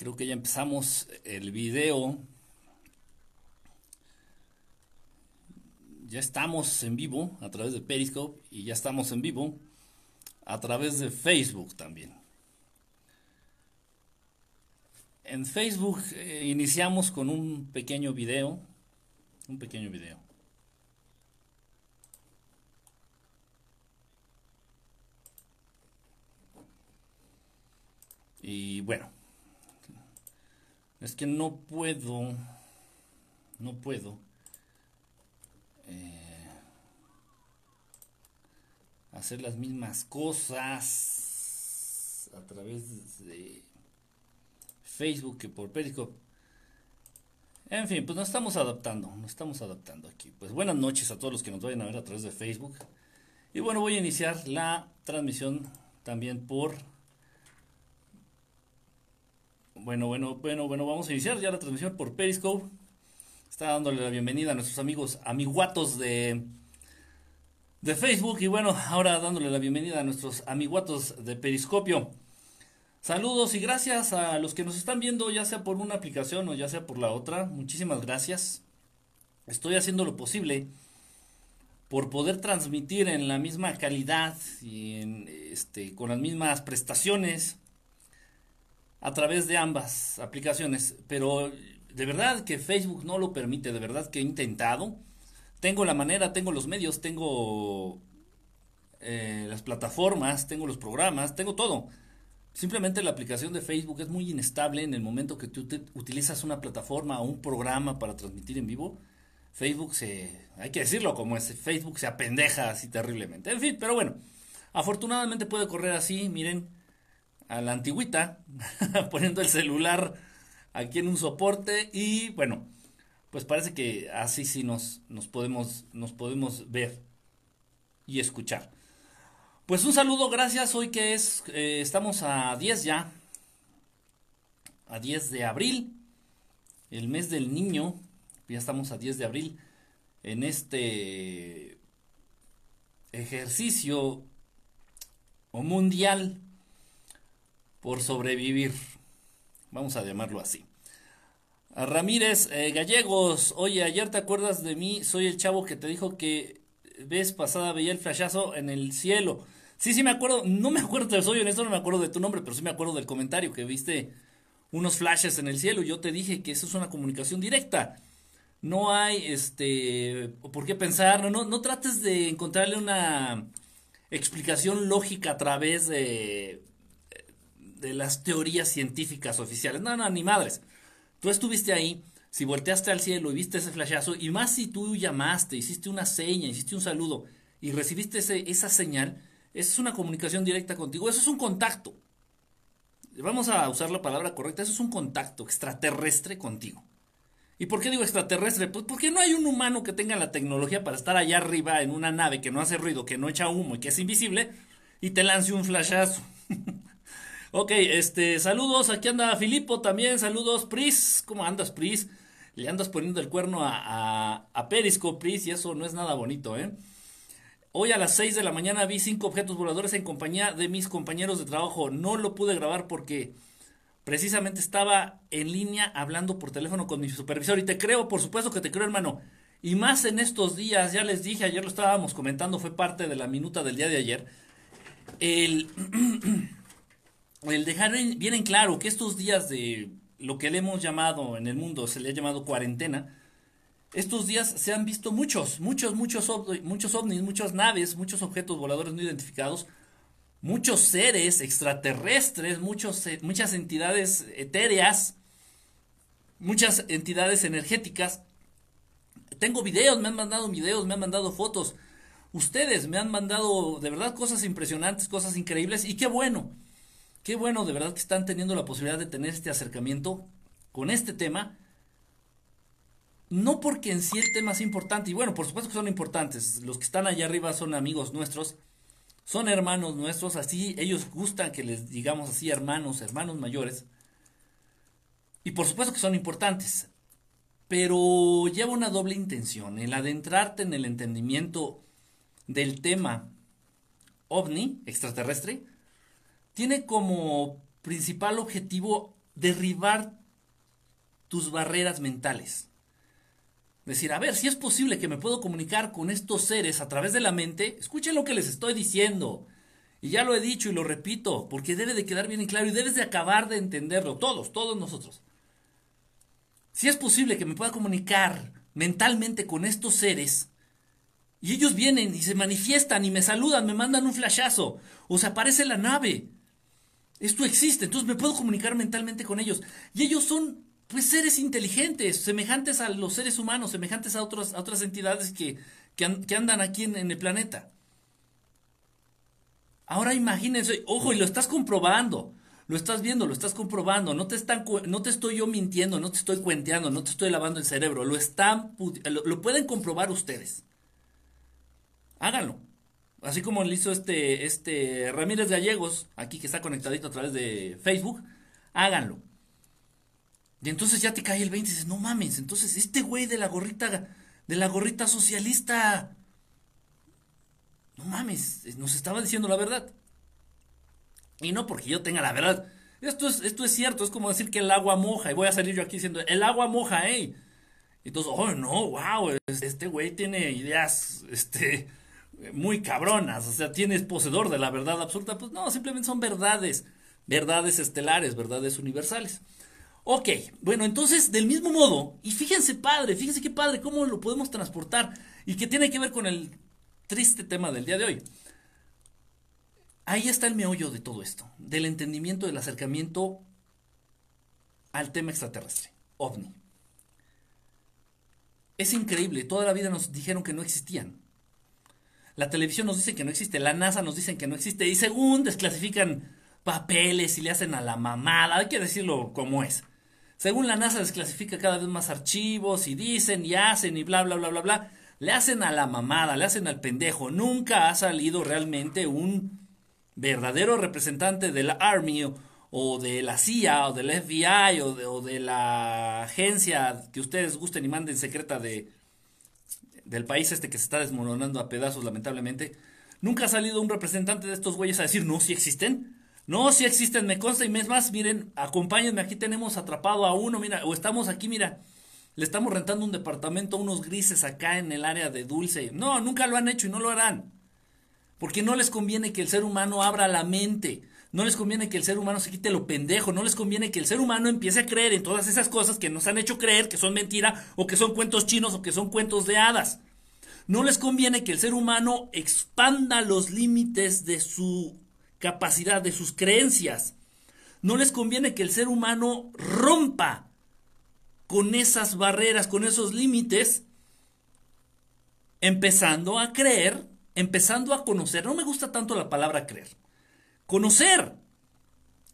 Creo que ya empezamos el video. Ya estamos en vivo a través de Periscope y ya estamos en vivo a través de Facebook también. En Facebook eh, iniciamos con un pequeño video, un pequeño video. Y bueno, es que no puedo, no puedo eh, hacer las mismas cosas a través de Facebook que por Periscope. En fin, pues nos estamos adaptando, nos estamos adaptando aquí. Pues buenas noches a todos los que nos vayan a ver a través de Facebook. Y bueno, voy a iniciar la transmisión también por bueno, bueno, bueno, bueno, vamos a iniciar ya la transmisión por Periscope. Está dándole la bienvenida a nuestros amigos amiguatos de, de Facebook y bueno, ahora dándole la bienvenida a nuestros amiguatos de Periscopio. Saludos y gracias a los que nos están viendo, ya sea por una aplicación o ya sea por la otra. Muchísimas gracias. Estoy haciendo lo posible por poder transmitir en la misma calidad y en, este, con las mismas prestaciones a través de ambas aplicaciones, pero de verdad que Facebook no lo permite, de verdad que he intentado. Tengo la manera, tengo los medios, tengo eh, las plataformas, tengo los programas, tengo todo. Simplemente la aplicación de Facebook es muy inestable en el momento que tú utilizas una plataforma o un programa para transmitir en vivo. Facebook se, hay que decirlo como es, Facebook se apendeja así terriblemente. En fin, pero bueno, afortunadamente puede correr así, miren, a la antigüita, poniendo el celular aquí en un soporte y bueno, pues parece que así sí nos, nos, podemos, nos podemos ver y escuchar. Pues un saludo, gracias, hoy que es, eh, estamos a 10 ya, a 10 de abril, el mes del niño, ya estamos a 10 de abril, en este ejercicio o mundial por sobrevivir. Vamos a llamarlo así. Ramírez eh, Gallegos, oye, ayer te acuerdas de mí, soy el chavo que te dijo que vez pasada veía el flashazo en el cielo. Sí, sí me acuerdo, no me acuerdo, soy honesto, no me acuerdo de tu nombre, pero sí me acuerdo del comentario que viste unos flashes en el cielo. Yo te dije que eso es una comunicación directa. No hay, este, por qué pensar, no, no, no trates de encontrarle una explicación lógica a través de de las teorías científicas oficiales. No, no, ni madres. Tú estuviste ahí, si volteaste al cielo y viste ese flashazo, y más si tú llamaste, hiciste una seña, hiciste un saludo y recibiste esa señal, esa es una comunicación directa contigo, eso es un contacto. Vamos a usar la palabra correcta, eso es un contacto extraterrestre contigo. ¿Y por qué digo extraterrestre? Pues porque no hay un humano que tenga la tecnología para estar allá arriba en una nave que no hace ruido, que no echa humo y que es invisible y te lance un flashazo. Ok, este, saludos, aquí anda Filipo también, saludos, Pris, ¿cómo andas, Pris? Le andas poniendo el cuerno a, a, a Periscope, Pris, y eso no es nada bonito, ¿eh? Hoy a las 6 de la mañana vi cinco objetos voladores en compañía de mis compañeros de trabajo. No lo pude grabar porque precisamente estaba en línea hablando por teléfono con mi supervisor. Y te creo, por supuesto que te creo, hermano. Y más en estos días, ya les dije, ayer lo estábamos comentando, fue parte de la minuta del día de ayer. El. el dejar bien en claro que estos días de lo que le hemos llamado en el mundo, se le ha llamado cuarentena, estos días se han visto muchos, muchos, muchos, muchos ovnis, muchas naves, muchos objetos voladores no identificados, muchos seres extraterrestres, muchos, eh, muchas entidades etéreas, muchas entidades energéticas. Tengo videos, me han mandado videos, me han mandado fotos. Ustedes me han mandado de verdad cosas impresionantes, cosas increíbles y qué bueno. Qué bueno, de verdad que están teniendo la posibilidad de tener este acercamiento con este tema. No porque en sí el tema es importante, y bueno, por supuesto que son importantes. Los que están allá arriba son amigos nuestros, son hermanos nuestros, así ellos gustan que les digamos así hermanos, hermanos mayores. Y por supuesto que son importantes. Pero lleva una doble intención, el adentrarte en el entendimiento del tema ovni, extraterrestre, tiene como principal objetivo derribar tus barreras mentales. Decir, a ver, si es posible que me puedo comunicar con estos seres a través de la mente, escuchen lo que les estoy diciendo. Y ya lo he dicho y lo repito, porque debe de quedar bien en claro y debes de acabar de entenderlo, todos, todos nosotros. Si es posible que me pueda comunicar mentalmente con estos seres, y ellos vienen y se manifiestan y me saludan, me mandan un flashazo, o se aparece la nave. Esto existe, entonces me puedo comunicar mentalmente con ellos. Y ellos son, pues, seres inteligentes, semejantes a los seres humanos, semejantes a, otros, a otras entidades que, que, andan aquí en, el planeta. Ahora imagínense, ojo, y lo estás comprobando. Lo estás viendo, lo estás comprobando, no te, están, no te estoy yo mintiendo, no te estoy cuenteando, no te estoy lavando el cerebro, lo, están, lo, pueden comprobar ustedes. Háganlo. Así como lo hizo este, este Ramírez Gallegos, aquí que está conectadito a través de Facebook, háganlo. Y entonces ya te cae el 20 y dices, no mames, entonces este güey de la gorrita, de la gorrita socialista, no mames, nos estaba diciendo la verdad. Y no porque yo tenga la verdad. Esto es, esto es cierto, es como decir que el agua moja. Y voy a salir yo aquí diciendo, el agua moja, ¿eh? Y entonces, oh, no, wow, este güey tiene ideas, este, muy cabronas. O sea, tiene poseedor de la verdad absoluta. Pues no, simplemente son verdades, verdades estelares, verdades universales. Ok, bueno, entonces, del mismo modo, y fíjense padre, fíjense qué padre, cómo lo podemos transportar y que tiene que ver con el triste tema del día de hoy. Ahí está el meollo de todo esto, del entendimiento, del acercamiento al tema extraterrestre, ovni. Es increíble, toda la vida nos dijeron que no existían. La televisión nos dice que no existe, la NASA nos dice que no existe, y según desclasifican papeles y le hacen a la mamada, hay que decirlo como es. Según la NASA desclasifica cada vez más archivos y dicen y hacen y bla bla bla bla bla, le hacen a la mamada, le hacen al pendejo. Nunca ha salido realmente un verdadero representante de la Army o, de la CIA o del FBI o de, la agencia que ustedes gusten y manden secreta de del país este que se está desmoronando a pedazos lamentablemente, nunca ha salido un representante de estos güeyes a decir, no, si existen, no, si existen, me consta y es más, miren, acompáñenme, aquí tenemos atrapado a uno, mira, o estamos aquí, mira, le estamos rentando un departamento a unos grises acá en el área de Dulce. No, nunca lo han hecho y no lo harán. Porque no les conviene que el ser humano abra la mente. No les conviene que el ser humano se quite lo pendejo. No les conviene que el ser humano empiece a creer en todas esas cosas que nos han hecho creer que son mentira o que son cuentos chinos o que son cuentos de hadas. No les conviene que el ser humano expanda los límites de su capacidad, de sus creencias. No les conviene que el ser humano rompa con esas barreras, con esos límites, empezando a creer empezando a conocer, no me gusta tanto la palabra creer, conocer,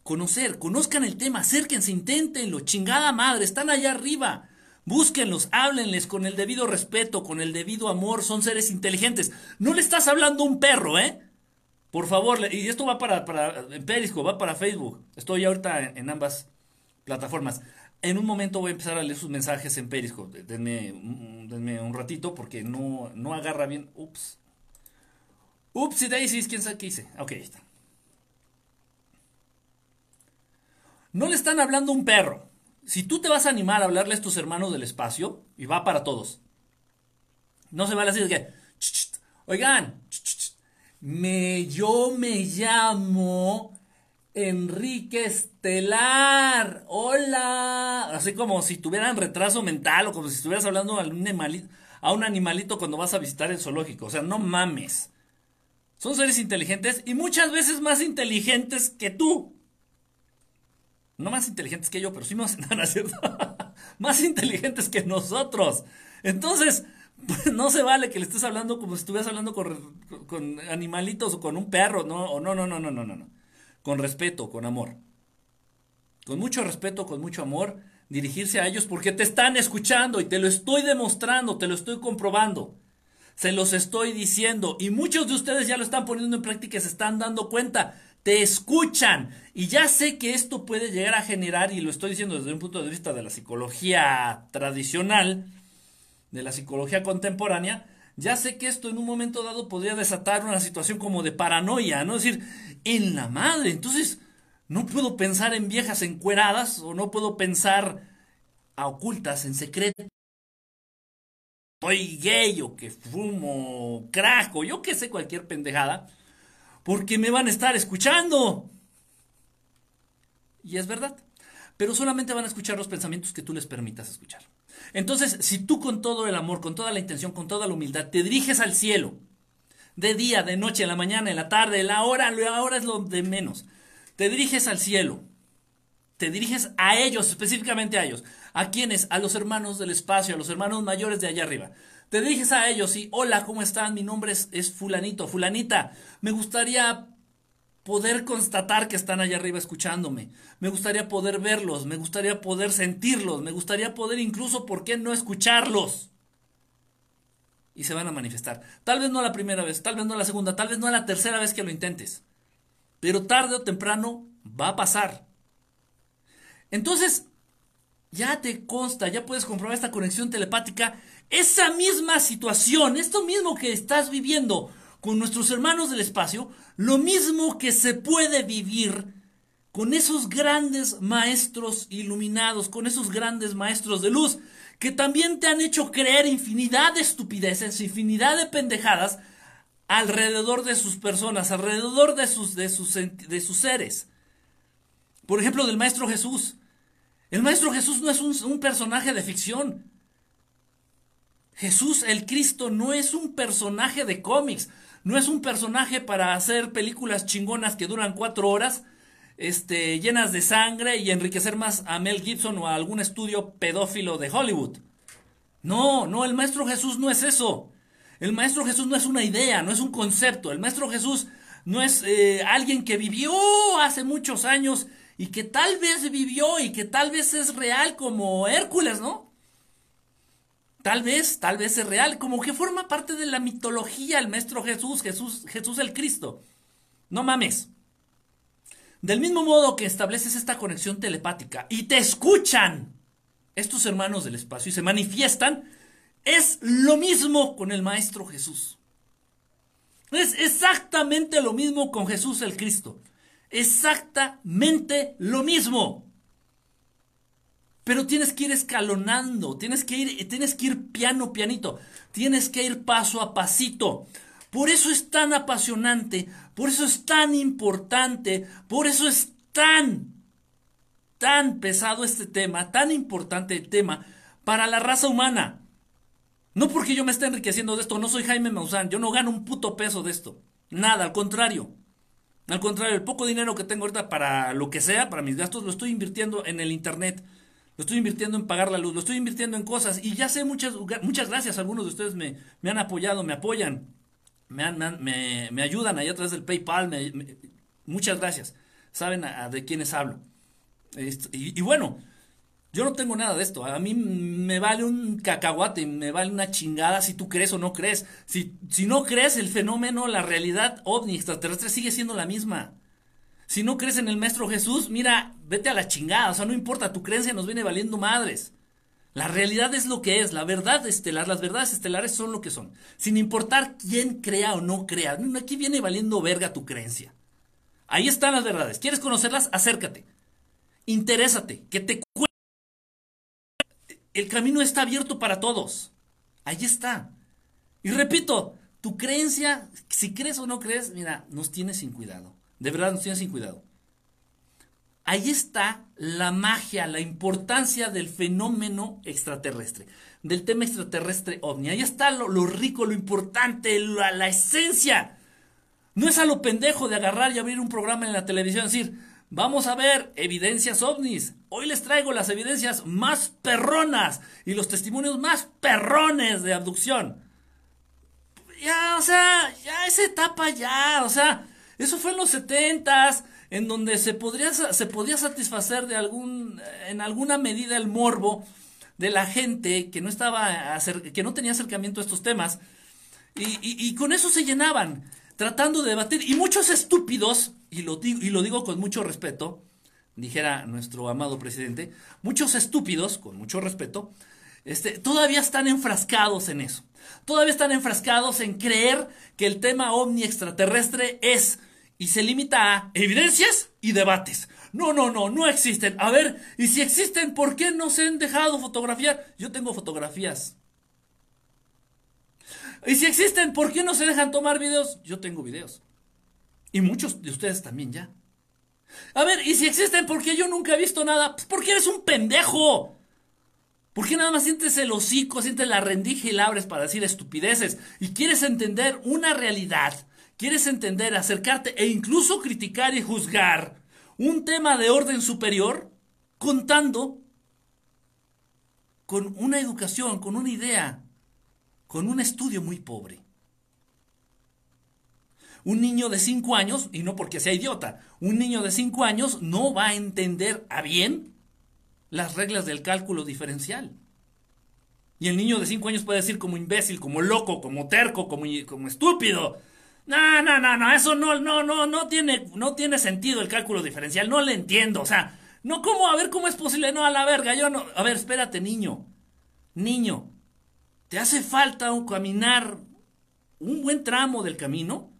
conocer, conozcan el tema, acérquense, inténtenlo, chingada madre, están allá arriba. Búsquenlos, háblenles con el debido respeto, con el debido amor, son seres inteligentes. No le estás hablando a un perro, ¿eh? Por favor, y esto va para, para Periscope, va para Facebook. Estoy ahorita en, ambas plataformas. En un momento voy a empezar a leer sus mensajes en Periscope. Denme, denme un ratito porque no, no agarra bien. Ups. Upsi daisies, quién sabe qué hice. Ok, ahí está. No le están hablando un perro. Si tú te vas a animar a hablarle a tus hermanos del espacio, y va para todos. No se vale así de que. Oigan, me, yo me llamo Enrique Estelar. Hola. Así como si tuvieran retraso mental o como si estuvieras hablando a un animalito, a un animalito cuando vas a visitar el zoológico. O sea, no mames. Son seres inteligentes y muchas veces más inteligentes que tú. No más inteligentes que yo, pero sí más, no, cierto? más inteligentes que nosotros. Entonces, pues, no se vale que le estés hablando como si estuvieras hablando con, animalitos o con un perro, no, no, no, no, no, no, no. Con respeto, con amor. Con mucho respeto, con mucho amor, dirigirse a ellos porque te están escuchando y te lo estoy demostrando, te lo estoy comprobando. Se los estoy diciendo y muchos de ustedes ya lo están poniendo en práctica y se están dando cuenta. Te escuchan y ya sé que esto puede llegar a generar, y lo estoy diciendo desde un punto de vista de la psicología tradicional, de la psicología contemporánea, ya sé que esto en un momento dado podría desatar una situación como de paranoia, ¿no? Es decir, en la madre, entonces No puedo pensar en viejas encueradas o no puedo pensar a ocultas, en secreto. Soy gay o que fumo crack o yo que sé cualquier pendejada. Porque me van a estar escuchando. Y es verdad. Pero solamente van a escuchar los pensamientos que tú les permitas escuchar. Entonces, si tú con todo el amor, con toda la intención, con toda la humildad, te diriges al cielo, de día, de noche, en la mañana, en la tarde, la hora, la hora es lo de menos. Te diriges al cielo, te diriges a ellos, específicamente a ellos. ¿A quiénes? A los hermanos del espacio, a los hermanos mayores de allá arriba. Te diriges a ellos y, hola, ¿cómo están? Mi nombre es, es fulanito, fulanita. Me gustaría poder constatar que están allá arriba escuchándome. Me gustaría poder verlos, me gustaría poder sentirlos, me gustaría poder incluso, ¿por qué no escucharlos? Y se van a manifestar. Tal vez no la primera vez, tal vez no la segunda, tal vez no la tercera vez que lo intentes. Pero tarde o temprano va a pasar. Entonces, ya te consta, ya puedes comprobar esta conexión telepática, esa misma situación, esto mismo que estás viviendo con nuestros hermanos del espacio, lo mismo que se puede vivir con esos grandes maestros iluminados, con esos grandes maestros de luz, que también te han hecho creer infinidad de estupideces, infinidad de pendejadas alrededor de sus personas, alrededor de sus, de sus, de sus seres. Por ejemplo, del Maestro Jesús. El Maestro Jesús no es un, un personaje de ficción. Jesús el Cristo no es un personaje de cómics. No es un personaje para hacer películas chingonas que duran cuatro horas, este, llenas de sangre y enriquecer más a Mel Gibson o a algún estudio pedófilo de Hollywood. No, no, el Maestro Jesús no es eso. El Maestro Jesús no es una idea, no es un concepto. El Maestro Jesús no es eh, alguien que vivió hace muchos años y que tal vez vivió y que tal vez es real como Hércules, ¿no? Tal vez, tal vez es real, como que forma parte de la mitología el Maestro Jesús, Jesús, Jesús el Cristo. No mames. Del mismo modo que estableces esta conexión telepática y te escuchan estos hermanos del espacio y se manifiestan, es lo mismo con el Maestro Jesús. Es exactamente lo mismo con Jesús el Cristo. Exactamente lo mismo. Pero tienes que ir escalonando, tienes que ir, tienes que ir piano, pianito, tienes que ir paso a pasito. Por eso es tan apasionante, por eso es tan importante, por eso es tan, tan pesado este tema, tan importante el tema para la raza humana. No porque yo me esté enriqueciendo de esto, no soy Jaime Maussan, yo no gano un puto peso de esto. Nada, al contrario. Al contrario, el poco dinero que tengo ahorita para lo que sea, para mis gastos, lo estoy invirtiendo en el Internet lo estoy invirtiendo en pagar la luz, lo estoy invirtiendo en cosas. Y ya sé muchas, muchas gracias, algunos de ustedes me, me han apoyado, me apoyan, me, me, me, ayudan ahí a través del PayPal, muchas gracias, saben de quiénes hablo. Y, y, bueno, yo no tengo nada de esto, a mí me vale un cacahuate, me vale una chingada si tú crees o no crees, si, si no crees el fenómeno, la realidad ovni extraterrestre sigue siendo la misma. Si no crees en el Maestro Jesús, mira, vete a la chingada. O sea, no importa, tu creencia nos viene valiendo madres. La realidad es lo que es, la verdad estelar, las verdades estelares son lo que son. Sin importar quién crea o no crea. Aquí viene valiendo verga tu creencia. Ahí están las verdades. ¿Quieres conocerlas? Acércate. Interésate. Que te El camino está abierto para todos. Ahí está. Y repito, tu creencia, si crees o no crees, mira, nos tiene sin cuidado. De verdad nos tiene sin cuidado. Ahí está la magia, la importancia del fenómeno extraterrestre, del tema extraterrestre ovni. Ahí está lo, rico, lo importante, la, la, esencia. No es a lo pendejo de agarrar y abrir un programa en la televisión y decir, vamos a ver evidencias ovnis. Hoy les traigo las evidencias más perronas y los testimonios más perrones de abducción. Ya, o sea, ya esa etapa ya, o sea, eso fue en los setentas, en donde se podría, se podía satisfacer de algún, en alguna medida el morbo de la gente que no estaba, que no tenía acercamiento a estos temas. Y, con eso se llenaban, tratando de debatir. Y muchos estúpidos, y lo, digo, y lo digo con mucho respeto, dijera nuestro amado presidente, muchos estúpidos, con mucho respeto, este, todavía están enfrascados en eso. Todavía están enfrascados en creer que el tema ovni extraterrestre es y se limita a evidencias y debates. no, no, no, no existen. A ver, y si existen, ¿por qué no se han dejado fotografiar? Yo tengo fotografías. Y si existen, ¿por qué no se dejan tomar videos? Yo tengo videos. Y muchos de ustedes también ya. A ver, y si existen, ¿por qué yo nunca he visto nada? Pues porque eres un pendejo. ¿Por qué nada más sientes el hocico, sientes la rendija y la abres para decir estupideces? Y quieres entender una realidad, quieres entender, acercarte e incluso criticar y juzgar un tema de orden superior contando con una educación, con una idea, con un estudio muy pobre. Un niño de 5 años, y no porque sea idiota, un niño de 5 años no va a entender a bien las reglas del cálculo diferencial. Y el niño de 5 años puede decir como imbécil, como loco, como terco, como, como estúpido. No, no, no, no, eso no, no, no, no tiene, no tiene sentido el cálculo diferencial, no le entiendo, o sea, no, ¿cómo? A ver, ¿cómo es posible? No, a la verga, yo no, a ver, espérate, niño, niño, ¿te hace falta un caminar un buen tramo del camino?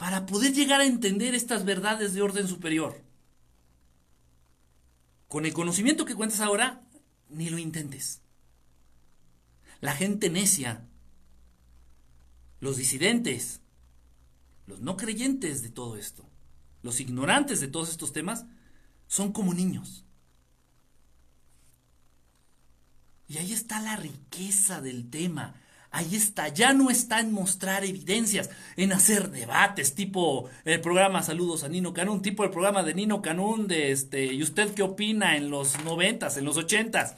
para poder llegar a entender estas verdades de orden superior. Con el conocimiento que cuentas ahora, ni lo intentes. La gente necia, los disidentes, los no creyentes de todo esto, los ignorantes de todos estos temas, son como niños. Y ahí está la riqueza del tema, Ahí está, ya no está en mostrar evidencias, en hacer debates, tipo el programa Saludos a Nino Canún, tipo el programa de Nino Canún de este, ¿y usted qué opina en los noventas, en los ochentas?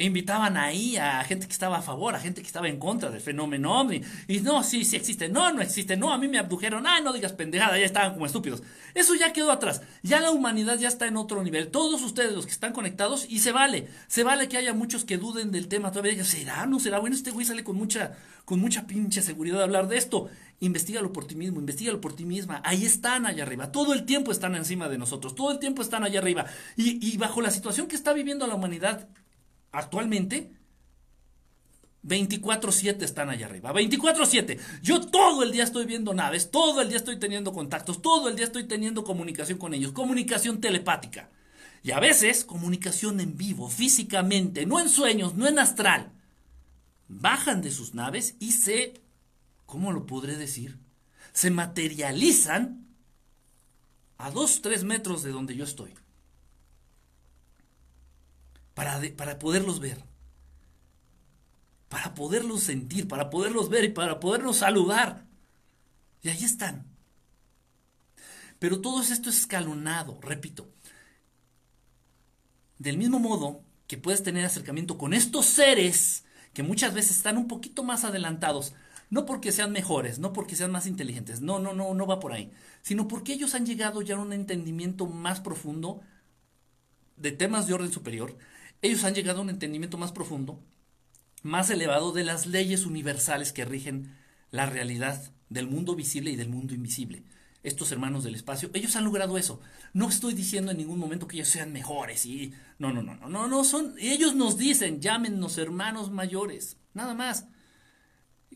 E invitaban ahí a gente que estaba a favor, a gente que estaba en contra del fenómeno ovni. Y no, sí, sí existe, no, no existe, no, a mí me abdujeron, ah, no digas pendejada, ya estaban como estúpidos. Eso ya quedó atrás, ya la humanidad ya está en otro nivel. Todos ustedes los que están conectados, y se vale, se vale que haya muchos que duden del tema, todavía digan, ¿será? ¿No será? Bueno, este güey sale con mucha, con mucha pinche seguridad de hablar de esto. Investígalo por ti mismo, investigalo por ti misma. Ahí están allá arriba. Todo el tiempo están encima de nosotros. Todo el tiempo están allá arriba. Y, y bajo la situación que está viviendo la humanidad actualmente 24/7 están allá arriba. 24/7. Yo todo el día estoy viendo naves, todo el día estoy teniendo contactos, todo el día estoy teniendo comunicación con ellos, comunicación telepática. Y a veces comunicación en vivo, físicamente, no en sueños, no en astral. Bajan de sus naves y se, ¿cómo lo podré decir? Se materializan a 2, 3 metros de donde yo estoy para, poderlos ver, para poderlos sentir, para poderlos ver y para poderlos saludar. Y ahí están. Pero todo esto es escalonado, repito. Del mismo modo que puedes tener acercamiento con estos seres que muchas veces están un poquito más adelantados, no porque sean mejores, no porque sean más inteligentes, no, no, no, no va por ahí, sino porque ellos han llegado ya a un entendimiento más profundo de temas de orden superior ellos han llegado a un entendimiento más profundo, más elevado de las leyes universales que rigen la realidad del mundo visible y del mundo invisible. Estos hermanos del espacio, ellos han logrado eso. No estoy diciendo en ningún momento que ellos sean mejores y no, no, no, no, no, no son. Ellos nos dicen, llámennos hermanos mayores, nada más.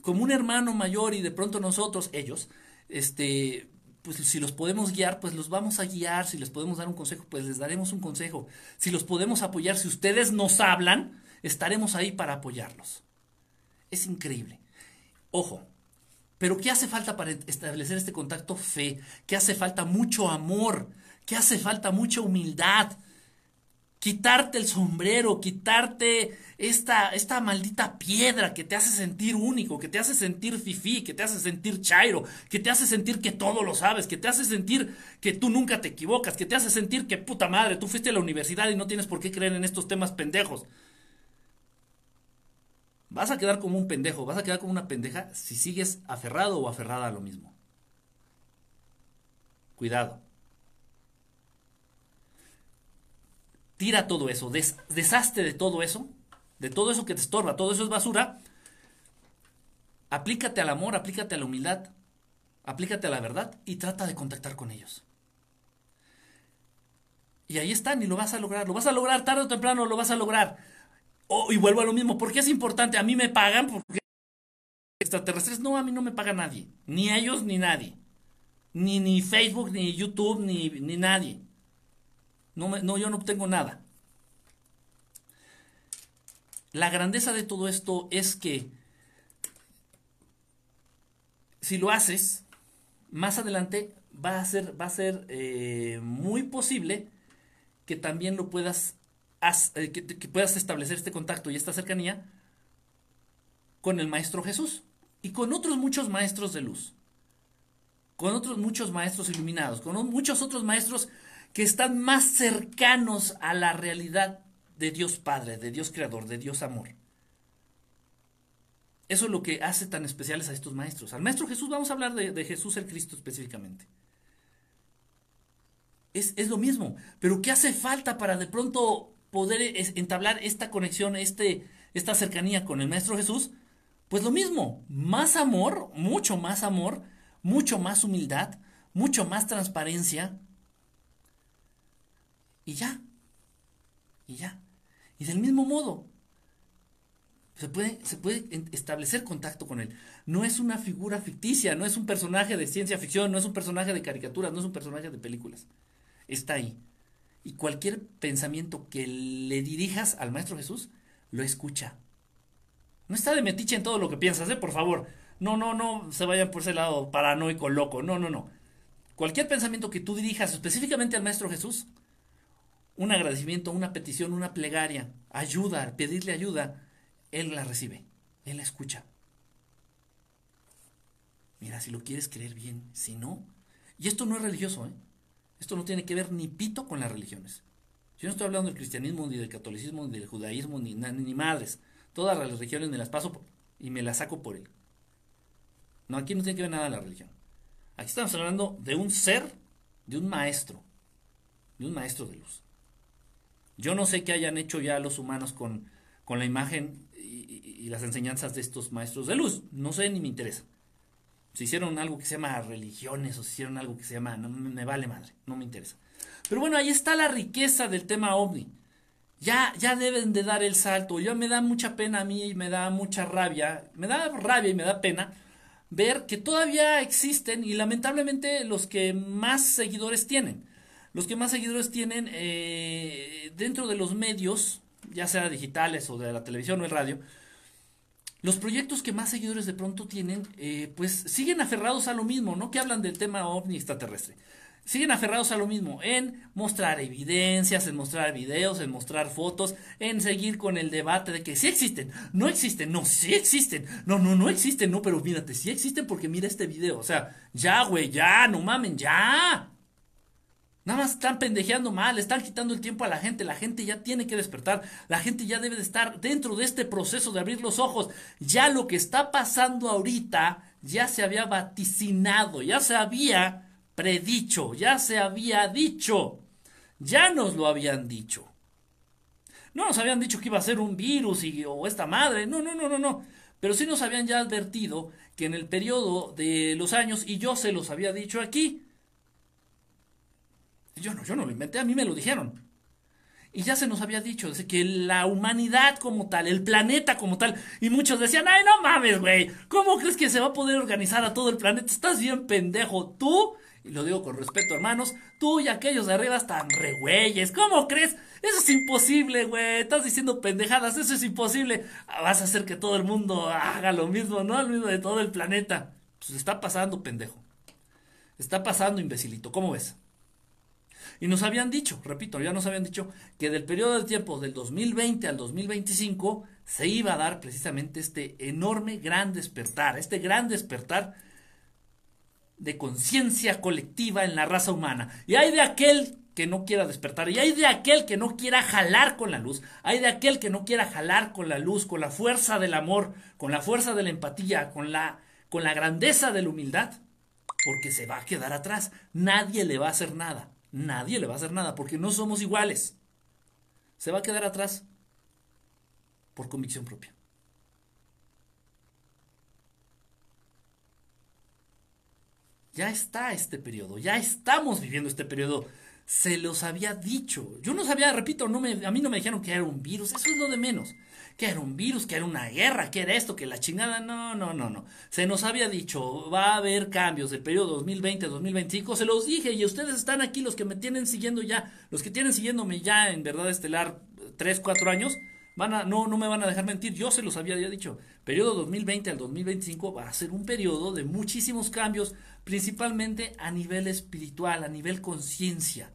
Como un hermano mayor y de pronto nosotros, ellos, este, pues si los podemos guiar, pues los vamos a guiar, si les podemos dar un consejo, pues les daremos un consejo. Si los podemos apoyar, si ustedes nos hablan, estaremos ahí para apoyarlos. Es increíble. Ojo, pero ¿qué hace falta para establecer este contacto? Fe. ¿Qué hace falta? Mucho amor. ¿Qué hace falta? Mucha humildad quitarte el sombrero, quitarte esta, esta maldita piedra que te hace sentir único, que te hace sentir fifí, que te hace sentir chairo, que te hace sentir que todo lo sabes, que te hace sentir que tú nunca te equivocas, que te hace sentir que puta madre, tú fuiste a la universidad y no tienes por qué creer en estos temas pendejos. Vas a quedar como un pendejo, vas a quedar como una pendeja si sigues aferrado o aferrada a lo mismo. Cuidado. Tira todo eso, des, deshazte de todo eso, de todo eso que te estorba, todo eso es basura. Aplícate al amor, aplícate a la humildad, aplícate a la verdad y trata de contactar con ellos. Y ahí están y lo vas a lograr, lo vas a lograr tarde o temprano, lo vas a lograr. Y vuelvo a lo mismo, ¿por qué es importante? A mí me pagan porque extraterrestres, no, a mí no me paga nadie, ni ellos ni nadie. Ni, ni Facebook, ni YouTube, ni, ni nadie. No, no, yo no obtengo nada. La grandeza de todo esto es que si lo haces, más adelante va a ser, va a ser eh, muy posible que también lo puedas, eh, que puedas establecer este contacto y esta cercanía con el Maestro Jesús y con otros muchos maestros de luz, con otros muchos maestros iluminados, con muchos otros maestros que están más cercanos a la realidad de Dios Padre, de Dios Creador, de Dios Amor. Eso es lo que hace tan especiales a estos maestros. Al Maestro Jesús, vamos a hablar de, Jesús el Cristo específicamente. Es, es, lo mismo, pero ¿qué hace falta para de pronto poder entablar esta conexión, este, esta cercanía con el Maestro Jesús? Pues lo mismo, más amor, mucho más amor, mucho más humildad, mucho más transparencia. Y ya, y ya. Y del mismo modo, se puede, se puede establecer contacto con él. No es una figura ficticia, no es un personaje de ciencia ficción, no es un personaje de caricaturas, no es un personaje de películas. Está ahí. Y cualquier pensamiento que le dirijas al Maestro Jesús, lo escucha. No está de metiche en todo lo que piensas, ¿eh? Por favor. No, no, no se vayan por ese lado paranoico, loco. No, no, no. Cualquier pensamiento que tú dirijas específicamente al Maestro Jesús, un agradecimiento, una petición, una plegaria, ayuda, pedirle ayuda, Él la recibe, Él la escucha. Mira, si lo quieres creer bien, si no, y esto no es religioso, ¿eh? esto no tiene que ver ni pito con las religiones. Yo no estoy hablando del cristianismo, ni del catolicismo, ni del judaísmo, ni, ni madres. Todas las religiones me las paso y me las saco por él. No, aquí no tiene que ver nada la religión. Aquí estamos hablando de un ser, de un maestro, de un maestro de luz. Yo no sé qué hayan hecho ya los humanos con, con la imagen y, las enseñanzas de estos maestros de luz. No sé ni me interesa. Si hicieron algo que se llama religiones o si hicieron algo que se llama... No me vale madre, no me interesa. Pero bueno, ahí está la riqueza del tema ovni. Ya, ya deben de dar el salto. Ya me da mucha pena a mí y me da mucha rabia. Me da rabia y me da pena ver que todavía existen y lamentablemente los que más seguidores tienen los que más seguidores tienen eh, dentro de los medios, ya sea digitales o de la televisión o el radio, los proyectos que más seguidores de pronto tienen, eh, pues siguen aferrados a lo mismo, ¿no? Que hablan del tema ovni extraterrestre. Siguen aferrados a lo mismo, en mostrar evidencias, en mostrar videos, en mostrar fotos, en seguir con el debate de que sí existen, no existen, no, sí existen, no, no, no existen, no, pero mírate, sí existen porque mira este video, o sea, ya, güey, ya, no mamen, ya. Nada más están pendejeando mal, están quitando el tiempo a la gente, la gente ya tiene que despertar, la gente ya debe de estar dentro de este proceso de abrir los ojos. Ya lo que está pasando ahorita ya se había vaticinado, ya se había predicho, ya se había dicho, ya nos lo habían dicho. No nos habían dicho que iba a ser un virus y, o esta madre, no, no, no, no, no. Pero sí nos habían ya advertido que en el periodo de los años, y yo se los había dicho aquí, yo no, yo no lo inventé, a mí me lo dijeron. Y ya se nos había dicho que la humanidad como tal, el planeta como tal, y muchos decían, ay, no mames, güey, ¿cómo crees que se va a poder organizar a todo el planeta? Estás bien pendejo, tú, y lo digo con respeto, hermanos, tú y aquellos de arriba están re ¿cómo crees? Eso es imposible, güey, estás diciendo pendejadas, eso es imposible. Vas a hacer que todo el mundo haga lo mismo, ¿no? Lo mismo de todo el planeta. Pues está pasando, pendejo. Está pasando, imbecilito, ¿cómo ves? Y nos habían dicho, repito, ya nos habían dicho que del periodo de tiempo del 2020 al 2025 se iba a dar precisamente este enorme gran despertar, este gran despertar de conciencia colectiva en la raza humana. Y hay de aquel que no quiera despertar, y hay de aquel que no quiera jalar con la luz, hay de aquel que no quiera jalar con la luz, con la fuerza del amor, con la fuerza de la empatía, con la, con la grandeza de la humildad, porque se va a quedar atrás, nadie le va a hacer nada nadie le va a hacer nada porque no somos iguales. Se va a quedar atrás por convicción propia. Ya está este periodo, ya estamos viviendo este periodo se los había dicho. Yo no sabía, repito, a mí no me dijeron que era un virus, eso es lo de menos. Que era un virus, que era una guerra, que era esto, que la chingada. No, no, no, no. Se nos había dicho, va a haber cambios del periodo 2020-2025. Se los dije y ustedes están aquí, los que me tienen siguiendo ya, los que tienen siguiéndome ya en verdad estelar 3, 4 años. Van a, no, no me van a dejar mentir, yo se los había ya dicho. Periodo 2020 al 2025 va a ser un periodo de muchísimos cambios, principalmente a nivel espiritual, a nivel conciencia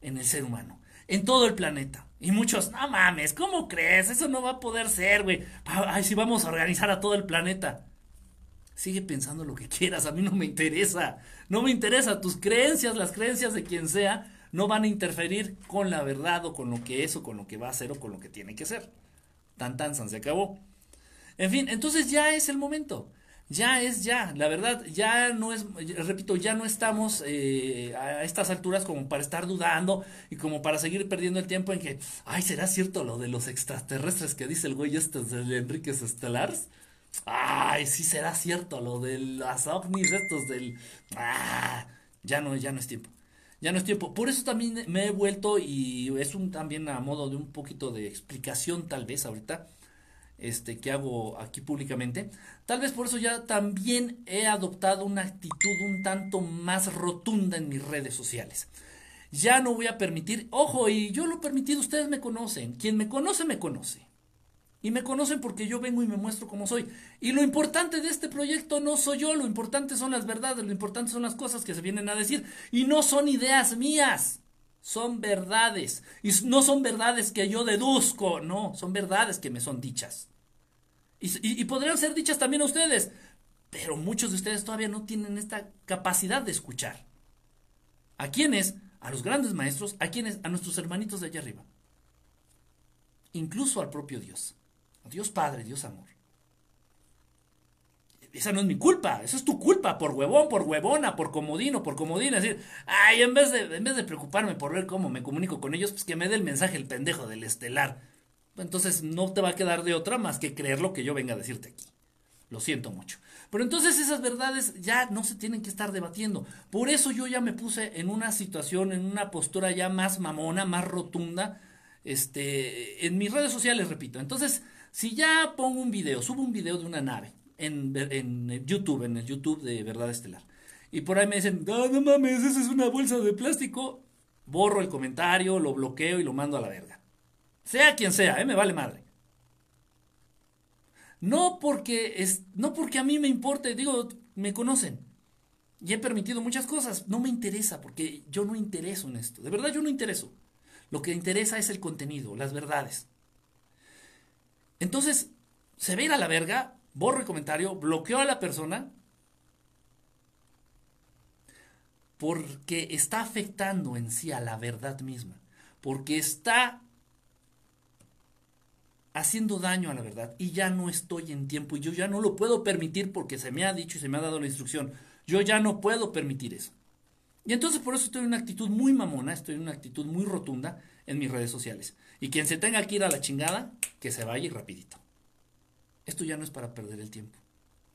en el ser humano, en todo el planeta. Y muchos, no mames, ¿cómo crees? Eso no va a poder ser, güey. Ay, si vamos a organizar a todo el planeta. Sigue pensando lo que quieras, a mí no me interesa. No me interesa tus creencias, las creencias de quien sea no van a interferir con la verdad o con lo que es o con lo que va a ser o con lo que tiene que ser. Tan tan san se acabó. En fin, entonces ya es el momento. Ya es ya, la verdad, ya no es, repito, ya no estamos eh, a estas alturas como para estar dudando y como para seguir perdiendo el tiempo en que, ay, ¿será cierto lo de los extraterrestres que dice el güey este de Enríquez Estelars? Ay, sí será cierto lo de las ovnis estos del... Ah, ya no, ya no es tiempo ya no es tiempo. Por eso también me he vuelto y es un también a modo de un poquito de explicación tal vez ahorita este que hago aquí públicamente. Tal vez por eso ya también he adoptado una actitud un tanto más rotunda en mis redes sociales. Ya no voy a permitir, ojo, y yo lo he permitido, ustedes me conocen, quien me conoce me conoce. Y me conocen porque yo vengo y me muestro como soy. Y lo importante de este proyecto no soy yo, lo importante son las verdades, lo importante son las cosas que se vienen a decir. Y no son ideas mías, son verdades. Y no son verdades que yo deduzco, no, son verdades que me son dichas. Y, podrían ser dichas también a ustedes, pero muchos de ustedes todavía no tienen esta capacidad de escuchar. ¿A quiénes? A los grandes maestros, a quienes, a nuestros hermanitos de allá arriba. Incluso al propio Dios. Dios Padre, Dios Amor. Esa no es mi culpa, esa es tu culpa, por huevón, por huevona, por comodino, por comodina. Decir, ay, en vez, de, en vez de preocuparme por ver cómo me comunico con ellos, pues que me dé el mensaje el pendejo del estelar. Entonces no te va a quedar de otra más que creer lo que yo venga a decirte aquí. Lo siento mucho. Pero entonces esas verdades ya no se tienen que estar debatiendo. Por eso yo ya me puse en una situación, en una postura ya más mamona, más rotunda, este, en mis redes sociales, repito. Entonces, si ya pongo un video, subo un video de una nave en, en YouTube, en el YouTube de Verdad Estelar, y por ahí me dicen, no, no mames, esa es una bolsa de plástico, borro el comentario, lo bloqueo y lo mando a la verga. Sea quien sea, ¿eh? me vale madre. No porque, es, no porque a mí me importe, digo, me conocen. Y he permitido muchas cosas. No me interesa porque yo no intereso en esto. De verdad yo no intereso. Lo que interesa es el contenido, las verdades. Entonces, se ve ir a la verga, borro el comentario, bloqueo a la persona porque está afectando en sí a la verdad misma, porque está haciendo daño a la verdad y ya no estoy en tiempo y yo ya no lo puedo permitir porque se me ha dicho y se me ha dado la instrucción. Yo ya no puedo permitir eso. Y entonces por eso estoy en una actitud muy mamona, estoy en una actitud muy rotunda en mis redes sociales. Y quien se tenga que ir a la chingada, que se vaya y rapidito. Esto ya no es para perder el tiempo.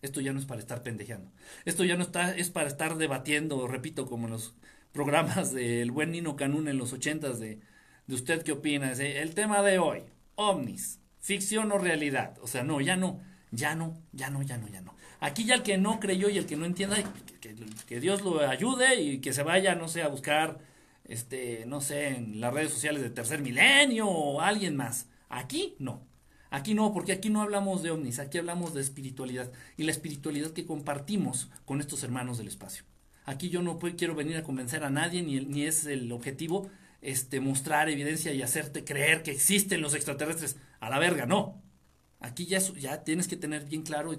Esto ya no es para estar pendejeando. Esto ya no está, es para estar debatiendo, repito, como en los programas del buen Nino Canún en los ochentas de, de usted qué opina. El tema de hoy, ovnis, ficción o realidad. O sea, no, ya no, ya no, ya no, ya no, ya no. Aquí ya el que no creyó y el que no entienda, que, que Dios lo ayude y que se vaya, no sé, a buscar este, no sé, en las redes sociales de Tercer Milenio o alguien más. Aquí no. Aquí no, porque aquí no hablamos de ovnis, aquí hablamos de espiritualidad y la espiritualidad que compartimos con estos hermanos del espacio. Aquí yo no quiero venir a convencer a nadie, ni, ni es el objetivo este, mostrar evidencia y hacerte creer que existen los extraterrestres. A la verga, no. Aquí ya, ya tienes que tener bien claro.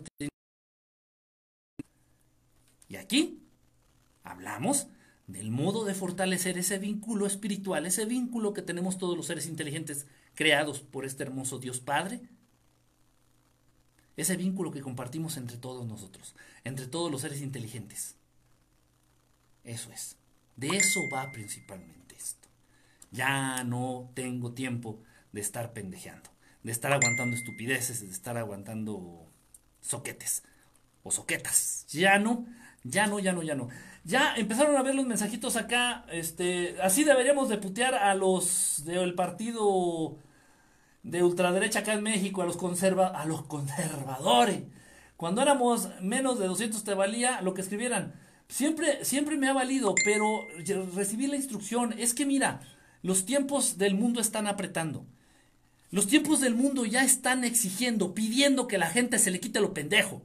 Y aquí hablamos del modo de fortalecer ese vínculo espiritual, ese vínculo que tenemos todos los seres inteligentes creados por este hermoso Dios Padre, ese vínculo que compartimos entre todos nosotros, entre todos los seres inteligentes. Eso es. De eso va principalmente esto. Ya no tengo tiempo de estar pendejeando, de estar aguantando estupideces, de estar aguantando soquetes. o soquetas. Ya no, ya no, ya no, ya no. Ya empezaron a ver los mensajitos acá, este, así deberíamos de putear a los del partido de ultraderecha acá en México, a los conserva, a los conservadores. Cuando éramos menos de 200 te valía lo que escribieran. Siempre, siempre me ha valido, pero recibí la instrucción. Es que mira, los tiempos del mundo están apretando. Los tiempos del mundo ya están exigiendo, pidiendo que la gente se le quite lo pendejo.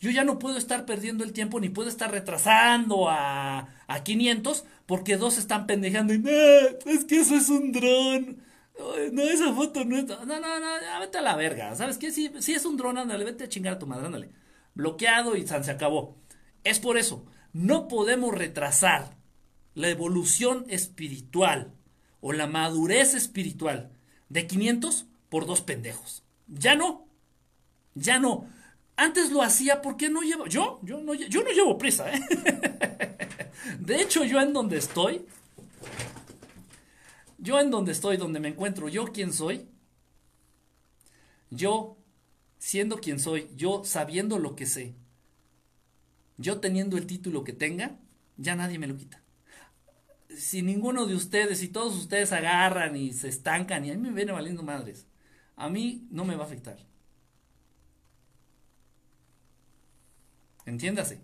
Yo ya no puedo estar perdiendo el tiempo ni puedo estar retrasando a, a 500 porque dos están pendejando y es que eso es un dron. No, esa foto no es. No, no, no, vete a la verga. ¿Sabes qué? Si, si es un dron, ándale, vete a chingar a tu madre, ándale. Bloqueado y se acabó. Es por eso. No podemos retrasar la evolución espiritual o la madurez espiritual de 500 por dos pendejos. Ya no. Ya no. Antes lo hacía porque no llevo. Yo, yo no, yo no llevo prisa, ¿eh? De hecho, yo en donde estoy. Yo en donde estoy, donde me encuentro, yo quién soy. Yo siendo quien soy, yo sabiendo lo que sé, yo teniendo el título que tenga, ya nadie me lo quita. Si ninguno de ustedes, si todos ustedes agarran y se estancan y a mí me viene valiendo madres, a mí no me va a afectar. Entiéndase.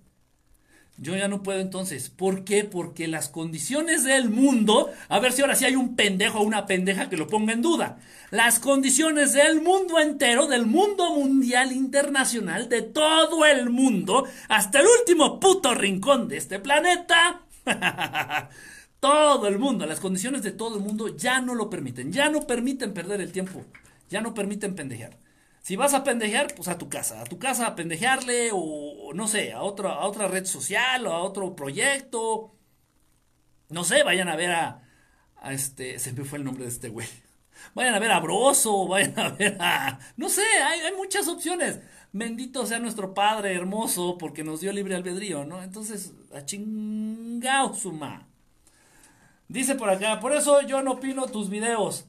Yo ya no puedo entonces. ¿Por qué? Porque las condiciones del mundo, a ver si ahora sí hay un pendejo o una pendeja que lo ponga en duda. Las condiciones del mundo entero, del mundo mundial internacional, de todo el mundo, hasta el último puto rincón de este planeta. todo el mundo, las condiciones de todo el mundo ya no lo permiten, ya no permiten perder el tiempo, ya no permiten pendejear. Si vas a pendejear, pues a tu casa, a tu casa a pendejearle o no sé, a otra, a otra red social o a otro proyecto. No sé, vayan a ver a, a este, se me fue el nombre de este güey. Vayan a ver a Broso, vayan a ver a... No sé, hay, hay muchas opciones. Bendito sea nuestro Padre hermoso porque nos dio libre albedrío, ¿no? Entonces, a chingao suma. Dice por acá, por eso yo no opino tus videos.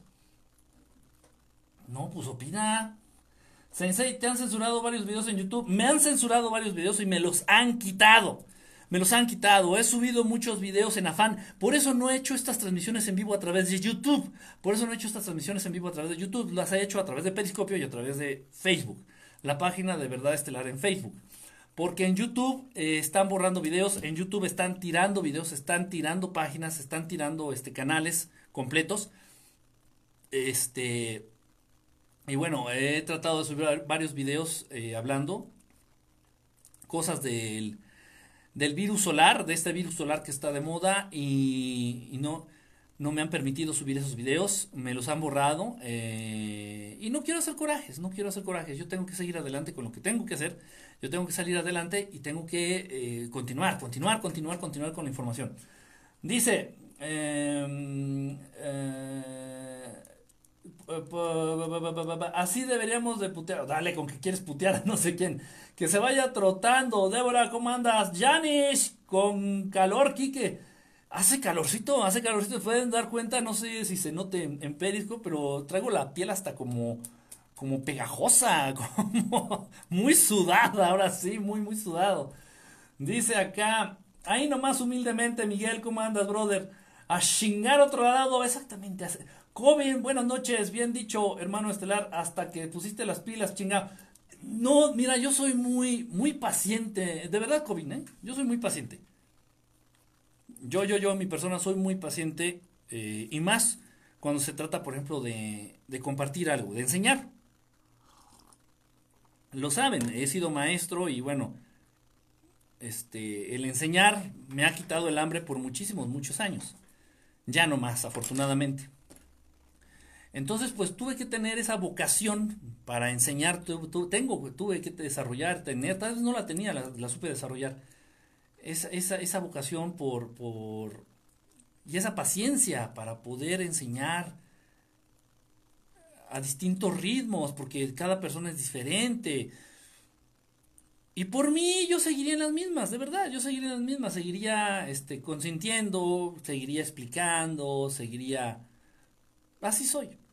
No, pues opina. Sensei, te han censurado varios videos en YouTube. Me han censurado varios videos y me los han quitado. Me los han quitado. He subido muchos videos en afán. Por eso no he hecho estas transmisiones en vivo a través de YouTube. Por eso no he hecho estas transmisiones en vivo a través de YouTube. Las he hecho a través de Periscopio y a través de Facebook. La página de Verdad Estelar en Facebook. Porque en YouTube eh, están borrando videos, en YouTube están tirando videos, están tirando páginas, están tirando este, canales completos. Este, y bueno, he tratado de subir varios videos eh, hablando cosas del, del virus solar, de este virus solar que está de moda y, no, no me han permitido subir esos videos, me los han borrado eh, y no quiero hacer corajes, no quiero hacer corajes, yo tengo que seguir adelante con lo que tengo que hacer, yo tengo que salir adelante y tengo que eh, continuar, continuar, continuar, continuar con la información. Dice, eh, Así deberíamos de putear. Dale, con que quieres putear no sé quién. Que se vaya trotando. Débora, ¿cómo andas? Janish, con calor, Quique. Hace calorcito, hace calorcito. Pueden dar cuenta, no sé si se note en, Perisco, pero traigo la piel hasta como, como pegajosa, como muy sudada, ahora sí, muy, muy sudado. Dice acá, ahí nomás humildemente, Miguel, ¿cómo andas, brother? A chingar otro lado, exactamente. Cobin, buenas noches, bien dicho, hermano estelar, hasta que pusiste las pilas, chinga. No, mira, yo soy muy, muy paciente, de verdad, Cobin, ¿eh? Yo soy muy paciente. Yo, yo, yo, mi persona, soy muy paciente, eh, y más cuando se trata, por ejemplo, de, de compartir algo, de enseñar. Lo saben, he sido maestro y bueno, este, el enseñar me ha quitado el hambre por muchísimos, muchos años. Ya no más, afortunadamente. Entonces, pues tuve que tener esa vocación para enseñar, tengo, tuve que desarrollar, tener, tal vez no la tenía, la, supe desarrollar, esa, esa, esa vocación por, por, y esa paciencia para poder enseñar a distintos ritmos, porque cada persona es diferente. Y por mí yo seguiría en las mismas, de verdad, yo seguiría en las mismas, seguiría este, consintiendo, seguiría explicando, seguiría... Así soy.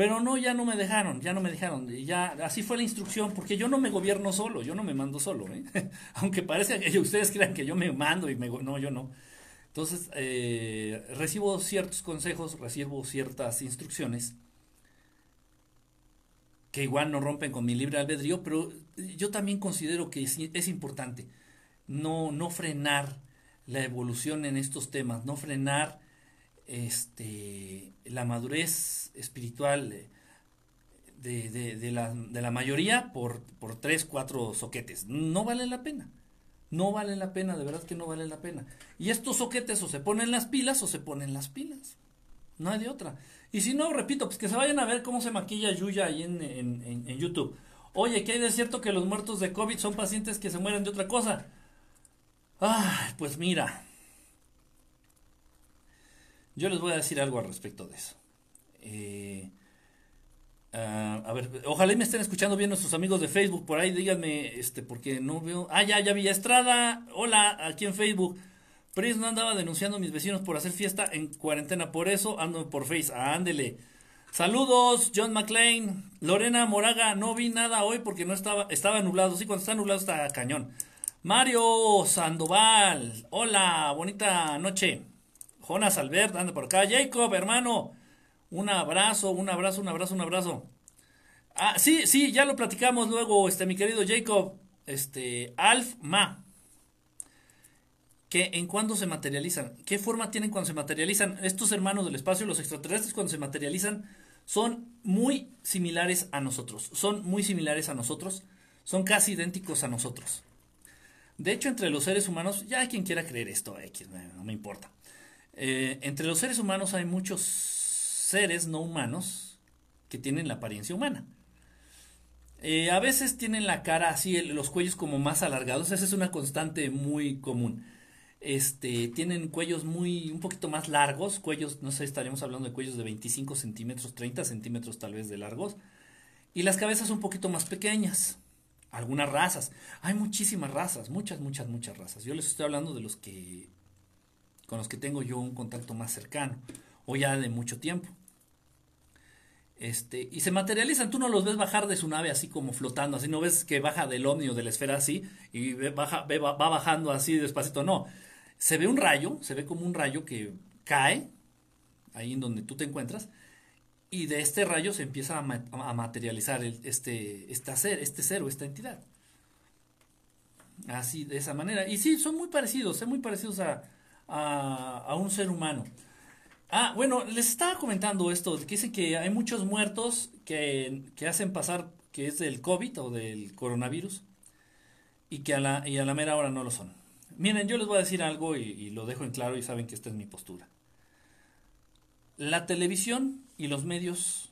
Pero no, ya no me dejaron, ya no me dejaron. Ya, así fue la instrucción, porque yo no me gobierno solo, yo no me mando solo. ¿eh? Aunque parezca que ustedes crean que yo me mando y me... No, yo no. Entonces, eh, recibo ciertos consejos, recibo ciertas instrucciones que igual no rompen con mi libre albedrío, pero yo también considero que es, es importante no, no frenar la evolución en estos temas, no frenar este, la madurez espiritual de, de, la, de la, mayoría por, por tres, cuatro soquetes. No vale la pena. No vale la pena, de verdad que no vale la pena. Y estos soquetes o se ponen las pilas o se ponen las pilas. No hay de otra. Y si no, repito, pues que se vayan a ver cómo se maquilla Yuya ahí en, en, en YouTube. Oye, ¿qué hay de cierto que los muertos de COVID son pacientes que se mueren de otra cosa? Ah, pues mira, yo les voy a decir algo al respecto de eso. Eh, ah, a ver, ojalá y me estén escuchando bien nuestros amigos de Facebook por ahí, díganme, este, porque no veo. Ah, ya, ya Villa Estrada, hola, aquí en Facebook. Pris no andaba denunciando a mis vecinos por hacer fiesta en cuarentena, por eso ando por Face. ándele. Saludos, John McLean. Lorena Moraga, no vi nada hoy porque no estaba, estaba nublado. Sí, cuando está nublado está cañón. Mario Sandoval, hola, bonita noche. Jonas Albert, anda por acá. Jacob, hermano, un abrazo, un abrazo, un abrazo, un abrazo. Ah, sí, sí, ya lo platicamos luego, este, mi querido Jacob, este, Alf Ma. ¿Qué, ¿En cuándo se materializan? ¿Qué forma tienen cuando se materializan? Estos hermanos del espacio, los extraterrestres, cuando se materializan, son muy similares a nosotros. Son muy similares a nosotros. Son casi idénticos a nosotros. De hecho, entre los seres humanos, ya hay quien quiera creer esto, no me importa. Eh, entre los seres humanos hay muchos seres no humanos que tienen la apariencia humana. Eh, a veces tienen la cara así, los cuellos como más alargados, esa es una constante muy común. Este, tienen cuellos muy, un poquito más largos, cuellos, no sé, estaríamos hablando de cuellos de 25 centímetros, 30 centímetros tal vez de largos, y las cabezas un poquito más pequeñas algunas razas. Hay muchísimas razas, muchas, muchas, muchas razas. Yo les estoy hablando de los que con los que tengo yo un contacto más cercano o ya de mucho tiempo. Este, y se materializan, tú no los ves bajar de su nave así como flotando, así no ves que baja del ovni de la esfera así y baja, va, bajando así despacito, no. Se ve un rayo, se ve como un rayo que cae ahí en donde tú te encuentras y de este rayo se empieza a, materializar este, este ser, este ser o esta entidad. Así, de esa manera. Y sí, son muy parecidos, son muy parecidos a, a, un ser humano. Ah, bueno, les estaba comentando esto, que dicen que hay muchos muertos que, que, hacen pasar que es del COVID o del coronavirus y que a la, y a la mera hora no lo son. Miren, yo les voy a decir algo y lo dejo en claro y saben que esta es mi postura. La televisión y los medios,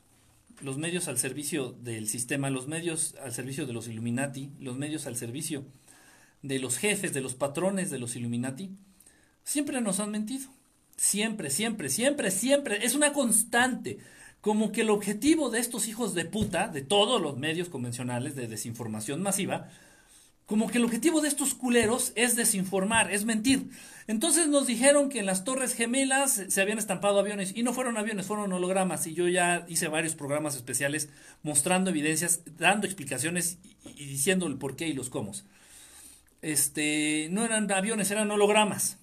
los medios al servicio del sistema, los medios al servicio de los Illuminati, los medios al servicio de los jefes, de los patrones de los Illuminati, siempre nos han mentido. Siempre, siempre, siempre, siempre. Es una constante. Como que el objetivo de estos hijos de puta, de todos los medios convencionales de desinformación masiva, como que el objetivo de estos culeros es desinformar, es mentir. Entonces nos dijeron que en las Torres Gemelas se habían estampado aviones y no fueron aviones, fueron hologramas y yo ya hice varios programas especiales mostrando evidencias, dando explicaciones y, diciendo el por qué y los cómo. Este, no eran aviones, eran hologramas.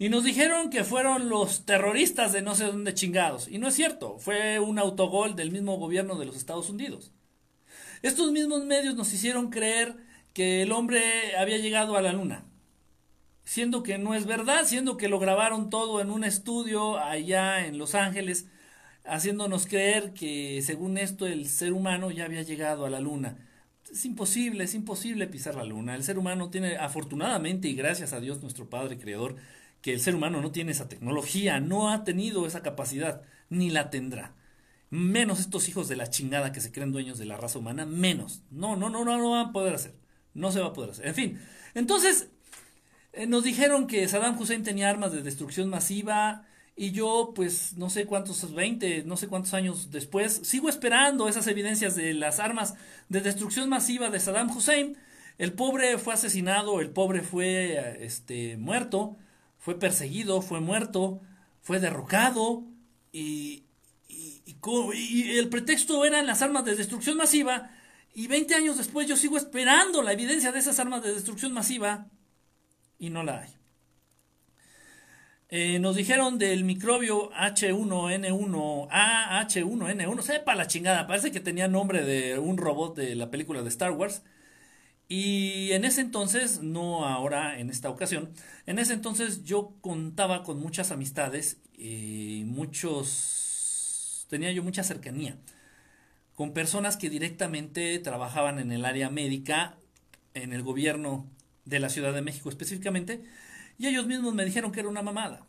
Y nos dijeron que fueron los terroristas de no sé dónde chingados. Y no es cierto, fue un autogol del mismo gobierno de los Estados Unidos. Estos mismos medios nos hicieron creer que el hombre había llegado a la luna. Siendo que no es verdad, siendo que lo grabaron todo en un estudio allá en Los Ángeles, haciéndonos creer que según esto el ser humano ya había llegado a la luna. Es imposible, es imposible pisar la luna. El ser humano tiene, afortunadamente y gracias a Dios nuestro Padre Creador, que el ser humano no tiene esa tecnología, no ha tenido esa capacidad, ni la tendrá. Menos estos hijos de la chingada que se creen dueños de la raza humana, menos. No, no, no, no, no van a poder hacer. No se va a poder hacer. En fin, entonces eh, nos dijeron que Saddam Hussein tenía armas de destrucción masiva y yo, pues, no sé cuántos, 20, no sé cuántos años después, sigo esperando esas evidencias de las armas de destrucción masiva de Saddam Hussein. El pobre fue asesinado, el pobre fue este, muerto, fue perseguido, fue muerto, fue derrocado y, y, el pretexto eran las armas de destrucción masiva y 20 años después yo sigo esperando la evidencia de esas armas de destrucción masiva y no la hay. Eh, nos dijeron del microbio H1N1, AH1N1, sepa la chingada, parece que tenía nombre de un robot de la película de Star Wars. Y en ese entonces, no ahora en esta ocasión, en ese entonces yo contaba con muchas amistades y muchos, tenía yo mucha cercanía con personas que directamente trabajaban en el área médica, en el gobierno de la Ciudad de México específicamente, y ellos mismos me dijeron que era una mamada.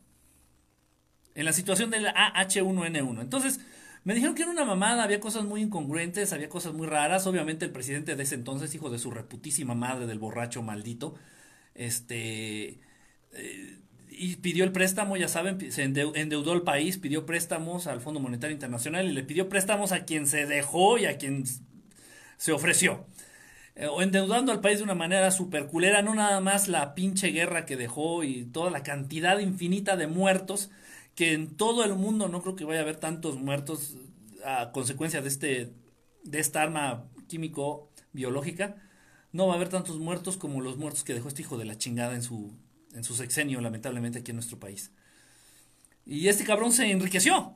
En la situación del AH1N1. Entonces, me dijeron que era una mamada, había cosas muy incongruentes, había cosas muy raras. Obviamente el presidente de ese entonces, hijo de su reputísima madre del borracho maldito, este... Eh, y pidió el préstamo, ya saben, se endeudó el país, pidió préstamos al Fondo Monetario Internacional y le pidió préstamos a quien se dejó y a quien se ofreció. Eh, o endeudando al país de una manera super culera, no nada más la pinche guerra que dejó y toda la cantidad infinita de muertos que en todo el mundo no creo que vaya a haber tantos muertos a consecuencia de este de esta arma químico biológica no va a haber tantos muertos como los muertos que dejó este hijo de la chingada en su en su sexenio lamentablemente aquí en nuestro país. Y este cabrón se enriqueció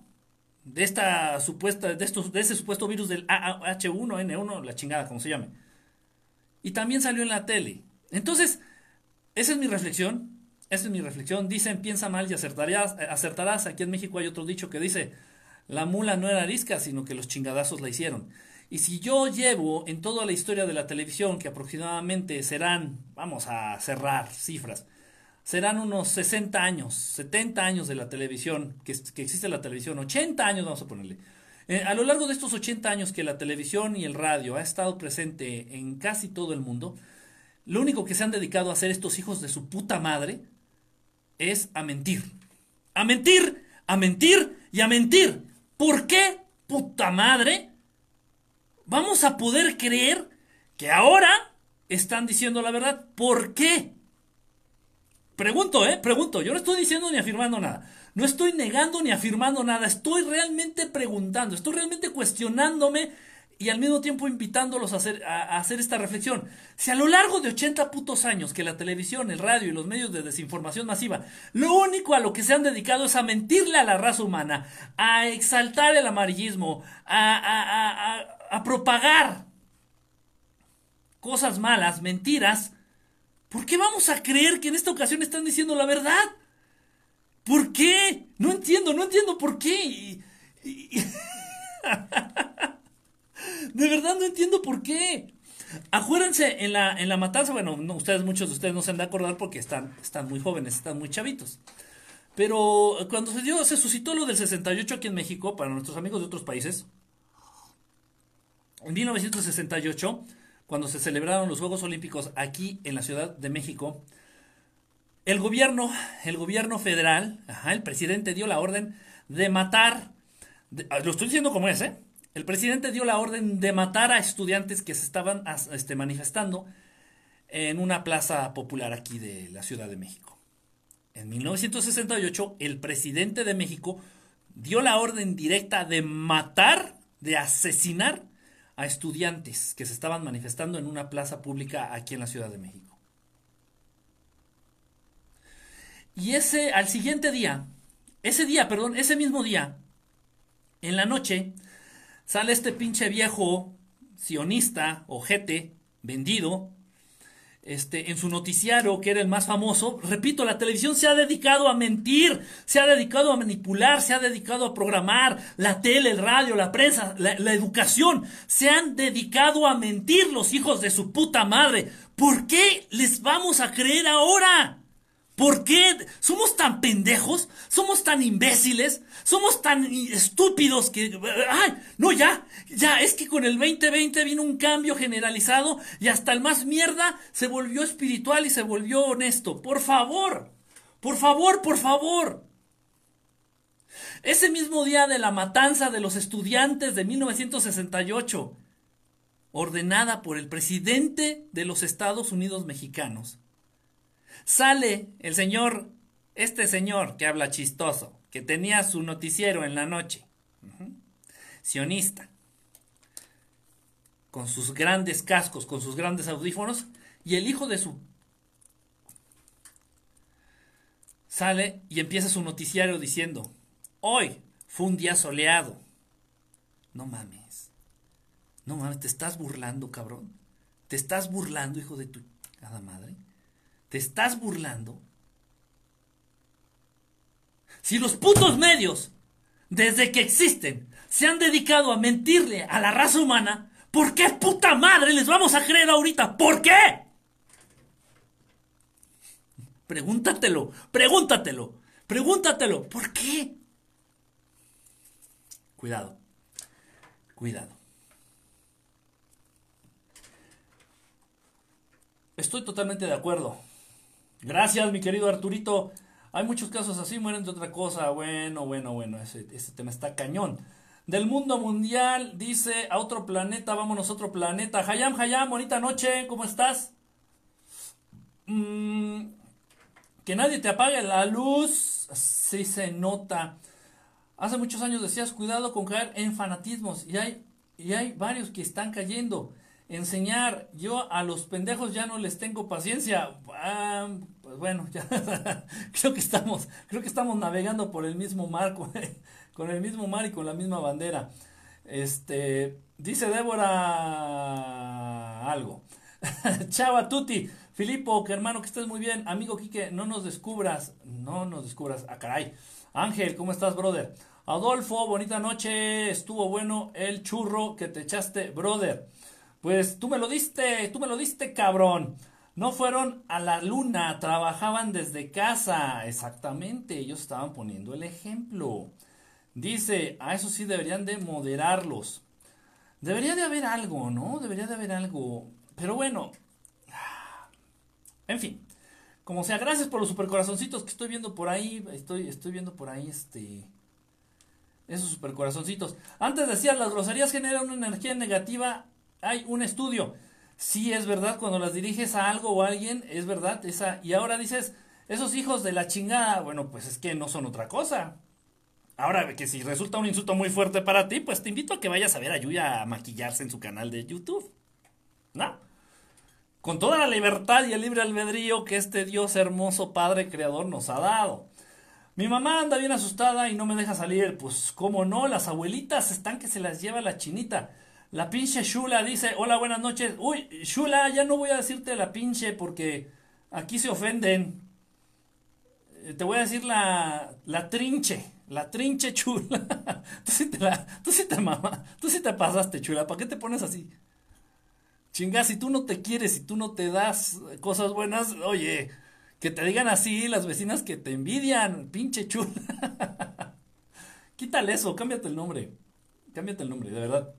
de esta supuesta de estos de ese supuesto virus del H1N1 la chingada como se llame. Y también salió en la tele. Entonces esa es mi reflexión esa es mi reflexión. Dicen, piensa mal y acertarás, eh, acertarás. Aquí en México hay otro dicho que dice, la mula no era arisca, sino que los chingadazos la hicieron. Y si yo llevo en toda la historia de la televisión, que aproximadamente serán, vamos a cerrar cifras, serán unos 60 años, 70 años de la televisión, que, existe la televisión, 80 años vamos a ponerle. Eh, a lo largo de estos 80 años que la televisión y el radio ha estado presente en casi todo el mundo, lo único que se han dedicado a hacer estos hijos de su puta madre es a mentir. A mentir, a mentir y a mentir. ¿Por qué, puta madre, vamos a poder creer que ahora están diciendo la verdad? ¿Por qué? Pregunto, ¿eh? Pregunto. Yo no estoy diciendo ni afirmando nada. No estoy negando ni afirmando nada. Estoy realmente preguntando. Estoy realmente cuestionándome y al mismo tiempo invitándolos a hacer, a, hacer esta reflexión. Si a lo largo de 80 putos años que la televisión, el radio y los medios de desinformación masiva, lo único a lo que se han dedicado es a mentirle a la raza humana, a exaltar el amarillismo, a, a propagar cosas malas, mentiras, ¿por qué vamos a creer que en esta ocasión están diciendo la verdad? ¿Por qué? No entiendo, no entiendo por qué. De verdad no entiendo por qué. Acuérdense, en la, en la matanza, bueno, ustedes, muchos de ustedes no se han de acordar porque están, están muy jóvenes, están muy chavitos. Pero cuando se dio, se suscitó lo del 68 aquí en México, para nuestros amigos de otros países, en 1968, cuando se celebraron los Juegos Olímpicos aquí en la Ciudad de México, el gobierno, el gobierno federal, el presidente dio la orden de matar, lo estoy diciendo como es, ¿eh? El presidente dio la orden de matar a estudiantes que se estaban este, manifestando en una plaza popular aquí de la Ciudad de México. En 1968, el presidente de México dio la orden directa de matar, de asesinar a estudiantes que se estaban manifestando en una plaza pública aquí en la Ciudad de México. Y ese, al siguiente día, ese día, perdón, ese mismo día, en la noche, Sale este pinche viejo sionista, ojete, vendido, este, en su noticiario, que era el más famoso, repito, la televisión se ha dedicado a mentir, se ha dedicado a manipular, se ha dedicado a programar, la tele, el radio, la prensa, la, la educación, se han dedicado a mentir los hijos de su puta madre. ¿Por qué les vamos a creer ahora? ¿Por qué somos tan pendejos? ¿Somos tan imbéciles? ¿Somos tan estúpidos que... ¡Ay! No, ya, ya, es que con el 2020 vino un cambio generalizado y hasta el más mierda se volvió espiritual y se volvió honesto. Por favor, por favor, por favor. Ese mismo día de la matanza de los estudiantes de 1968, ordenada por el presidente de los Estados Unidos mexicanos, Sale el señor, este señor que habla chistoso, que tenía su noticiero en la noche. sionista, con sus grandes cascos, con sus grandes audífonos, y el hijo de su sale y empieza su noticiario diciendo, hoy fue un día soleado. No mames. No mames, te estás burlando, cabrón. Te estás burlando, hijo de tu cada madre. Te estás burlando. Si los putos medios, desde que existen, se han dedicado a mentirle a la raza humana, ¿por qué puta madre les vamos a creer ahorita? ¿Por qué? Pregúntatelo, pregúntatelo, pregúntatelo. ¿Por qué? Cuidado, cuidado. Estoy totalmente de acuerdo. Gracias, mi querido Arturito. Hay muchos casos así, mueren de otra cosa. Bueno, bueno, bueno, ese, tema está cañón. Del mundo mundial, dice, a otro planeta, vámonos a otro planeta. Hayam, Hayam, bonita noche, ¿cómo estás? Mmm que nadie te apague la luz, sí se nota. Hace muchos años decías, cuidado con caer en fanatismos, y hay, y hay varios que están cayendo. Enseñar, yo a los pendejos ya no les tengo paciencia. Pues bueno, ya creo que estamos, creo que estamos navegando por el mismo mar, con, el mismo mar y con la misma bandera. Este, dice Débora algo. Chao a tutti. Filipo, que hermano, que estés muy bien. Amigo Quique, no nos descubras. No nos descubras. Ah, caray. Ángel, ¿cómo estás, brother? Adolfo, bonita noche. Estuvo bueno el churro que te echaste, brother. Pues tú me lo diste, tú me lo diste, cabrón. No fueron a la luna, trabajaban desde casa. Exactamente, ellos estaban poniendo el ejemplo. Dice, a eso sí deberían de moderarlos. Debería de haber algo, ¿no? Debería de haber algo. Pero bueno, en fin, como sea, gracias por los supercorazoncitos que estoy viendo por ahí. Estoy, estoy viendo por ahí este. Esos supercorazoncitos. Antes decía, las groserías generan una energía negativa. Hay un estudio. Sí, es verdad, cuando las diriges a algo o a alguien, es verdad. Esa, y ahora dices, esos hijos de la chingada, bueno, pues es que no son otra cosa. Ahora, que si resulta un insulto muy fuerte para ti, pues te invito a que vayas a ver a Yuya a maquillarse en su canal de YouTube. ¿No? con toda la libertad y el libre albedrío que este Dios hermoso Padre Creador nos ha dado. Mi mamá anda bien asustada y no me deja salir. Pues, cómo no, las abuelitas están que se las lleva la chinita. La pinche Shula dice, hola, buenas noches. Uy, Shula, ya no voy a decirte la pinche porque aquí se ofenden. Eh, te voy a decir la, la trinche, la trinche chula. tú sí te la, tú sí te mamá, tú sí te pasaste chula. ¿Para qué te pones así? Chinga, si tú no te quieres, si tú no te das cosas buenas, oye, que te digan así las vecinas que te envidian, pinche chula. Quítale eso, cámbiate el nombre. Cámbiate el nombre, de verdad.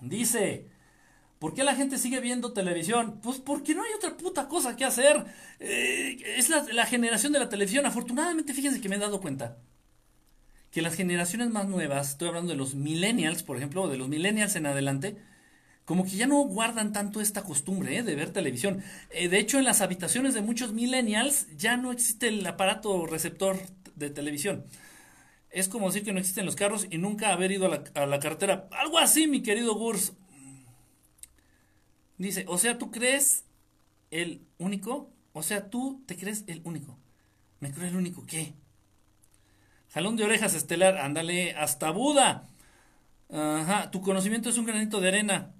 Dice, ¿por qué la gente sigue viendo televisión? Pues porque no hay otra puta cosa que hacer. Eh, es la, la generación de la televisión. Afortunadamente, fíjense que me he dado cuenta que las generaciones más nuevas, estoy hablando de los millennials, por ejemplo, de los millennials en adelante, como que ya no guardan tanto esta costumbre ¿eh? de ver televisión. Eh, de hecho, en las habitaciones de muchos millennials ya no existe el aparato receptor de televisión. Es como decir que no existen los carros y nunca haber ido a la, a carretera. Algo así, mi querido Gurs. Dice, o sea, ¿tú crees el único? O sea, tú te crees el único. ¿Me creo el único qué? Jalón de orejas estelar, ándale, hasta Buda. Ajá, tu conocimiento es un granito de arena.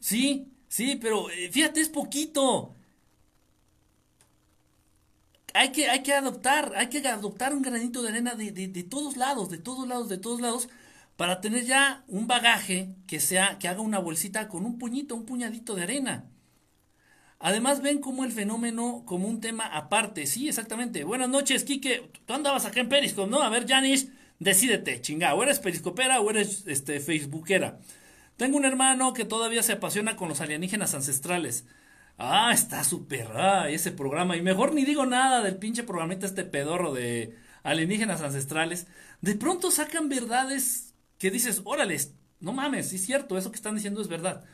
Sí, sí, pero eh, fíjate, es poquito. Hay que, hay que adoptar, hay que adoptar un granito de arena de, de, todos lados, de todos lados, de todos lados, para tener ya un bagaje que sea, que haga una bolsita con un puñito, un puñadito de arena. Además ven como el fenómeno como un tema aparte. Sí, exactamente. Buenas noches, Quique. Tú andabas acá en Periscope, ¿no? A ver, Janish, decídete, chinga, o eres periscopera o eres este, facebookera. Tengo un hermano que todavía se apasiona con los alienígenas ancestrales. Ah, está súper, ah, ese programa. Y mejor ni digo nada del pinche programita este pedorro de alienígenas ancestrales. De pronto sacan verdades que dices, órales, no mames, sí es cierto, eso que están diciendo es verdad.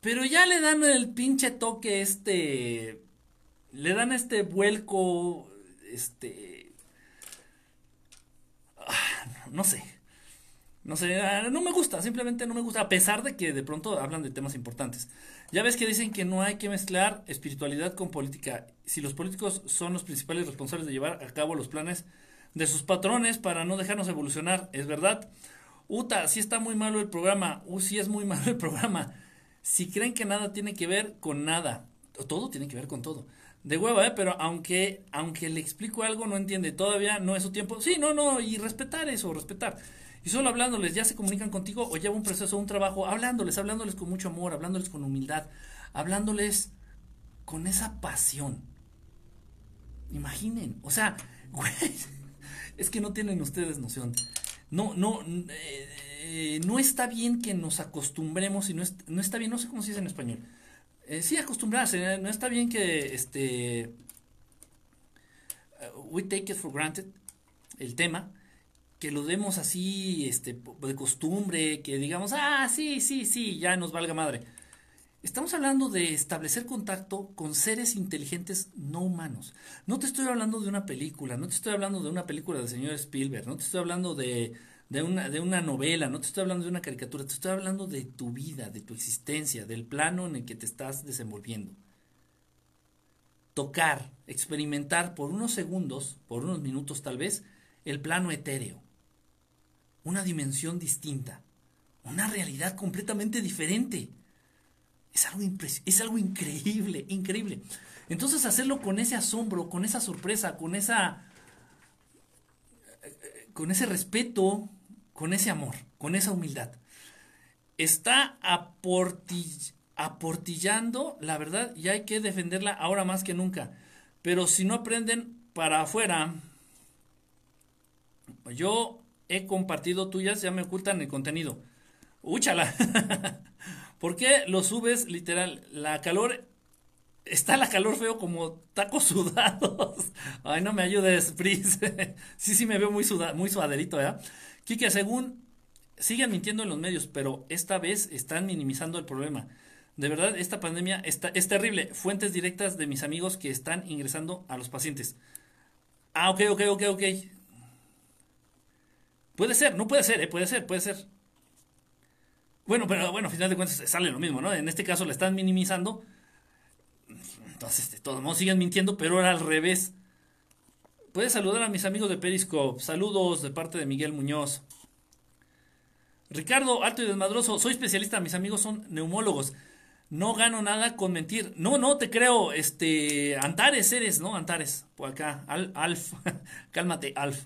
Pero ya le dan el pinche toque este, le dan este vuelco, este, ah, no sé. No sé, ah, no me gusta, simplemente no me gusta, a pesar de que de pronto hablan de temas importantes. Ya ves que dicen que no hay que mezclar espiritualidad con política. Si los políticos son los principales responsables de llevar a cabo los planes de sus patrones para no dejarnos evolucionar, ¿es verdad? Uta, si está muy malo el programa. Uh, sí es muy malo el programa. Si creen que nada tiene que ver con nada, todo tiene que ver con todo. De hueva, ¿eh? Pero aunque, aunque le explico algo, no entiende. Todavía no es su tiempo. Sí, no, no, y respetar eso, respetar. Y solo hablándoles, ya se comunican contigo o lleva un proceso, un trabajo, hablándoles, hablándoles con mucho amor, hablándoles con humildad, hablándoles con esa pasión. Imaginen, o sea, güey, es que no tienen ustedes noción. No, no, eh, no está bien que nos acostumbremos y no, no está bien, no sé cómo se dice en español. Eh, sí, acostumbrarse, eh, no está bien que este we take it for granted el tema, que lo demos así este de costumbre, que digamos, "Ah, sí, sí, sí, ya nos valga madre." Estamos hablando de establecer contacto con seres inteligentes no humanos. No te estoy hablando de una película, no te estoy hablando de una película del señor Spielberg, no te estoy hablando de, una, de una novela, no te estoy hablando de una caricatura, te estoy hablando de tu vida, de tu existencia, del plano en el que te estás desenvolviendo. Tocar, experimentar por unos segundos, por unos minutos tal vez, el plano etéreo. Una dimensión distinta, una realidad completamente diferente es algo, es algo increíble, increíble. Entonces hacerlo con ese asombro, con esa sorpresa, con esa con ese respeto, con ese amor, con esa humildad. Está aportillando la verdad y hay que defenderla ahora más que nunca. Pero si no aprenden para afuera, yo he compartido tuyas, ya me ocultan el contenido. Úchala. ¿Por qué lo subes literal? La calor está la calor feo como tacos sudados. Ay, no me ayudes, Pris. sí, sí me veo muy, muy sudaderito, ¿verdad? Kike, según siguen mintiendo en los medios, pero esta vez están minimizando el problema. De verdad, esta pandemia está, es terrible. Fuentes directas de mis amigos que están ingresando a los pacientes. Ah, ok, ok, ok, ok. Puede ser, no puede ser, ¿eh? puede ser, puede ser. Bueno, pero bueno, al final de cuentas sale lo mismo, ¿no? En este caso la están minimizando. Entonces, de todos modos siguen mintiendo, pero ahora al revés. Puedes saludar a mis amigos de Periscope. Saludos de parte de Miguel Muñoz. Ricardo, alto y desmadroso. Soy especialista, mis amigos son neumólogos. No gano nada con mentir. No, no te creo. Este. Antares eres, ¿no? Antares. Por acá. Alf. Cálmate, Alf.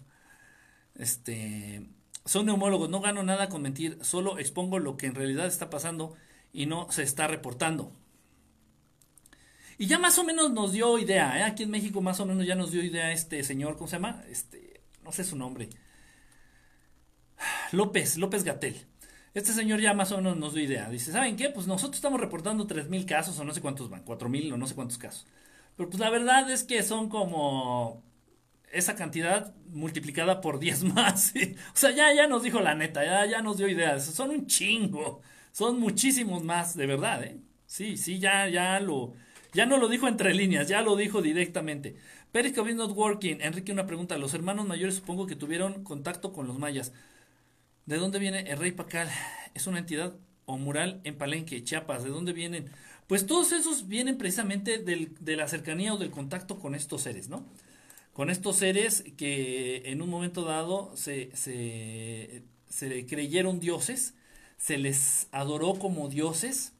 Este. Son neumólogos, no gano nada con mentir, solo expongo lo que en realidad está pasando y no se está reportando. Y ya más o menos nos dio idea, ¿eh? aquí en México más o menos ya nos dio idea este señor, ¿cómo se llama? Este, no sé su nombre. López, López Gatel. Este señor ya más o menos nos dio idea. Dice, ¿saben qué? Pues nosotros estamos reportando mil casos o no sé cuántos van, mil o no sé cuántos casos. Pero pues la verdad es que son como esa cantidad multiplicada por 10 más. O sea, ya, ya nos dijo la neta, ya, ya nos dio ideas. Son un chingo. Son muchísimos más, de verdad, ¿eh? Sí, sí, ya, ya lo. Ya no lo dijo entre líneas, ya lo dijo directamente. Periscope not working. Enrique, una pregunta. Los hermanos mayores supongo que tuvieron contacto con los mayas. ¿De dónde viene el rey Pacal? ¿Es una entidad o mural en Palenque, Chiapas? ¿De dónde vienen? Pues todos esos vienen precisamente del, de la cercanía o del contacto con estos seres, ¿no? Con estos seres que en un momento dado se, se, creyeron dioses, se les adoró como dioses,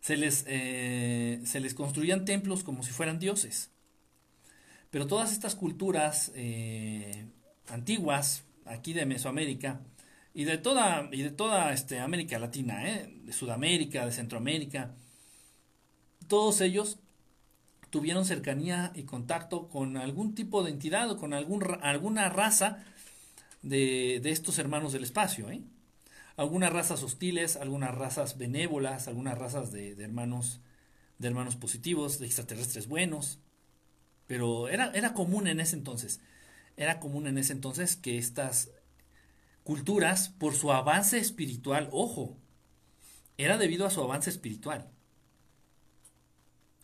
se les, eh, se les construían templos como si fueran dioses. Pero todas estas culturas eh, antiguas, aquí de Mesoamérica, y de toda, y de toda este, América Latina, eh, de Sudamérica, de Centroamérica, todos ellos tuvieron cercanía y contacto con algún tipo de entidad o con algún, alguna raza de, de estos hermanos del espacio. ¿eh? Algunas razas hostiles, algunas razas benévolas, algunas razas de, de, hermanos, de hermanos positivos, de extraterrestres buenos. Pero era, era común en ese entonces. Era común en ese entonces que estas culturas, por su avance espiritual, ojo, era debido a su avance espiritual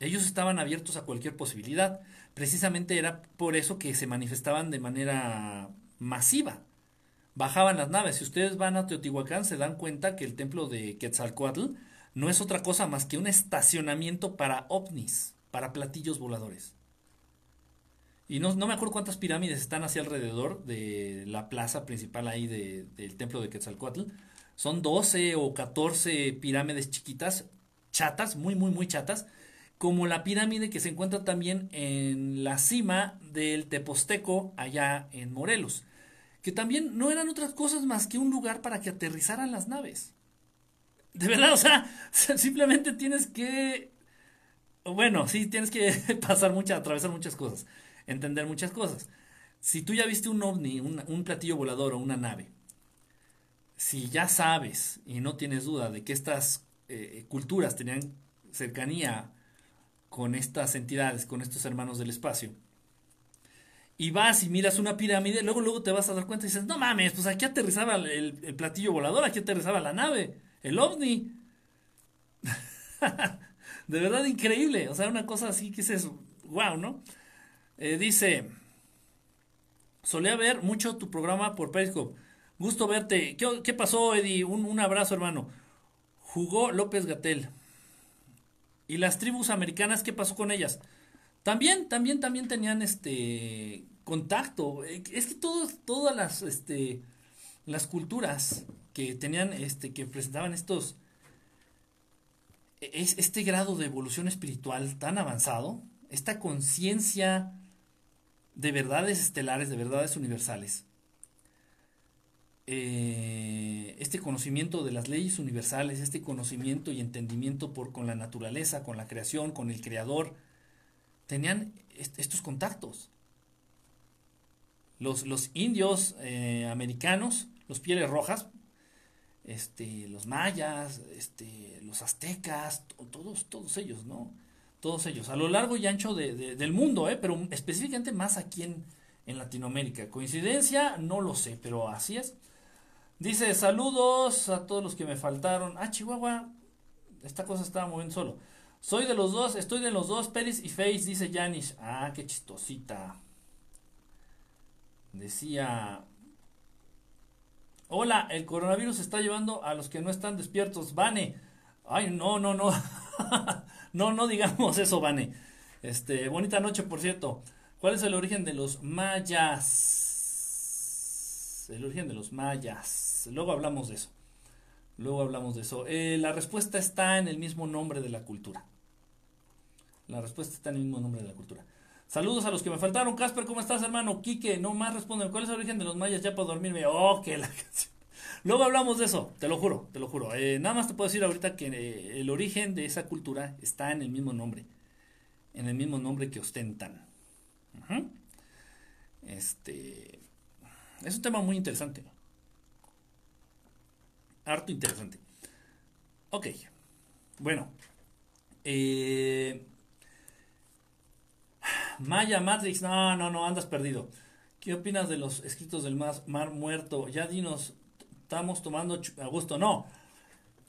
ellos estaban abiertos a cualquier posibilidad. Precisamente era por eso que se manifestaban de manera masiva. bajaban las naves. Si ustedes van a Teotihuacán se dan cuenta que el templo de Quetzalcoatl no es otra cosa más que un estacionamiento para ovnis, para platillos voladores. Y no, no me acuerdo cuántas pirámides están hacia alrededor de la plaza principal ahí del templo de Quetzalcoatl. Son 12 o 14 pirámides chiquitas, chatas, muy, muy, muy chatas, como la pirámide que se encuentra también en la cima del Teposteco, allá en Morelos, que también no eran otras cosas más que un lugar para que aterrizaran las naves. De verdad, o sea, simplemente tienes que... Bueno, sí, tienes que pasar muchas, atravesar muchas cosas, entender muchas cosas. Si tú ya viste un ovni, un, platillo volador o una nave, si ya sabes y no tienes duda de que estas eh, culturas tenían cercanía con estas entidades, con estos hermanos del espacio, y vas y miras una pirámide, luego luego te vas a dar cuenta y dices, no mames, pues aquí aterrizaba el, platillo volador, aquí aterrizaba la nave el ovni. de verdad increíble. O sea, una cosa así que es wow, ¿no? Eh, dice, solía ver mucho tu programa por Periscope. Gusto verte. ¿Qué, pasó, Eddie? Un, un, abrazo, hermano. Jugó López Gatel. ¿Y las tribus americanas qué pasó con ellas? También, también, también tenían este contacto. Es que todas las, este, las culturas que tenían, este, que presentaban estos, es, este grado de evolución espiritual tan avanzado, esta conciencia de verdades estelares, de verdades universales, eh, este conocimiento de las leyes universales, este conocimiento y entendimiento por, con la naturaleza, con la creación, con el creador, tenían estos contactos. Los, los indios eh, americanos, los pieles rojas, este, los mayas, este, los aztecas, todos, todos ellos, ¿no? Todos ellos, a lo largo y ancho de, del mundo, ¿eh? Pero específicamente más aquí en, en Latinoamérica. ¿Coincidencia? No lo sé, pero así es. Dice, saludos a todos los que me faltaron. Ah, Chihuahua, esta cosa estaba muy solo. Soy de los dos, estoy de los dos, Peris y Face, dice Janish. Ah, qué chistosita. Decía Hola, el coronavirus está llevando a los que no están despiertos. Vane. Ay, no, no, no. no, no digamos eso, Vane. Este, bonita noche, por cierto. ¿Cuál es el origen de los mayas? El origen de los mayas. Luego hablamos de eso. Luego hablamos de eso. Eh, la respuesta está en el mismo nombre de la cultura. La respuesta está en el mismo nombre de la cultura. Saludos a los que me faltaron. Casper, ¿cómo estás, hermano? Quique, no más responden. ¿Cuál es el origen de los mayas ya para dormirme? Oh, que la canción. Luego hablamos de eso, te lo juro, te lo juro. Eh, nada más te puedo decir ahorita que eh, el origen de esa cultura está en el mismo nombre. En el mismo nombre que ostentan. Este. Es un tema muy interesante. Harto interesante. Ok. Bueno. Eh Maya Matrix, no, no, no, andas perdido. ¿Qué opinas de los escritos del mar, muerto? Ya dinos, estamos tomando a gusto. No.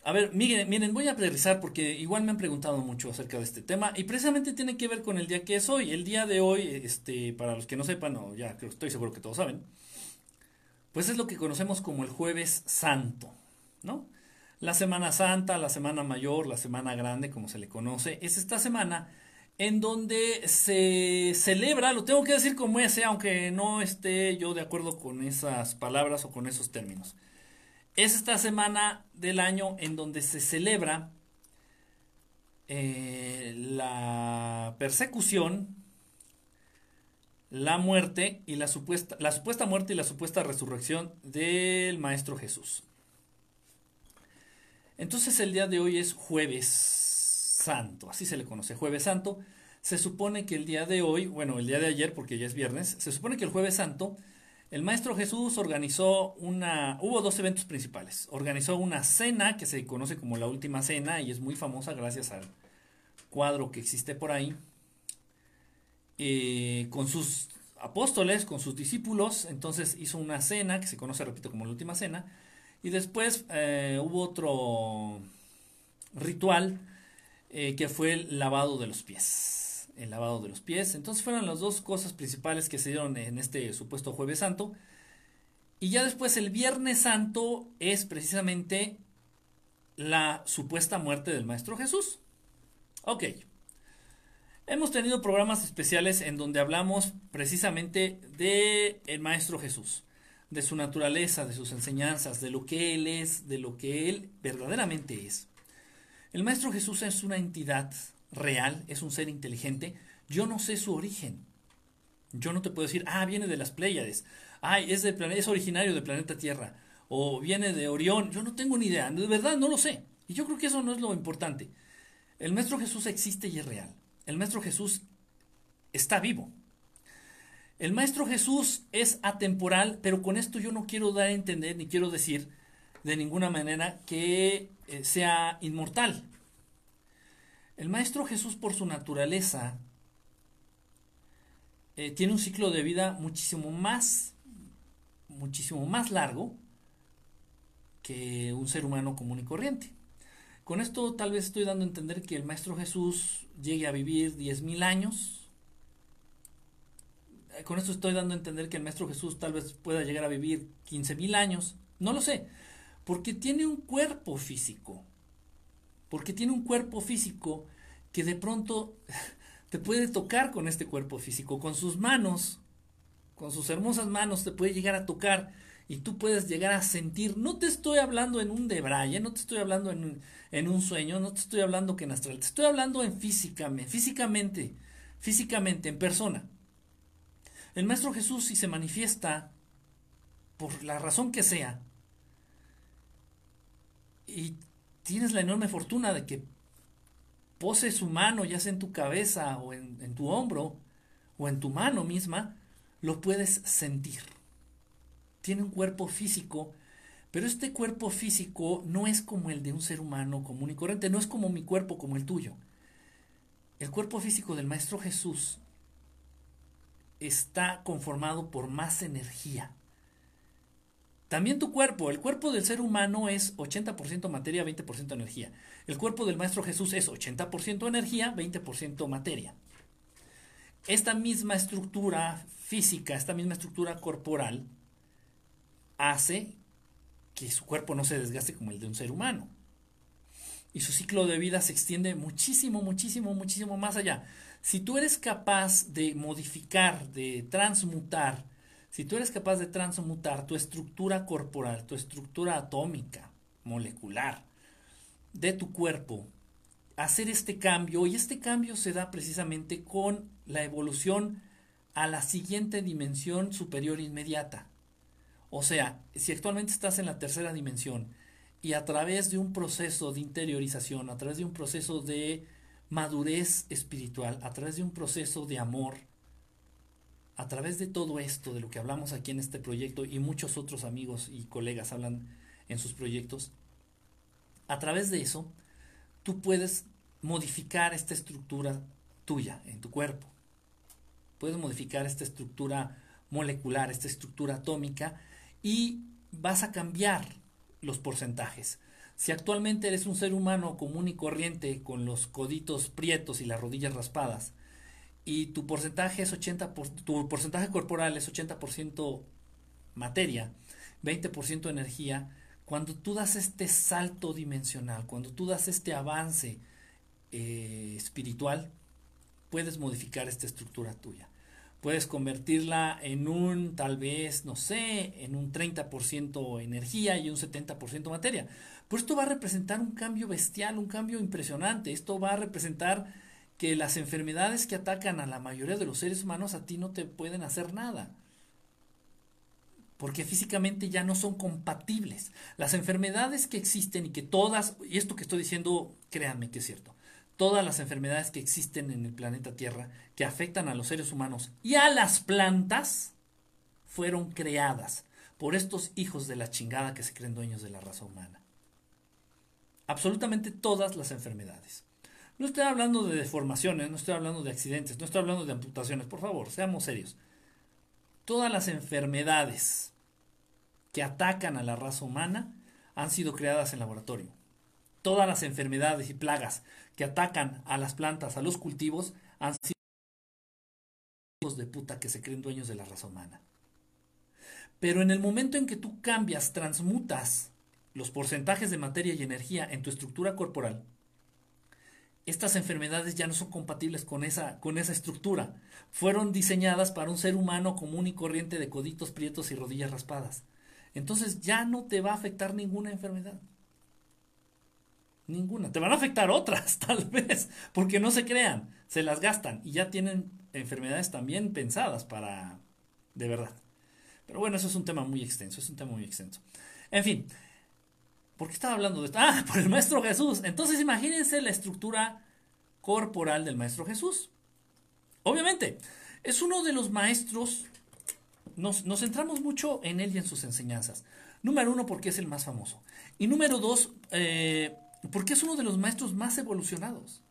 A ver, miren, miren, voy a aterrizar porque igual me han preguntado mucho acerca de este tema y precisamente tiene que ver con el día que es hoy. El día de hoy, este, para los que no sepan, o ya estoy seguro que todos saben, pues es lo que conocemos como el jueves santo, ¿no? La Semana Santa, la Semana Mayor, la Semana Grande, como se le conoce, es esta semana en donde se celebra, lo tengo que decir como ese, aunque no esté yo de acuerdo con esas palabras o con esos términos. Es esta semana del año en donde se celebra eh, la persecución, la muerte y la supuesta, la supuesta muerte y la supuesta resurrección del Maestro Jesús. Entonces el día de hoy es jueves Santo, así se le conoce, Jueves Santo. Se supone que el día de hoy, bueno, el día de ayer, porque ya es viernes, se supone que el Jueves Santo, el Maestro Jesús organizó una, hubo dos eventos principales. Organizó una cena que se conoce como la Última Cena y es muy famosa gracias al cuadro que existe por ahí, eh, con sus apóstoles, con sus discípulos. Entonces hizo una cena que se conoce, repito, como la Última Cena. Y después eh, hubo otro ritual eh, que fue el lavado de los pies. El lavado de los pies. Entonces fueron las dos cosas principales que se dieron en este supuesto jueves santo. Y ya después el Viernes Santo es precisamente la supuesta muerte del Maestro Jesús. Ok. Hemos tenido programas especiales en donde hablamos precisamente de el Maestro Jesús, de su naturaleza, de sus enseñanzas, de lo que Él es, de lo que Él verdaderamente es. El Maestro Jesús es una entidad real, es un ser inteligente. Yo no sé su origen. Yo no te puedo decir, ah, viene de las Pléyades, ah, es, de, es originario del planeta Tierra, o viene de Orión. Yo no tengo ni idea, de verdad no lo sé. Y yo creo que eso no es lo importante. El Maestro Jesús existe y es real. El Maestro Jesús está vivo. El Maestro Jesús es atemporal, pero con esto yo no quiero dar a entender ni quiero decir de ninguna manera que eh, sea inmortal. El Maestro Jesús por su naturaleza eh, tiene un ciclo de vida muchísimo más, muchísimo más largo que un ser humano común y corriente. Con esto tal vez estoy dando a entender que el Maestro Jesús llegue a vivir 10.000 años. Eh, con esto estoy dando a entender que el Maestro Jesús tal vez pueda llegar a vivir 15.000 años. No lo sé. Porque tiene un cuerpo físico. Porque tiene un cuerpo físico que de pronto te puede tocar con este cuerpo físico. Con sus manos, con sus hermosas manos te puede llegar a tocar y tú puedes llegar a sentir, no te estoy hablando en un debraye, no te estoy hablando en, en un sueño, no te estoy hablando que en astral, te estoy hablando en físicamente, físicamente, físicamente, en persona. El Maestro Jesús si se manifiesta por la razón que sea y tienes la enorme fortuna de que pose su mano ya sea en tu cabeza o en, en tu hombro o en tu mano misma, lo puedes sentir tiene un cuerpo físico, pero este cuerpo físico no es como el de un ser humano común y corriente, no es como mi cuerpo, como el tuyo. El cuerpo físico del Maestro Jesús está conformado por más energía. También tu cuerpo, el cuerpo del ser humano es 80% materia, 20% energía. El cuerpo del Maestro Jesús es 80% energía, 20% materia. Esta misma estructura física, esta misma estructura corporal, hace que su cuerpo no se desgaste como el de un ser humano. Y su ciclo de vida se extiende muchísimo, muchísimo, muchísimo más allá. Si tú eres capaz de modificar, de transmutar, si tú eres capaz de transmutar tu estructura corporal, tu estructura atómica, molecular, de tu cuerpo, hacer este cambio, y este cambio se da precisamente con la evolución a la siguiente dimensión superior inmediata. O sea, si actualmente estás en la tercera dimensión y a través de un proceso de interiorización, a través de un proceso de madurez espiritual, a través de un proceso de amor, a través de todo esto, de lo que hablamos aquí en este proyecto y muchos otros amigos y colegas hablan en sus proyectos, a través de eso, tú puedes modificar esta estructura tuya en tu cuerpo. Puedes modificar esta estructura molecular, esta estructura atómica y vas a cambiar los porcentajes. Si actualmente eres un ser humano común y corriente con los coditos prietos y las rodillas raspadas y tu porcentaje es 80 tu porcentaje corporal es 80% materia, 20% energía, cuando tú das este salto dimensional, cuando tú das este avance eh, espiritual, puedes modificar esta estructura tuya puedes convertirla en un, tal vez, no sé, en un 30% energía y un 70% materia. Pero esto va a representar un cambio bestial, un cambio impresionante. Esto va a representar que las enfermedades que atacan a la mayoría de los seres humanos a ti no te pueden hacer nada. Porque físicamente ya no son compatibles. Las enfermedades que existen y que todas, y esto que estoy diciendo, créanme que es cierto, todas las enfermedades que existen en el planeta Tierra que afectan a los seres humanos y a las plantas fueron creadas por estos hijos de la chingada que se creen dueños de la raza humana. Absolutamente todas las enfermedades. No estoy hablando de deformaciones, no estoy hablando de accidentes, no estoy hablando de amputaciones, por favor, seamos serios. Todas las enfermedades que atacan a la raza humana han sido creadas en laboratorio. Todas las enfermedades y plagas que atacan a las plantas, a los cultivos, han sido hijos de puta que se creen dueños de la raza humana. Pero en el momento en que tú cambias, transmutas los porcentajes de materia y energía en tu estructura corporal, estas enfermedades ya no son compatibles con esa, con esa estructura. Fueron diseñadas para un ser humano común y corriente de coditos prietos y rodillas raspadas. Entonces ya no te va a afectar ninguna enfermedad. Ninguna. Te van a afectar otras, tal vez, porque no se crean, se las gastan y ya tienen enfermedades también pensadas para... de verdad. Pero bueno, eso es un tema muy extenso, es un tema muy extenso. En fin, ¿por qué estaba hablando de esto? Ah, por el Maestro Jesús. Entonces imagínense la estructura corporal del Maestro Jesús. Obviamente, es uno de los maestros, nos, centramos mucho en él y en sus enseñanzas. Número uno, porque es el más famoso. Y número dos, eh, porque es uno de los maestros más evolucionados.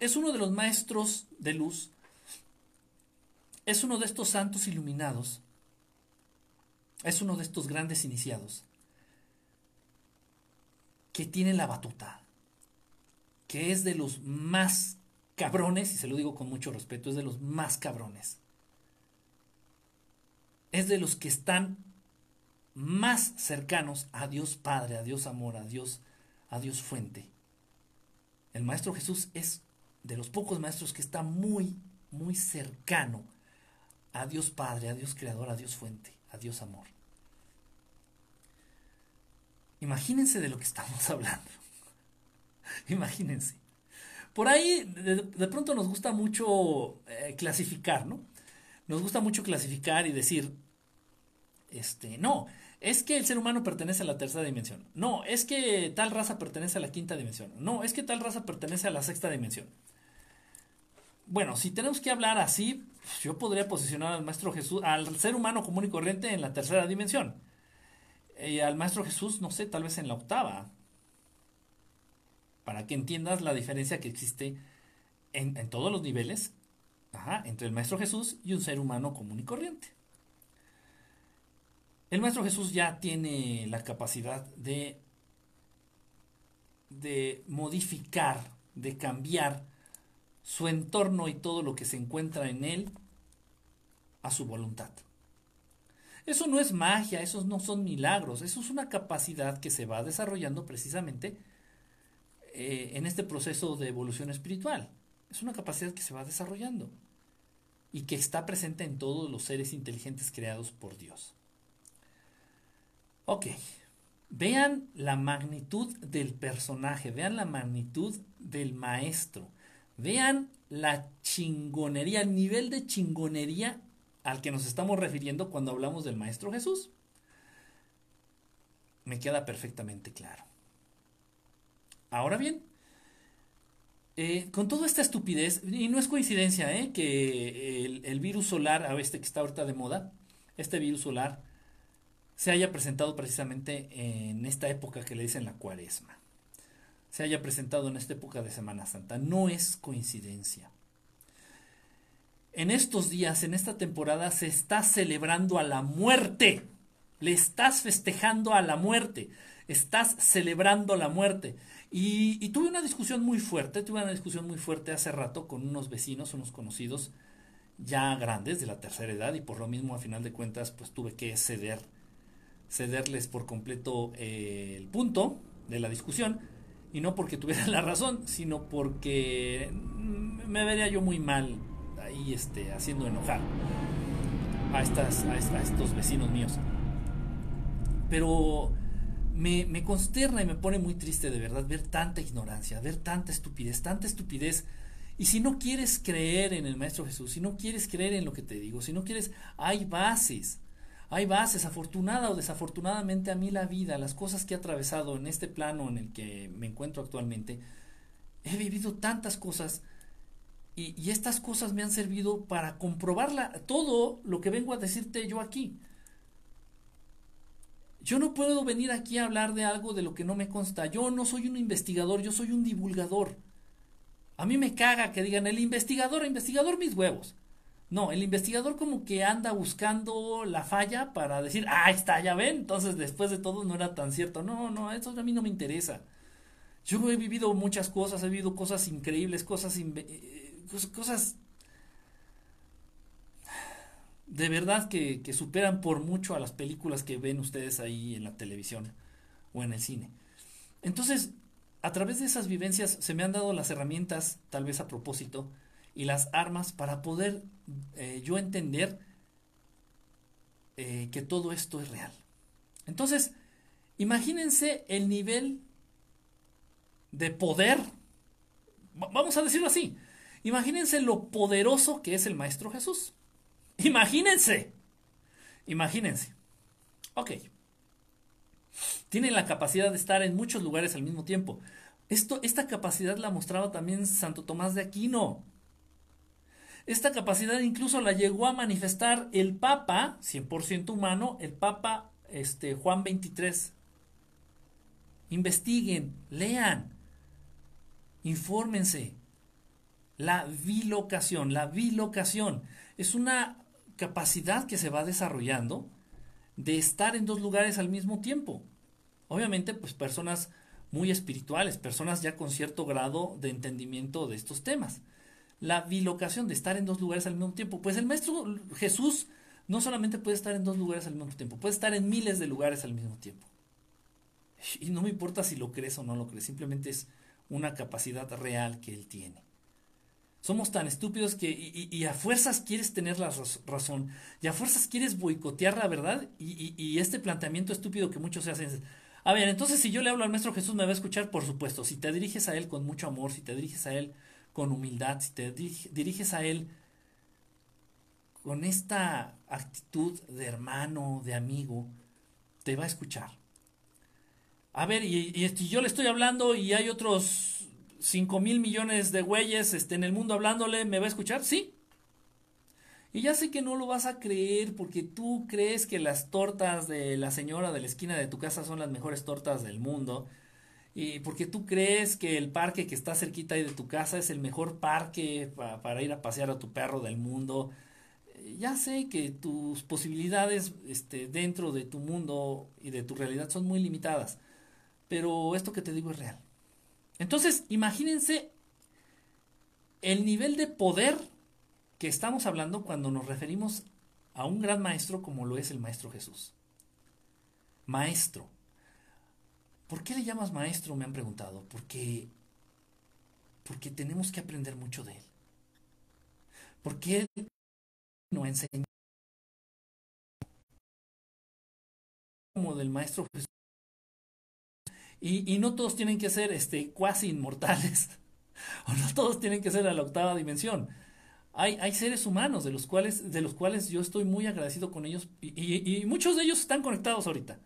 Es uno de los maestros de luz. Es uno de estos santos iluminados. Es uno de estos grandes iniciados que tiene la batuta, que es de los más cabrones, y se lo digo con mucho respeto, es de los más cabrones. Es de los que están más cercanos a Dios Padre, a Dios Amor, a Dios, a Dios Fuente. El Maestro Jesús es de los pocos maestros que está muy, muy cercano a Dios Padre, a Dios Creador, a Dios Fuente, a Dios Amor. Imagínense de lo que estamos hablando. Imagínense. Por ahí de, pronto nos gusta mucho eh, clasificar, ¿no? Nos gusta mucho clasificar y decir, este, no, es que el ser humano pertenece a la tercera dimensión. No, es que tal raza pertenece a la quinta dimensión. No, es que tal raza pertenece a la sexta dimensión. Bueno, si tenemos que hablar así, yo podría posicionar al maestro Jesús, al ser humano común y corriente en la tercera dimensión. Y al maestro Jesús, no sé, tal vez en la octava. Para que entiendas la diferencia que existe en, en todos los niveles entre el maestro Jesús y un ser humano común y corriente. El Maestro Jesús ya tiene la capacidad de, de modificar, de cambiar su entorno y todo lo que se encuentra en él a su voluntad. Eso no es magia, esos no son milagros, eso es una capacidad que se va desarrollando precisamente eh, en este proceso de evolución espiritual. Es una capacidad que se va desarrollando y que está presente en todos los seres inteligentes creados por Dios. Ok, vean la magnitud del personaje, vean la magnitud del maestro, vean la chingonería, el nivel de chingonería al que nos estamos refiriendo cuando hablamos del maestro Jesús. Me queda perfectamente claro. Ahora bien, eh, con toda esta estupidez, y no es coincidencia eh, que el, el virus solar, a este que está ahorita de moda, este virus solar, se haya presentado precisamente en esta época que le dicen la cuaresma. Se haya presentado en esta época de Semana Santa. No es coincidencia. En estos días, en esta temporada, se está celebrando a la muerte. Le estás festejando a la muerte. Estás celebrando la muerte. Y, tuve una discusión muy fuerte, tuve una discusión muy fuerte hace rato con unos vecinos, unos conocidos ya grandes de la tercera edad y por lo mismo a final de cuentas pues tuve que ceder cederles por completo eh, el punto de la discusión y no porque tuviera la razón, sino porque me vería yo muy mal ahí este, haciendo enojar a, estas, a, estos vecinos míos. Pero me, me, consterna y me pone muy triste de verdad ver tanta ignorancia, ver tanta estupidez, tanta estupidez. Y si no quieres creer en el Maestro Jesús, si no quieres creer en lo que te digo, si no quieres, hay bases hay bases, afortunada o desafortunadamente a mí la vida, las cosas que he atravesado en este plano en el que me encuentro actualmente, he vivido tantas cosas y, y estas cosas me han servido para comprobarla, todo lo que vengo a decirte yo aquí. Yo no puedo venir aquí a hablar de algo de lo que no me consta. Yo no soy un investigador, yo soy un divulgador. A mí me caga que digan el investigador, investigador mis huevos. No, el investigador como que anda buscando la falla para decir, ah, está, ya ven, entonces después de todo no era tan cierto. No, no, eso a mí no me interesa. Yo he vivido muchas cosas, he vivido cosas increíbles, cosas, eh, cosas de verdad que, que superan por mucho a las películas que ven ustedes ahí en la televisión o en el cine. Entonces, a través de esas vivencias se me han dado las herramientas, tal vez a propósito, y las armas para poder eh, yo entender eh, que todo esto es real. Entonces, imagínense el nivel de poder, vamos a decirlo así, imagínense lo poderoso que es el Maestro Jesús. Imagínense, imagínense. Ok. Tiene la capacidad de estar en muchos lugares al mismo tiempo. Esto, esta capacidad la mostraba también Santo Tomás de Aquino. Esta capacidad incluso la llegó a manifestar el Papa, 100% humano, el Papa este, Juan 23. Investiguen, lean, infórmense. La bilocación, la bilocación es una capacidad que se va desarrollando de estar en dos lugares al mismo tiempo. Obviamente, pues personas muy espirituales, personas ya con cierto grado de entendimiento de estos temas la bilocación de estar en dos lugares al mismo tiempo. Pues el Maestro Jesús no solamente puede estar en dos lugares al mismo tiempo, puede estar en miles de lugares al mismo tiempo. Y no me importa si lo crees o no lo crees, simplemente es una capacidad real que él tiene. Somos tan estúpidos que y, a fuerzas quieres tener la razón y a fuerzas quieres boicotear la verdad y, este planteamiento estúpido que muchos se hacen a ver, entonces si yo le hablo al Maestro Jesús me va a escuchar, por supuesto, si te diriges a Él con mucho amor, si te diriges a Él con humildad, si te diriges a Él con esta actitud de hermano, de amigo, te va a escuchar. A ver, y, yo le estoy hablando y hay otros 5 mil millones de güeyes este, en el mundo hablándole, ¿me va a escuchar? Sí. Y ya sé que no lo vas a creer porque tú crees que las tortas de la señora de la esquina de tu casa son las mejores tortas del mundo y porque tú crees que el parque que está cerquita ahí de tu casa es el mejor parque para ir a pasear a tu perro del mundo. Eh, ya sé que tus posibilidades este, dentro de tu mundo y de tu realidad son muy limitadas, pero esto que te digo es real. Entonces, imagínense el nivel de poder que estamos hablando cuando nos referimos a un gran maestro como lo es el Maestro Jesús. Maestro. ¿Por qué le llamas maestro? Me han preguntado. Porque, porque tenemos que aprender mucho de él. Porque él no enseña como del maestro Jesús. Y, no todos tienen que ser este, cuasi inmortales. o no todos tienen que ser a la octava dimensión. Hay, hay, seres humanos de los cuales, de los cuales yo estoy muy agradecido con ellos y, y muchos de ellos están conectados ahorita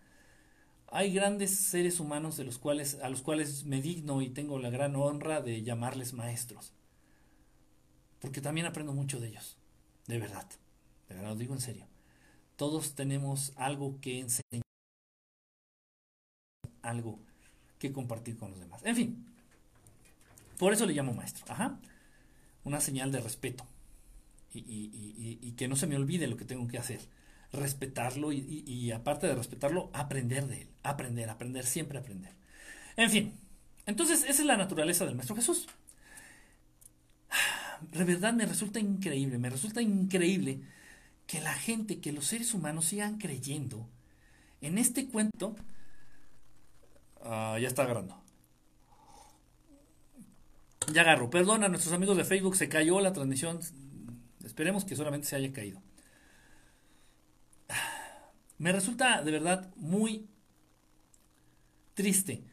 hay grandes seres humanos de los cuales, a los cuales me digno y tengo la gran honra de llamarles maestros. Porque también aprendo mucho de ellos. De verdad. De verdad, lo digo en serio. Todos tenemos algo que enseñar. Algo que compartir con los demás. En fin. Por eso le llamo maestro. Ajá. Una señal de respeto. Y, que no se me olvide lo que tengo que hacer respetarlo y, aparte de respetarlo, aprender de él. Aprender, aprender, siempre aprender. En fin, entonces esa es la naturaleza del Maestro Jesús. De verdad me resulta increíble, me resulta increíble que la gente, que los seres humanos sigan creyendo en este cuento. Ah, ya está agarrando. Ya agarro. Perdón a nuestros amigos de Facebook, se cayó la transmisión. Esperemos que solamente se haya caído. Me resulta de verdad muy triste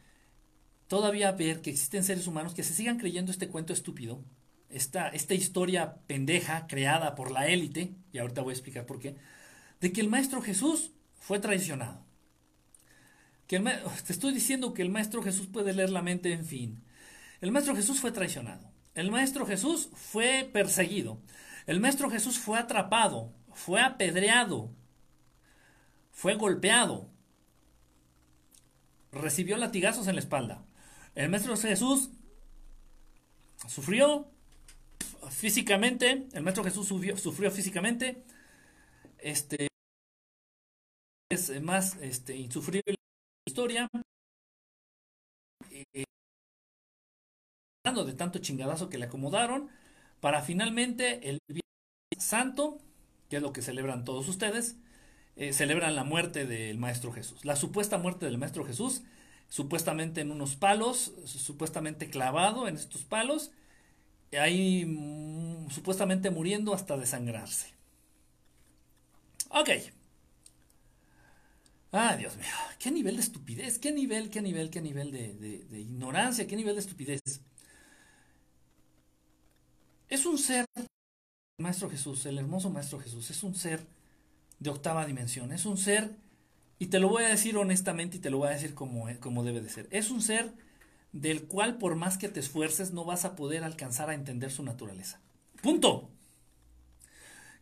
todavía ver que existen seres humanos que se sigan creyendo este cuento estúpido, esta, esta historia pendeja creada por la élite, y ahorita voy a explicar por qué, de que el Maestro Jesús fue traicionado. Que te estoy diciendo que el Maestro Jesús puede leer la mente, en fin. El Maestro Jesús fue traicionado. El Maestro Jesús fue perseguido. El Maestro Jesús fue atrapado, fue apedreado, fue golpeado, recibió latigazos en la espalda. El Maestro Jesús sufrió físicamente, el Maestro Jesús sufrió, físicamente, este es más este, insufrible la historia. Eh, de tanto chingadazo que le acomodaron, para finalmente el Santo, que es lo que celebran todos ustedes, eh, celebran la muerte del Maestro Jesús. La supuesta muerte del Maestro Jesús, supuestamente en unos palos, supuestamente clavado en estos palos, ahí mm, supuestamente muriendo hasta desangrarse. Ok. Ah, Dios mío, qué nivel de estupidez, qué nivel, qué nivel, qué nivel de, de ignorancia, qué nivel de estupidez. Es un ser, Maestro Jesús, el hermoso Maestro Jesús, es un ser de octava dimensión, es un ser, y te lo voy a decir honestamente y te lo voy a decir como, como debe de ser, es un ser del cual por más que te esfuerces no vas a poder alcanzar a entender su naturaleza. Punto.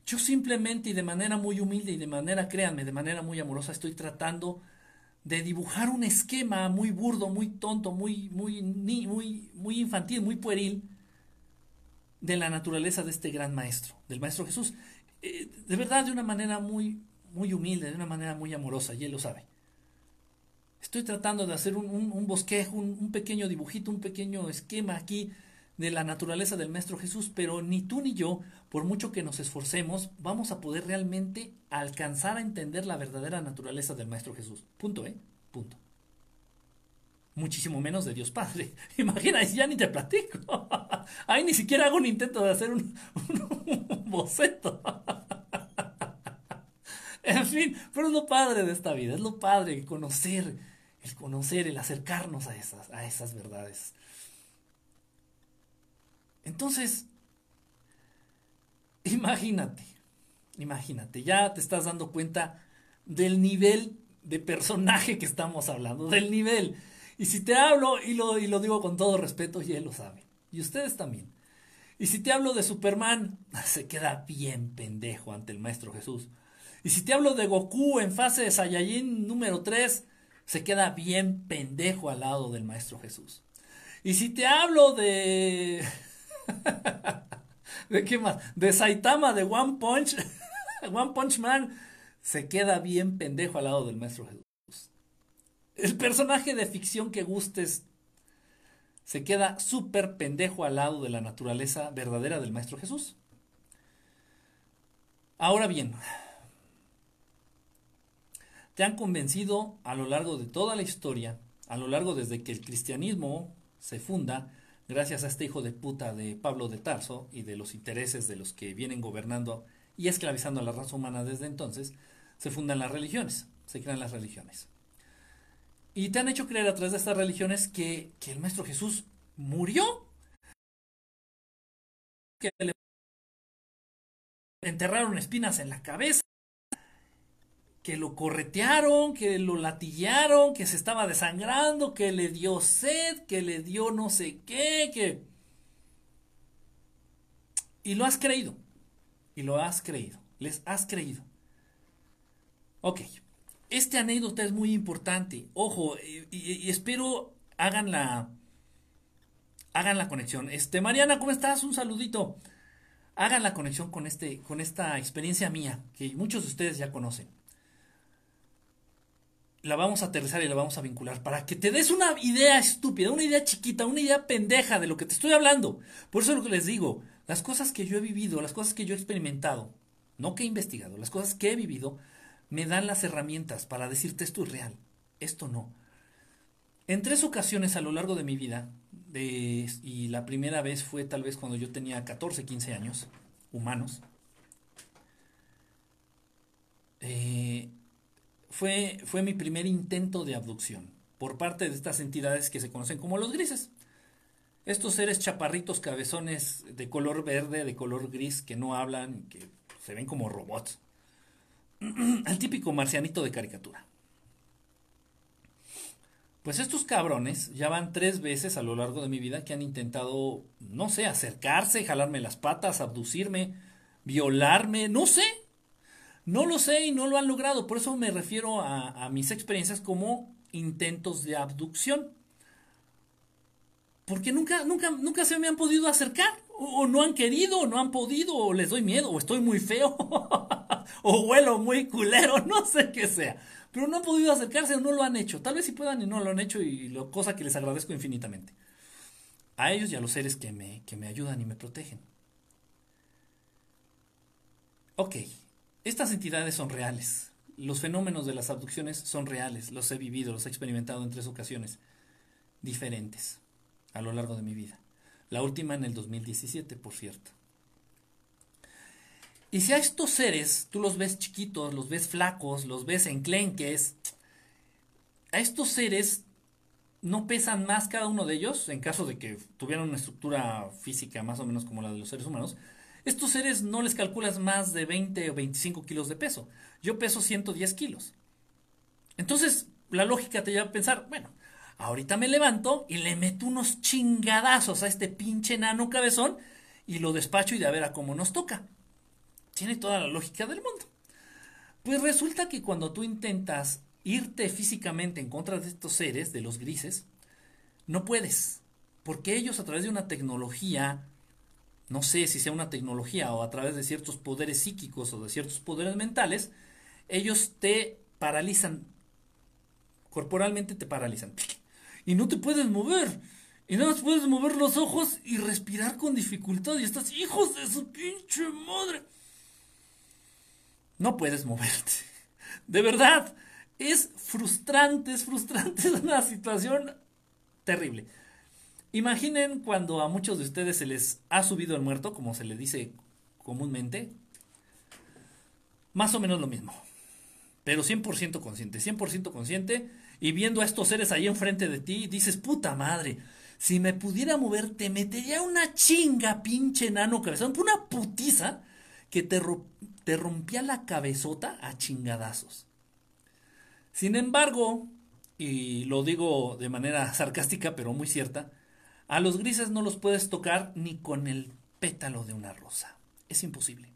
Yo simplemente y de manera muy humilde y de manera, créanme, de manera muy amorosa estoy tratando de dibujar un esquema muy burdo, muy tonto, muy, muy, muy, muy infantil, muy pueril de la naturaleza de este gran maestro, del maestro Jesús. Eh, de verdad, de una manera muy, muy humilde, de una manera muy amorosa, y él lo sabe. Estoy tratando de hacer un, bosquejo, un, pequeño dibujito, un pequeño esquema aquí de la naturaleza del Maestro Jesús, pero ni tú ni yo, por mucho que nos esforcemos, vamos a poder realmente alcanzar a entender la verdadera naturaleza del Maestro Jesús. Punto, ¿eh? Punto muchísimo menos de Dios Padre. Imagina, ya ni te platico. Ahí ni siquiera hago un intento de hacer un, boceto. En fin, pero es lo padre de esta vida, es lo padre el conocer, el conocer, el acercarnos a esas, a esas verdades. Entonces, imagínate, imagínate, ya te estás dando cuenta del nivel de personaje que estamos hablando, del nivel. Y si te hablo, y lo, y lo digo con todo respeto, y él lo sabe. Y ustedes también. Y si te hablo de Superman, se queda bien pendejo ante el Maestro Jesús. Y si te hablo de Goku en fase de Saiyajin número 3, se queda bien pendejo al lado del Maestro Jesús. Y si te hablo de... ¿De qué más? De Saitama de One Punch, One Punch Man, se queda bien pendejo al lado del Maestro Jesús el personaje de ficción que gustes se queda súper pendejo al lado de la naturaleza verdadera del Maestro Jesús. Ahora bien, te han convencido a lo largo de toda la historia, a lo largo desde que el cristianismo se funda, gracias a este hijo de puta de Pablo de Tarso y de los intereses de los que vienen gobernando y esclavizando a la raza humana desde entonces, se fundan las religiones, se crean las religiones. Y te han hecho creer a través de estas religiones que, el Maestro Jesús murió. Que le enterraron espinas en la cabeza. Que lo corretearon, que lo latillaron, que se estaba desangrando, que le dio sed, que le dio no sé qué, que... Y lo has creído. Y lo has creído. Les has creído. Ok este anécdota es muy importante. Ojo, y, espero hagan la hagan la conexión. Este, Mariana, ¿cómo estás? Un saludito. Hagan la conexión con este con esta experiencia mía que muchos de ustedes ya conocen. La vamos a aterrizar y la vamos a vincular para que te des una idea estúpida, una idea chiquita, una idea pendeja de lo que te estoy hablando. Por eso es lo que les digo, las cosas que yo he vivido, las cosas que yo he experimentado, no que he investigado, las cosas que he vivido, me dan las herramientas para decirte esto es real, esto no. En tres ocasiones a lo largo de mi vida, y la primera vez fue tal vez cuando yo tenía 14, 15 años, humanos, eh, fue, fue mi primer intento de abducción por parte de estas entidades que se conocen como los grises. Estos seres chaparritos cabezones de color verde, de color gris, que no hablan, que se ven como robots. el típico marcianito de caricatura. Pues estos cabrones ya van tres veces a lo largo de mi vida que han intentado, no sé, acercarse, jalarme las patas, abducirme, violarme, no sé. No lo sé y no lo han logrado. Por eso me refiero a, a mis experiencias como intentos de abducción. Porque nunca, nunca, nunca se me han podido acercar. O, no han querido, o no han podido, o les doy miedo, o estoy muy feo, o huelo muy culero, no sé qué sea. Pero no han podido acercarse o no lo han hecho. Tal vez si puedan y no lo han hecho, y lo, cosa que les agradezco infinitamente. A ellos y a los seres que me, que me ayudan y me protegen. Ok, estas entidades son reales. Los fenómenos de las abducciones son reales. Los he vivido, los he experimentado en tres ocasiones diferentes a lo largo de mi vida. La última en el 2017, por cierto. Y si a estos seres tú los ves chiquitos, los ves flacos, los ves enclenques, a estos seres no pesan más cada uno de ellos, en caso de que tuvieran una estructura física más o menos como la de los seres humanos, estos seres no les calculas más de 20 o 25 kilos de peso. Yo peso 110 kilos. Entonces, la lógica te lleva a pensar, bueno, ahorita me levanto y le meto unos chingadazos a este pinche nano cabezón y lo despacho y de a ver a cómo nos toca. Tiene toda la lógica del mundo. Pues resulta que cuando tú intentas irte físicamente en contra de estos seres, de los grises, no puedes, porque ellos a través de una tecnología, no sé si sea una tecnología o a través de ciertos poderes psíquicos o de ciertos poderes mentales, ellos te paralizan, corporalmente te paralizan, y no te puedes mover, y nada más puedes mover los ojos y respirar con dificultad, y estás, hijos de su pinche madre. No puedes moverte. De verdad, es frustrante, es frustrante, es una situación terrible. Imaginen cuando a muchos de ustedes se les ha subido el muerto, como se le dice comúnmente, más o menos lo mismo, pero 100% consciente, 100% consciente, y viendo a estos seres ahí enfrente de ti, dices, puta madre, si me pudiera mover, te metería una chinga, pinche enano cabezón, una putiza que te, te rompía la cabezota a chingadazos. Sin embargo, y lo digo de manera sarcástica pero muy cierta, a los grises no los puedes tocar ni con el pétalo de una rosa. Es imposible.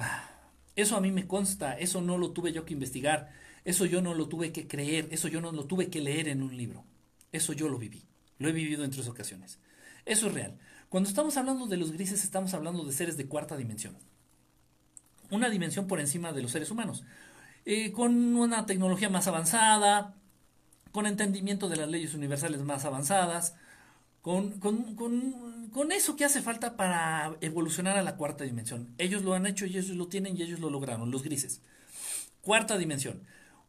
Ah, eso a mí me consta, eso no lo tuve yo que investigar, eso yo no lo tuve que creer, eso yo no lo tuve que leer en un libro. Eso yo lo viví, lo he vivido en tres ocasiones. Eso es real. Cuando estamos hablando de los grises estamos hablando de seres de cuarta dimensión. Una dimensión por encima de los seres humanos. Eh, con una tecnología más avanzada, con entendimiento de las leyes universales más avanzadas, con, con, eso que hace falta para evolucionar a la cuarta dimensión. Ellos lo han hecho y ellos lo tienen y ellos lo lograron, los grises. Cuarta dimensión.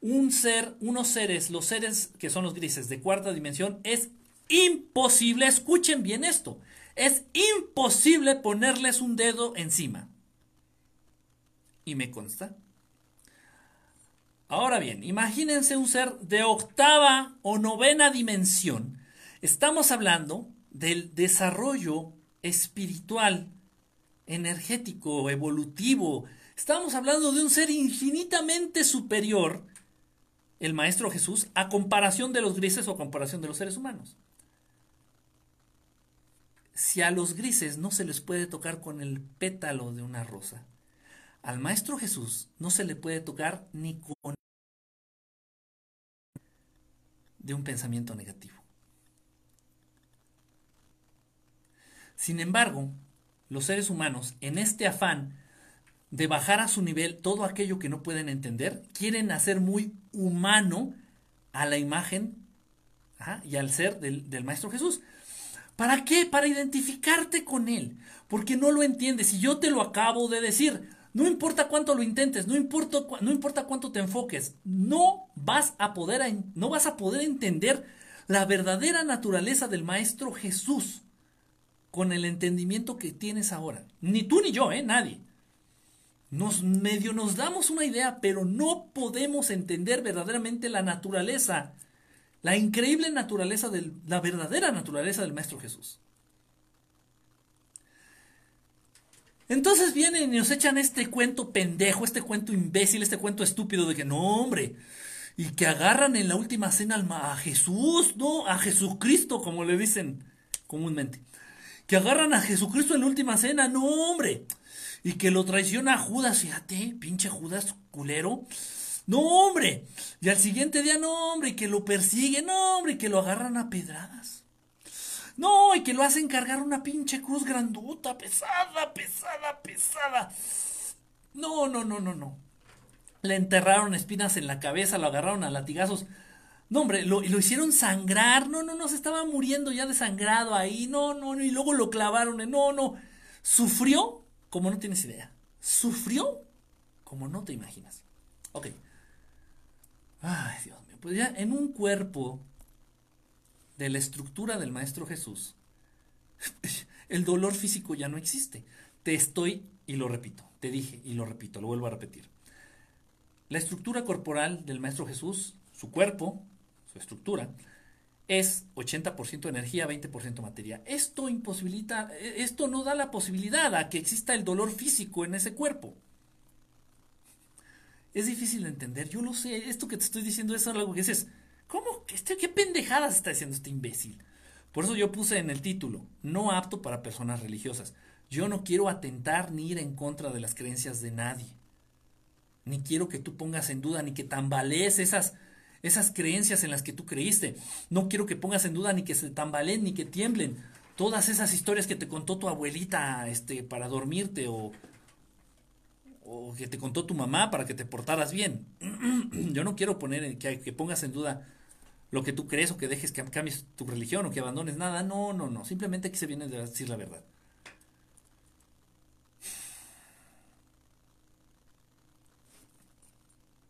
Un ser, unos seres, los seres que son los grises de cuarta dimensión, es imposible, escuchen bien esto, es imposible ponerles un dedo encima. Y me consta. Ahora bien, imagínense un ser de octava o novena dimensión. Estamos hablando del desarrollo espiritual, energético, evolutivo. Estamos hablando de un ser infinitamente superior, el Maestro Jesús, a comparación de los grises o a comparación de los seres humanos. Si a los grises no se les puede tocar con el pétalo de una rosa, al Maestro Jesús no se le puede tocar ni con de un pensamiento negativo. Sin embargo, los seres humanos, en este afán de bajar a su nivel todo aquello que no pueden entender, quieren hacer muy humano a la imagen y al ser del, del Maestro Jesús. ¿Para qué? Para identificarte con Él. Porque no lo entiendes. Y yo te lo acabo de decir. No importa cuánto lo intentes, no importa, no importa cuánto te enfoques, no vas a poder, no vas a poder entender la verdadera naturaleza del Maestro Jesús con el entendimiento que tienes ahora. Ni tú ni yo, ¿eh? Nadie. Nos medio nos damos una idea, pero no podemos entender verdaderamente la naturaleza, la increíble naturaleza del, la verdadera naturaleza del Maestro Jesús. Entonces vienen y nos echan este cuento pendejo, este cuento imbécil, este cuento estúpido de que no, hombre, y que agarran en la última cena a Jesús, no, a Jesucristo, como le dicen comúnmente. Que agarran a Jesucristo en la última cena, no, hombre. Y que lo traiciona a Judas, fíjate, pinche Judas culero. No, hombre. Y al siguiente día, no, hombre, que lo persiguen, no, hombre, que lo agarran a pedradas. No, y que lo hacen cargar una pinche cruz grandota, pesada, pesada, pesada. No, no, no, no, no. Le enterraron espinas en la cabeza, lo agarraron a latigazos. No, hombre, lo, lo hicieron sangrar. No, no, no, se estaba muriendo ya desangrado ahí. No, no, no, y luego lo clavaron. No, no. Sufrió como no tienes idea. sufrió como no te imaginas. Ok. Ay, Dios mío. Pues ya en un cuerpo de la estructura del Maestro Jesús, el dolor físico ya no existe. Te estoy, y lo repito, te dije y lo repito, lo vuelvo a repetir. La estructura corporal del Maestro Jesús, su cuerpo, su estructura, es 80% energía, 20% materia. Esto imposibilita, esto no da la posibilidad a que exista el dolor físico en ese cuerpo. Es difícil de entender, yo lo sé, esto que te estoy diciendo es algo que dices, ¿cómo? ¿Qué, este, qué pendejadas está diciendo este imbécil? Por eso yo puse en el título, no apto para personas religiosas. Yo no quiero atentar ni ir en contra de las creencias de nadie. Ni quiero que tú pongas en duda ni que tambalees esas, esas creencias en las que tú creíste. No quiero que pongas en duda ni que se tambaleen ni que tiemblen todas esas historias que te contó tu abuelita este, para dormirte o, o que te contó tu mamá para que te portaras bien. Yo no quiero poner que, que pongas en duda lo que tú crees o que dejes que cambies tu religión o que abandones nada. No, no, no. Simplemente que se viene de decir la verdad.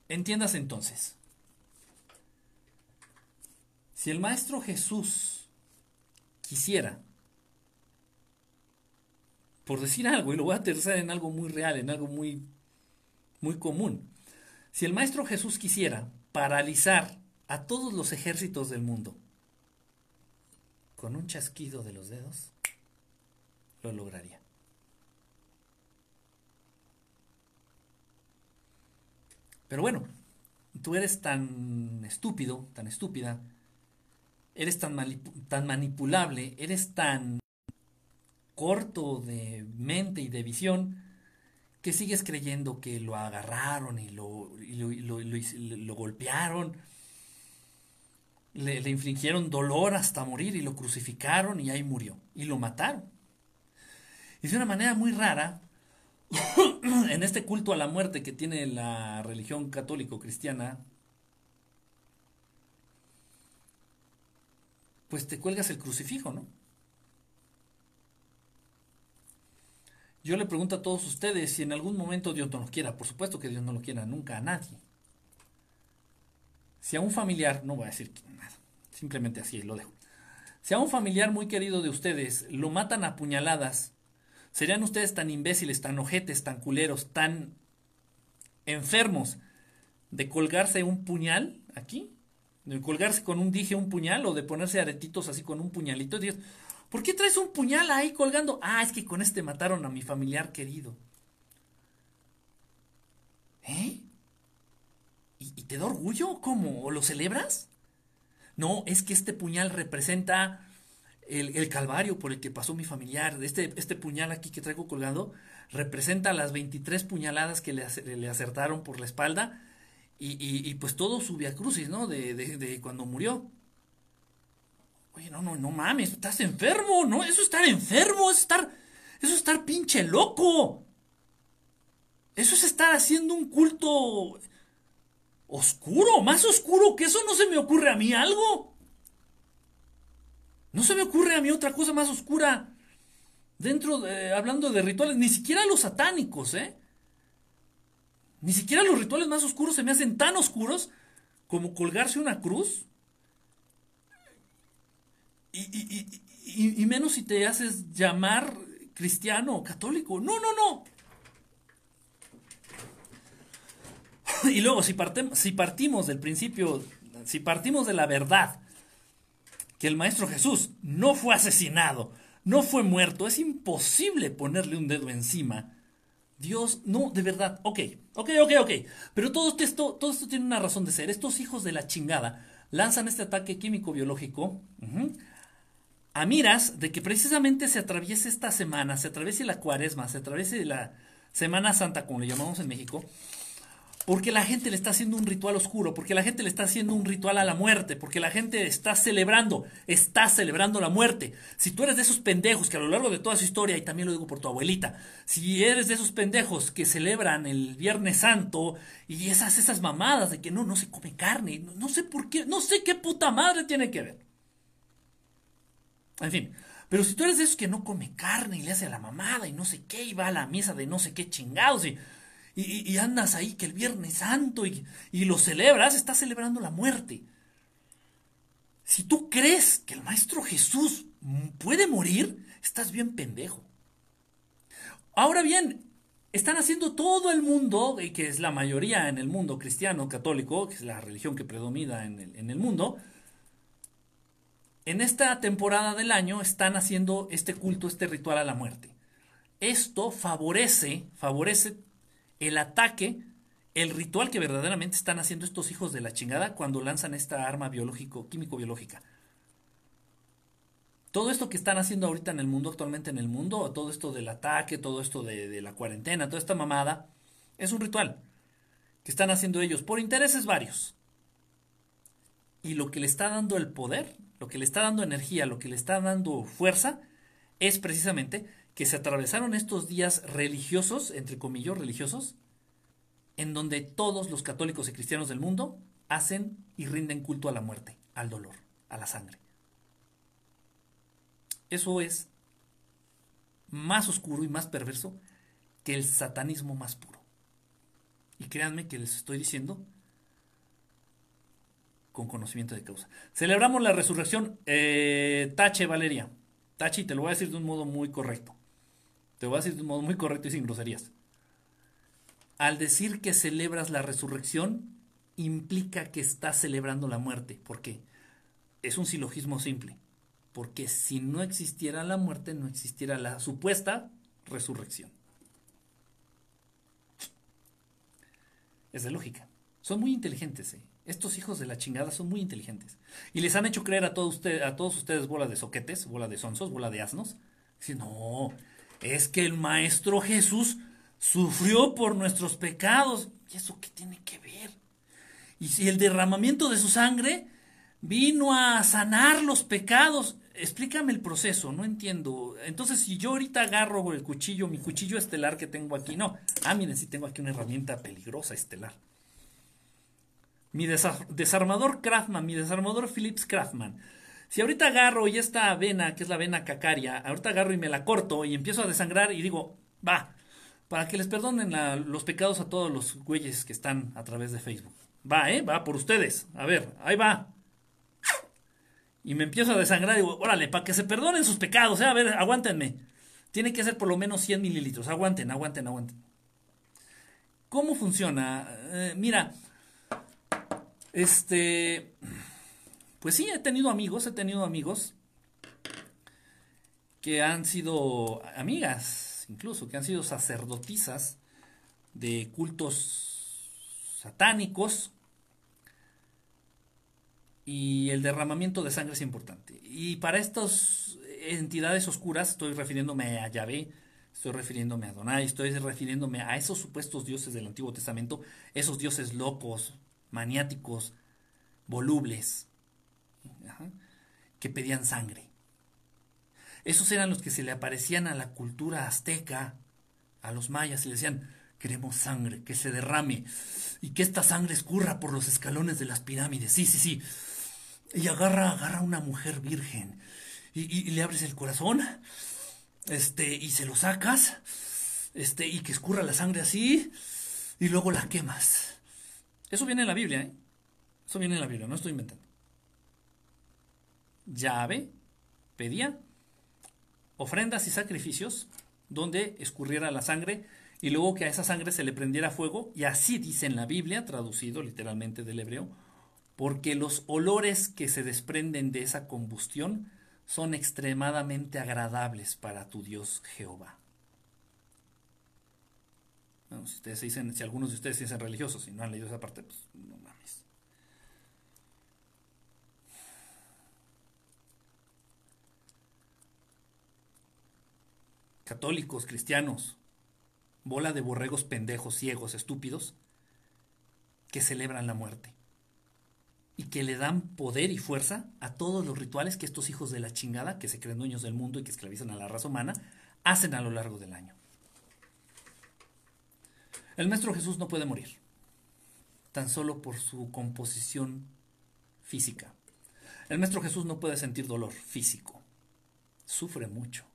Entiendas entonces. Si el Maestro Jesús quisiera, por decir algo, y lo voy a aterrizar en algo muy real, en algo muy, muy común, si el Maestro Jesús quisiera paralizar a todos los ejércitos del mundo con un chasquido de los dedos, lo lograría. Pero bueno, tú eres tan estúpido, tan estúpida, eres tan, tan manipulable, eres tan corto de mente y de visión, que sigues creyendo que lo agarraron y lo, lo, golpearon, le, le, infligieron dolor hasta morir y lo crucificaron y ahí murió. Y lo mataron. Y de una manera muy rara, en este culto a la muerte que tiene la religión católico-cristiana, pues te cuelgas el crucifijo, ¿no? Yo le pregunto a todos ustedes si en algún momento Dios no lo quiera, por supuesto que Dios no lo quiera nunca a nadie. Si a un familiar, no voy a decir nada, simplemente así lo dejo. Si a un familiar muy querido de ustedes lo matan a puñaladas, ¿Serían ustedes tan imbéciles, tan ojetes, tan culeros, tan enfermos de colgarse un puñal aquí? De colgarse con un dije un puñal o de ponerse aretitos así con un puñalito. Y ¿por qué traes un puñal ahí colgando? Ah, es que con este mataron a mi familiar querido. ¿Eh? ¿Y, te da orgullo? ¿Cómo? ¿O lo celebras? No, es que este puñal representa el, calvario por el que pasó mi familiar, este, este puñal aquí que traigo colgando, representa las 23 puñaladas que le, le acertaron por la espalda y, y, pues todo su via crucis, ¿no? De, de, cuando murió. Oye, no, no, no mames, estás enfermo, ¿no? Eso es estar enfermo, es estar, eso es estar pinche loco. Eso es estar haciendo un culto oscuro, más oscuro que eso no se me ocurre a mí algo. No se me ocurre a mí otra cosa más oscura. Dentro de, hablando de rituales, ni siquiera los satánicos, ¿eh? Ni siquiera los rituales más oscuros se me hacen tan oscuros como colgarse una cruz. Y, menos si te haces llamar cristiano o católico. No, no, no. Y luego, si, si partimos del principio, si partimos de la verdad, que el Maestro Jesús no fue asesinado, no fue muerto, es imposible ponerle un dedo encima. Dios, no, de verdad, ok, ok, ok, ok. Pero todo esto, todo esto tiene una razón de ser. Estos hijos de la chingada lanzan este ataque químico-biológico a miras de que precisamente se atraviese esta semana, se atraviese la cuaresma, se atraviese la Semana Santa, como le llamamos en México, porque la gente le está haciendo un ritual oscuro, porque la gente le está haciendo un ritual a la muerte, porque la gente está celebrando, está celebrando la muerte. Si tú eres de esos pendejos que a lo largo de toda su historia, y también lo digo por tu abuelita, si eres de esos pendejos que celebran el Viernes Santo y esas, esas mamadas de que no, no se come carne, no, sé por qué, no sé qué puta madre tiene que ver. En fin, Pero si tú eres de esos que no come carne y le hace la mamada y no sé qué, y va a la misa de no sé qué chingados y, y, andas ahí que el Viernes Santo y, y lo celebras, estás celebrando la muerte. Si tú crees que el Maestro Jesús puede morir, estás bien pendejo. Ahora bien, están haciendo todo el mundo, y que es la mayoría en el mundo cristiano, católico, que es la religión que predomina en el, en el mundo, en esta temporada del año están haciendo este culto, este ritual a la muerte. Esto favorece, favorece el ataque, el ritual que verdaderamente están haciendo estos hijos de la chingada cuando lanzan esta arma biológico, químico-biológica todo esto que están haciendo ahorita en el mundo, actualmente en el mundo, todo esto del ataque, todo esto de, la cuarentena, toda esta mamada, es un ritual que están haciendo ellos por intereses varios. Y lo que le está dando el poder, lo que le está dando energía, lo que le está dando fuerza, es precisamente que se atravesaron estos días religiosos, entre comillas religiosos, en donde todos los católicos y cristianos del mundo hacen y rinden culto a la muerte, al dolor, a la sangre. Eso es más oscuro y más perverso que el satanismo más puro. Y créanme que les estoy diciendo con conocimiento de causa. Celebramos la resurrección. Eh, tache, Valeria. Tache, y te lo voy a decir de un modo muy correcto. Te voy a decir de un modo muy correcto y sin groserías. Al decir que celebras la resurrección, implica que estás celebrando la muerte. ¿Por qué? Es un silogismo simple. Porque si no existiera la muerte, no existiera la supuesta resurrección. Es de lógica. Son muy inteligentes. ¿eh? Estos hijos de la chingada son muy inteligentes. Y les han hecho creer a, todos usted, a todos ustedes bola de soquetes, bola de sonsos, bola de asnos. Si no, es que el Maestro Jesús sufrió por nuestros pecados. ¿Y eso qué tiene que ver? Y si el derramamiento de su sangre vino a sanar los pecados. Explícame el proceso, no entiendo. Entonces, si yo ahorita agarro el cuchillo, mi cuchillo estelar que tengo aquí, no. Ah, miren, sí tengo aquí una herramienta peligrosa estelar. Mi desarmador Craftman, mi desarmador Philips Craftman. Si ahorita agarro y esta vena, que es la vena cacaria, ahorita agarro y me la corto y empiezo a desangrar y digo, va, para que les perdonen los pecados a todos los güeyes que están a través de Facebook. Va, ¿eh? Va por ustedes. A ver, ahí va y me empiezo a desangrar y digo, órale, para que se perdonen sus pecados, ¿eh? a ver, aguántenme. Tiene que ser por lo menos 100 mililitros, aguanten, aguanten, aguanten. ¿Cómo funciona? Eh, mira, este, pues sí, he tenido amigos, he tenido amigos que han sido amigas, incluso, que han sido sacerdotisas de cultos satánicos y el derramamiento de sangre es importante. Y para estas entidades oscuras, estoy refiriéndome a Yahvé, estoy refiriéndome a Donai, estoy refiriéndome a esos supuestos dioses del Antiguo Testamento, esos dioses locos, maniáticos, volubles, que pedían sangre. Esos eran los que se le aparecían a la cultura azteca, a los mayas, y le decían, queremos sangre, que se derrame, y que esta sangre escurra por los escalones de las pirámides. Sí, sí, sí y agarra, agarra a una mujer virgen y, le abres el corazón, este, y se lo sacas, este, y que escurra la sangre así, y luego la quemas. Eso viene en la Biblia, ¿eh? Eso viene en la Biblia, no estoy inventando. Llave pedía ofrendas y sacrificios donde escurriera la sangre y luego que a esa sangre se le prendiera fuego, y así dice en la Biblia, traducido literalmente del hebreo, porque los olores que se desprenden de esa combustión son extremadamente agradables para tu Dios Jehová. si, ustedes dicen, si algunos de ustedes dicen religiosos y no han leído esa parte, pues no mames. Católicos, cristianos, bola de borregos pendejos, ciegos, estúpidos, que celebran la muerte y que le dan poder y fuerza a todos los rituales que estos hijos de la chingada, que se creen dueños del mundo y que esclavizan a la raza humana, hacen a lo largo del año. El Maestro Jesús no puede morir, tan solo por su composición física. El Maestro Jesús no puede sentir dolor físico. sufre mucho.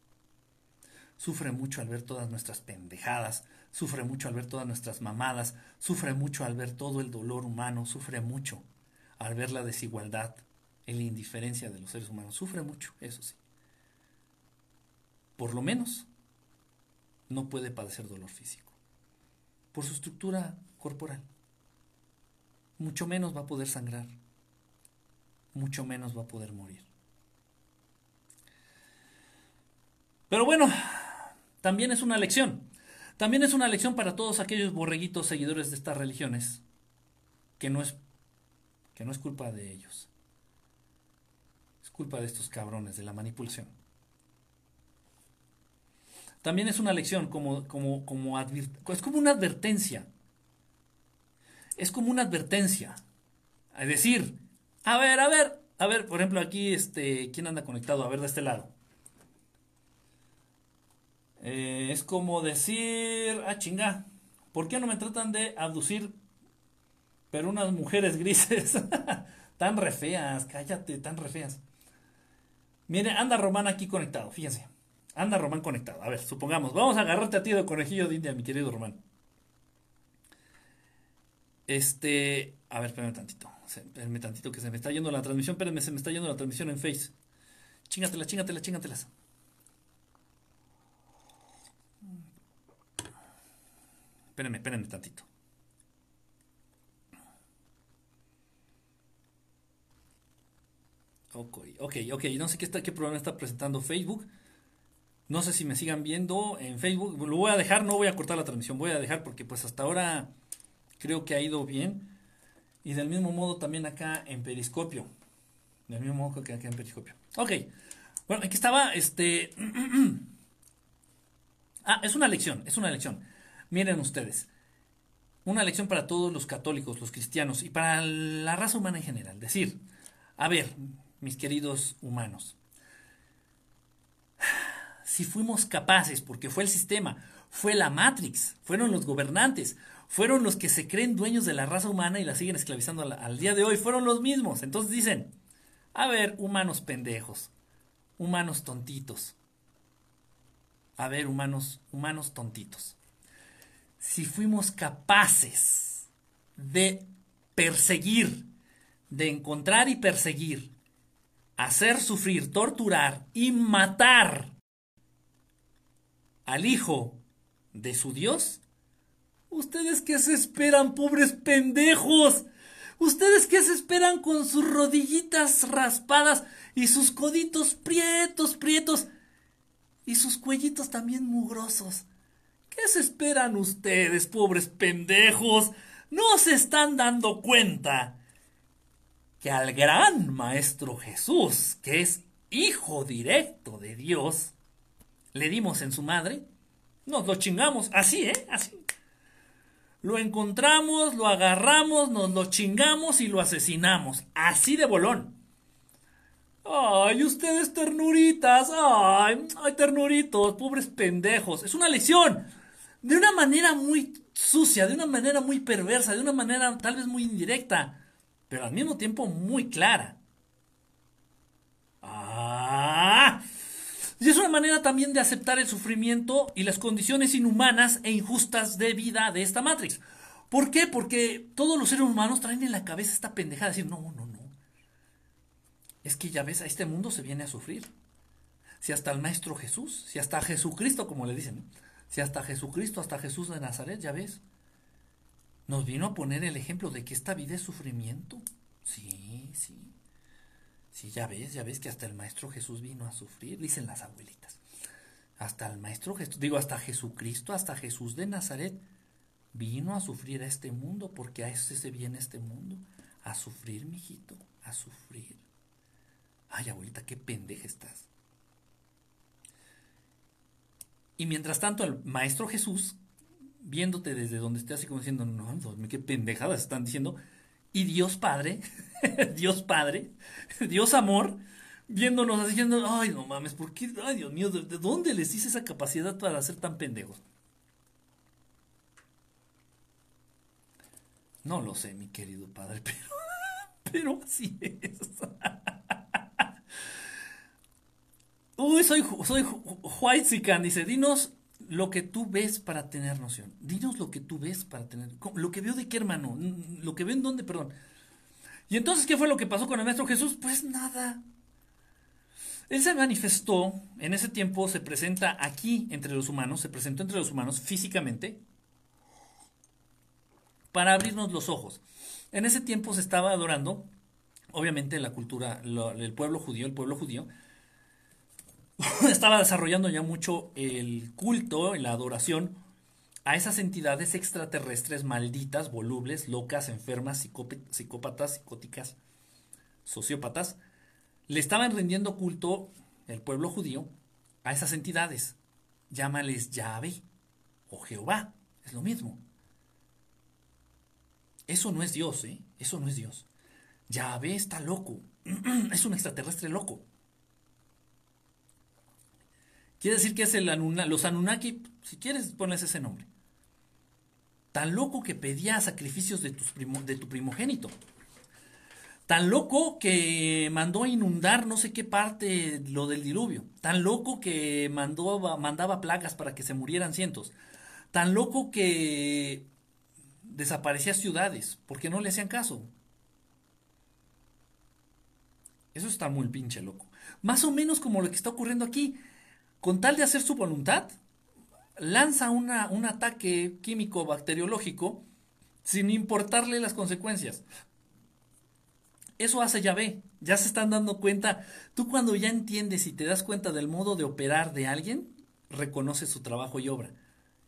Sufre mucho al ver todas nuestras pendejadas, sufre mucho al ver todas nuestras mamadas, sufre mucho al ver todo el dolor humano, sufre mucho al ver la desigualdad, la indiferencia de los seres humanos, sufre mucho, eso sí. Por lo menos no puede padecer dolor físico, por su estructura corporal. Mucho menos va a poder sangrar, mucho menos va a poder morir. Pero bueno, también es una lección. También es una lección para todos aquellos borreguitos seguidores de estas religiones, que no es, que no es culpa de ellos. Es culpa de estos cabrones, de la manipulación. También es una lección como, como, como es como una advertencia. Es como una advertencia. Es decir, a ver, a ver, a ver, por ejemplo, aquí, este, ¿quién anda conectado? A ver, de este lado. Eh, es como decir, ah, chinga, ¿por qué no me tratan de abducir? Pero unas mujeres grises, tan re feas, cállate, tan re feas. Mire, anda Román aquí conectado, fíjense. Anda Román conectado. A ver, supongamos, vamos a agarrarte a ti de conejillo de India, mi querido Román. Este, a ver, espérame tantito. Espérame tantito que se me está yendo la transmisión. Espérame, se me está yendo la transmisión en Face. Chingatelas, chingatelas, chingatelas. Espérenme, espérenme tantito. Ok, ok, ok. No sé qué, está, qué problema está presentando Facebook. No sé si me sigan viendo en Facebook. Lo voy a dejar, no voy a cortar la transmisión. Voy a dejar porque pues hasta ahora creo que ha ido bien. Y del mismo modo también acá en Periscopio. Del mismo modo que acá en Periscopio. Ok. Bueno, aquí estaba, este... ah, es una lección, es una lección. Miren ustedes, una lección para todos los católicos, los cristianos y para la raza humana en general. Decir, a ver, mis queridos humanos, si fuimos capaces, porque fue el sistema, fue la Matrix, fueron los gobernantes, fueron los que se creen dueños de la raza humana y la siguen esclavizando al, día de hoy, fueron los mismos. Entonces dicen, a ver, humanos pendejos, humanos tontitos. A ver, humanos, humanos tontitos si fuimos capaces de perseguir, de encontrar y perseguir, hacer sufrir, torturar y matar al hijo de su Dios, ¿ustedes qué se esperan, pobres pendejos? ¿Ustedes qué se esperan con sus rodillitas raspadas y sus coditos prietos, prietos y sus cuellitos también mugrosos? ¿Qué se esperan ustedes, pobres pendejos? ¿No se están dando cuenta que al gran Maestro Jesús, que es hijo directo de Dios, le dimos en su madre? Nos lo chingamos, así, ¿eh? Así. Lo encontramos, lo agarramos, nos lo chingamos y lo asesinamos. Así de bolón. Ay, ustedes ternuritas. Ay, ay, ternuritos, pobres pendejos. Es una lección de una manera muy sucia, de una manera muy perversa, de una manera tal vez muy indirecta, pero al mismo tiempo muy clara. Ah, y es una manera también de aceptar el sufrimiento y las condiciones inhumanas e injustas de vida de esta Matrix. ¿Por qué? Porque todos los seres humanos traen en la cabeza esta pendejada de decir, no, no, no. Es que ya ves, a este mundo se viene a sufrir. Si hasta el Maestro Jesús, si hasta Jesucristo, como le dicen, si hasta Jesucristo, hasta Jesús de Nazaret, ya ves, nos vino a poner el ejemplo de que esta vida es sufrimiento. Sí, sí. Sí, ya ves, ya ves que hasta el Maestro Jesús vino a sufrir, dicen las abuelitas. Hasta el Maestro Jesús, digo, hasta Jesucristo, hasta Jesús de Nazaret, vino a sufrir a este mundo, porque a ese se viene este mundo. A sufrir, mijito, a sufrir. Ay, abuelita, qué pendeja estás. Y mientras tanto, el Maestro Jesús, viéndote desde donde esté así como diciendo, no, qué pendejadas están diciendo, y Dios Padre, Dios Padre, Dios Amor, viéndonos así diciendo, ay, no mames, ¿por qué? Ay, Dios mío, ¿de, dónde les hice esa capacidad para ser tan pendejos? No lo sé, mi querido Padre, pero, pero así es. Uy, soy, soy White dice, dinos lo que tú ves para tener noción. Dinos lo que tú ves para tener. Lo que veo de qué, hermano. Lo que veo en dónde, perdón. Y entonces, ¿qué fue lo que pasó con el Maestro Jesús? Pues nada. Él se manifestó, en ese tiempo se presenta aquí entre los humanos, se presentó entre los humanos físicamente para abrirnos los ojos. En ese tiempo se estaba adorando, obviamente la cultura, el pueblo judío, el pueblo judío, estaba desarrollando ya mucho el culto, la adoración a esas entidades extraterrestres malditas, volubles, locas, enfermas, psicópatas, psicóticas, sociópatas, le estaban rindiendo culto el pueblo judío a esas entidades. Llámales Yahvé o Jehová, es lo mismo. Eso no es Dios, ¿eh? Eso no es Dios. Yahvé está loco, es un extraterrestre loco. Quiere decir que es el los Anunnaki, si quieres pones ese nombre. Tan loco que pedía sacrificios de, tus de tu primogénito. Tan loco que mandó a inundar no sé qué parte lo del diluvio. Tan loco que mandó, mandaba plagas para que se murieran cientos. Tan loco que desaparecía ciudades porque no le hacían caso. Eso está muy pinche loco. Más o menos como lo que está ocurriendo aquí. Con tal de hacer su voluntad, lanza un ataque químico bacteriológico sin importarle las consecuencias. Eso hace Yahvé. Ya se están dando cuenta. Tú cuando ya entiendes y te das cuenta del modo de operar de alguien, reconoces su trabajo y obra.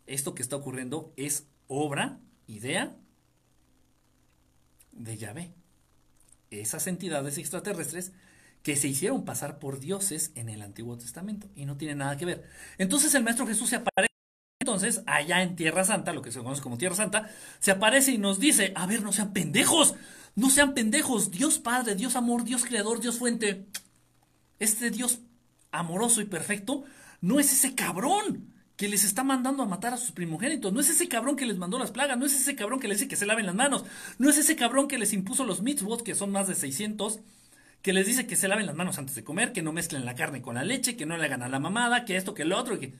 Esto que está ocurriendo es obra, idea de Yahvé. Esas entidades extraterrestres que se hicieron pasar por dioses en el Antiguo Testamento y no tiene nada que ver. Entonces el Maestro Jesús se aparece entonces allá en Tierra Santa, lo que se conoce como Tierra Santa, se aparece y nos dice, a ver, no sean pendejos, no sean pendejos, Dios Padre, Dios Amor, Dios Creador, Dios Fuente. Este Dios amoroso y perfecto no es ese cabrón que les está mandando a matar a sus primogénitos. No es ese cabrón que les mandó las plagas. No es ese cabrón que les dice que se laven las manos. No es ese cabrón que les impuso los mitzvot, que son más de 600. Que les dice que se laven las manos antes de comer, que no mezclen la carne con la leche, que no le hagan a la mamada, que esto, que lo otro. Que...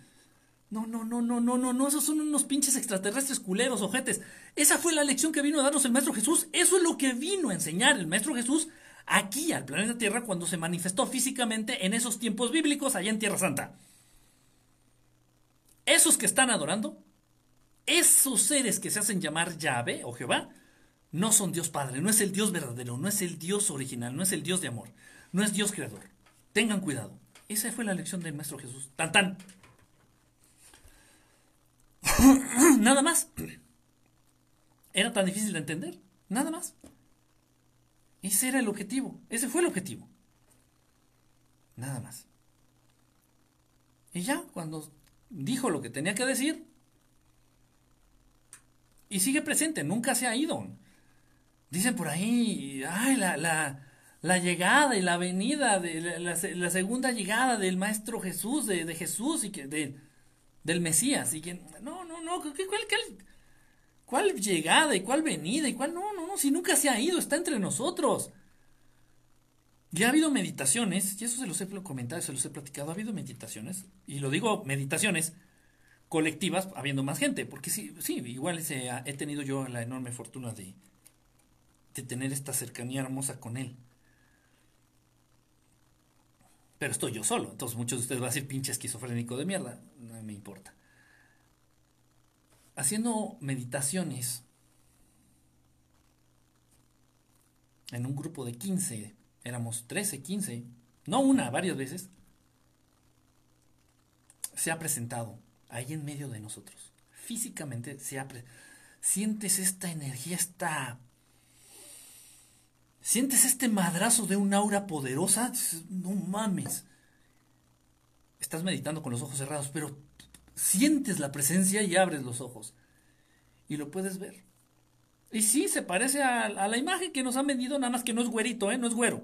No, no, no, no, no, no, no, esos son unos pinches extraterrestres culeros, ojetes. Esa fue la lección que vino a darnos el Maestro Jesús. Eso es lo que vino a enseñar el Maestro Jesús aquí al planeta Tierra cuando se manifestó físicamente en esos tiempos bíblicos allá en Tierra Santa. Esos que están adorando, esos seres que se hacen llamar Yahvé o Jehová, no son Dios Padre, no es el Dios verdadero, no es el Dios original, no es el Dios de amor, no es Dios creador. Tengan cuidado. Esa fue la lección del Maestro Jesús. Tan tan. Nada más. Era tan difícil de entender. Nada más. Ese era el objetivo. Ese fue el objetivo. Nada más. Y ya, cuando dijo lo que tenía que decir, y sigue presente, nunca se ha ido. Dicen por ahí, ay, la, la, llegada y la venida, de la, segunda llegada del Maestro Jesús, de, Jesús y que de, del Mesías. Y que, no, no, no, ¿cuál, cuál, llegada y cuál venida y cuál? No, no, no, si nunca se ha ido, está entre nosotros. Ya ha habido meditaciones, y eso se los he comentado, se los he platicado, ha habido meditaciones, y lo digo meditaciones colectivas, habiendo más gente, porque sí, sí, igual he tenido yo la enorme fortuna de, de tener esta cercanía hermosa con él. Pero estoy yo solo, entonces muchos de ustedes van a decir pinche esquizofrénico de mierda, no me importa. Haciendo meditaciones en un grupo de 15, éramos 13, 15, no una, varias veces, se ha presentado ahí en medio de nosotros. Físicamente se ha sientes esta energía, esta ¿Sientes este madrazo de un aura poderosa? No mames. Estás meditando con los ojos cerrados, pero sientes la presencia y abres los ojos. Y lo puedes ver. Y sí, se parece a, la imagen que nos han vendido, nada más que no es güerito, ¿eh? No es güero.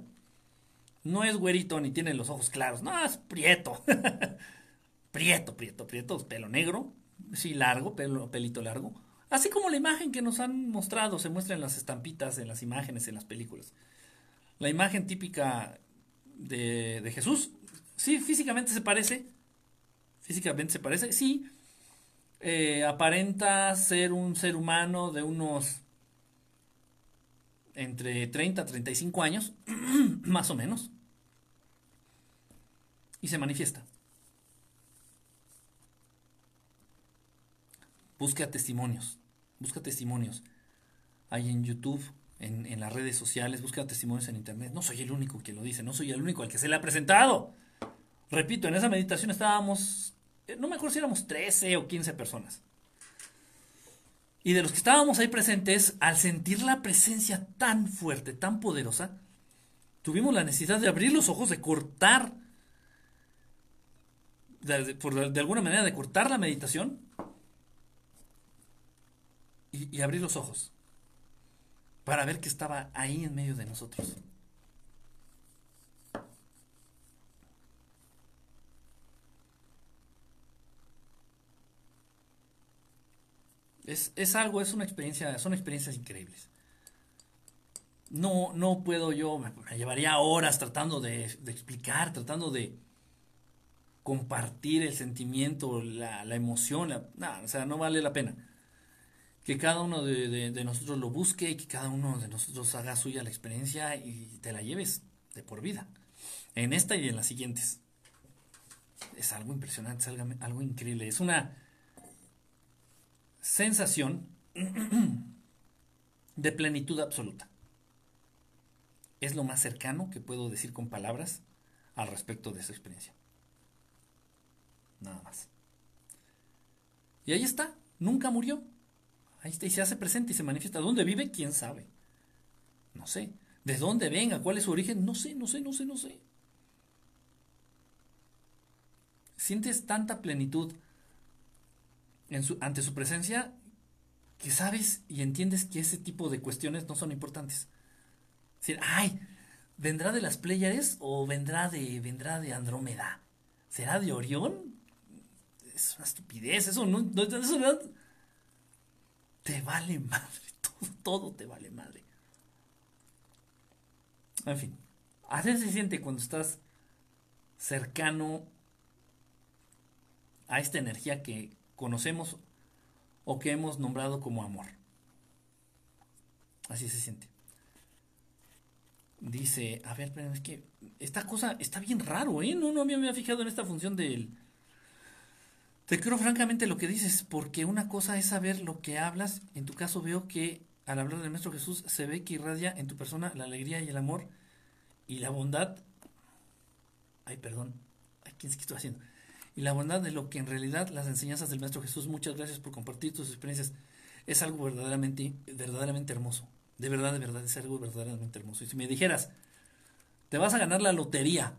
No es güerito ni tiene los ojos claros. No, es prieto. prieto, prieto, prieto. Pelo negro. Sí, largo, pelo, pelito largo. Así como la imagen que nos han mostrado, se muestra en las estampitas, en las imágenes, en las películas. La imagen típica de, Jesús sí, físicamente se parece. Físicamente se parece, sí. Eh, aparenta ser un ser humano de unos entre 30 a 35 años, más o menos, y se manifiesta. Busca testimonios, busca testimonios. Hay en YouTube, en, las redes sociales, busca testimonios en Internet. No soy el único que lo dice, no soy el único al que se le ha presentado. Repito, en esa meditación estábamos, eh, no me acuerdo si éramos 13 o 15 personas. Y de los que estábamos ahí presentes, al sentir la presencia tan fuerte, tan poderosa, tuvimos la necesidad de abrir los ojos, de cortar, de alguna manera, de cortar la meditación y, y abrir los ojos para ver que estaba ahí en medio de nosotros. Es, algo, es una experiencia, son experiencias increíbles. No, no puedo yo, me, llevaría horas tratando de, explicar, tratando de compartir el sentimiento, la, emoción, la, o sea, no vale la pena. Que cada uno de, nosotros lo busque y que cada uno de nosotros haga suya la experiencia y te la lleves de por vida. En esta y en las siguientes. Es algo impresionante, es algo, algo increíble. Es una, sensación de plenitud absoluta. Es lo más cercano que puedo decir con palabras al respecto de esa experiencia. Nada más. Y ahí está, nunca murió. Ahí está y se hace presente y se manifiesta. ¿Dónde vive? ¿Quién sabe? No sé. ¿De dónde venga? ¿Cuál es su origen? No sé, no sé, no sé, no sé. Sientes tanta plenitud ante su presencia que sabes y entiendes que ese tipo de cuestiones no son importantes. Es decir, ay, ¿vendrá de las Pléyades o vendrá de, vendrá de Andrómeda? ¿Será de Orión? Es una estupidez, eso no, eso te vale madre, todo, te vale madre. En fin, así se siente cuando estás cercano a esta energía que conocemos o que hemos nombrado como amor. Así se siente. Dice, a ver, pero es que esta cosa está bien raro, ¿eh? No, no me había fijado en esta función del... Te creo francamente lo que dices, porque una cosa es saber lo que hablas. En tu caso veo que al hablar del Maestro Jesús se ve que irradia en tu persona la alegría y el amor y la bondad. Ay, perdón. Ay, ¿Qué estoy haciendo? y la bondad de lo que en realidad las enseñanzas del Maestro Jesús, muchas gracias por compartir tus experiencias, es algo verdaderamente, verdaderamente hermoso. De verdad, de verdad, es algo verdaderamente hermoso. Y si me dijeras, te vas a ganar la lotería,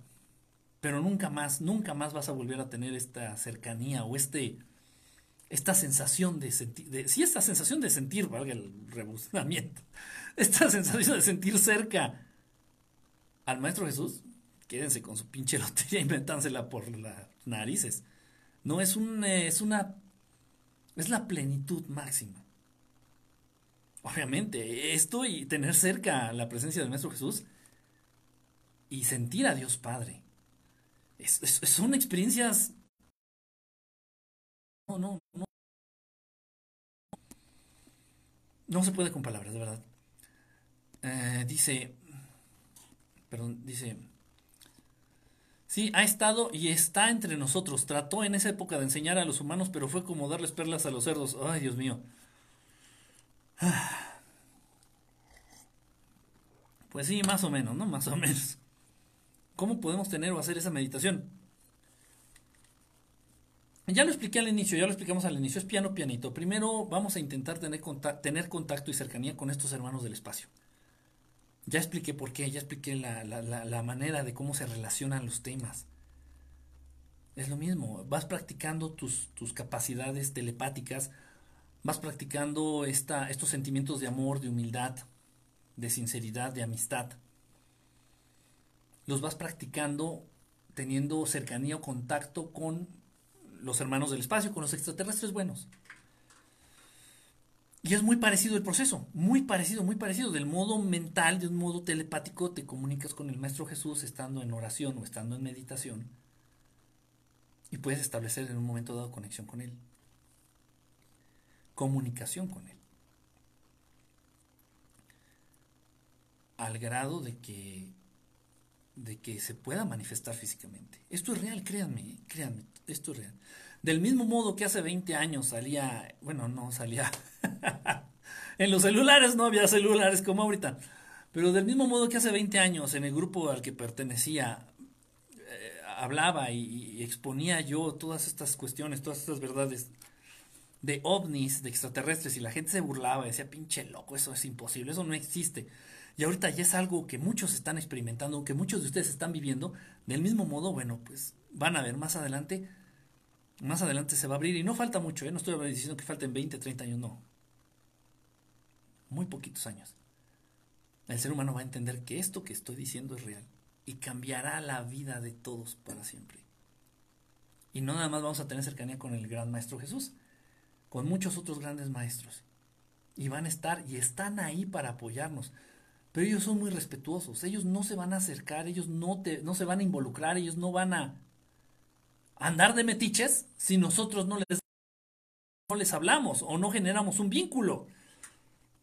pero nunca más, nunca más vas a volver a tener esta cercanía o este, esta sensación de sentir, sí, esta sensación de sentir, valga el rebuscamiento, esta sensación de sentir cerca al Maestro Jesús, quédense con su pinche lotería, inventánsela por la narices. No es un, eh, es una, es la plenitud máxima. Obviamente, esto y tener cerca la presencia del Maestro Jesús y sentir a Dios Padre. Son experiencias... No, no, no. No se puede con palabras, de verdad. Eh, dice, perdón, dice, Sí, ha estado y está entre nosotros. Trató en esa época de enseñar a los humanos, pero fue como darles perlas a los cerdos. Ay, Dios mío. Pues sí, más o menos, ¿no? Más o menos. ¿Cómo podemos tener o hacer esa meditación? Ya lo expliqué al inicio, ya lo explicamos al inicio, es piano pianito. Primero vamos a intentar tener, tener contacto y cercanía con estos hermanos del espacio. Ya expliqué por qué, ya expliqué la, la, la, manera de cómo se relacionan los temas. Es lo mismo, vas practicando tus, tus capacidades telepáticas, vas practicando esta, estos sentimientos de amor, de humildad, de sinceridad, de amistad. Los vas practicando teniendo cercanía o contacto con los hermanos del espacio, con los extraterrestres buenos. Y es muy parecido el proceso, muy parecido, muy parecido. Del modo mental, de un modo telepático, te comunicas con el Maestro Jesús estando en oración o estando en meditación. Y puedes establecer en un momento dado conexión con Él. Comunicación con Él. Al grado de que, de que se pueda manifestar físicamente. Esto es real, créanme, créanme, esto es real. Del mismo modo que hace 20 años salía, bueno, no salía, en los celulares no había celulares como ahorita, pero del mismo modo que hace 20 años en el grupo al que pertenecía, eh, hablaba y, exponía yo todas estas cuestiones, todas estas verdades de ovnis, de extraterrestres, y la gente se burlaba, decía, pinche loco, eso es imposible, eso no existe. Y ahorita ya es algo que muchos están experimentando, que muchos de ustedes están viviendo. Del mismo modo, bueno, pues van a ver más adelante más adelante se va a abrir y no falta mucho, ¿eh? no estoy diciendo que falten 20, 30 años, no. Muy poquitos años. El ser humano va a entender que esto que estoy diciendo es real y cambiará la vida de todos para siempre. Y no nada más vamos a tener cercanía con el gran maestro Jesús, con muchos otros grandes maestros. Y van a estar y están ahí para apoyarnos. Pero ellos son muy respetuosos, ellos no se van a acercar, ellos no, te, no se van a involucrar, ellos no van a andar de metiches si nosotros no les, no les hablamos o no generamos un vínculo.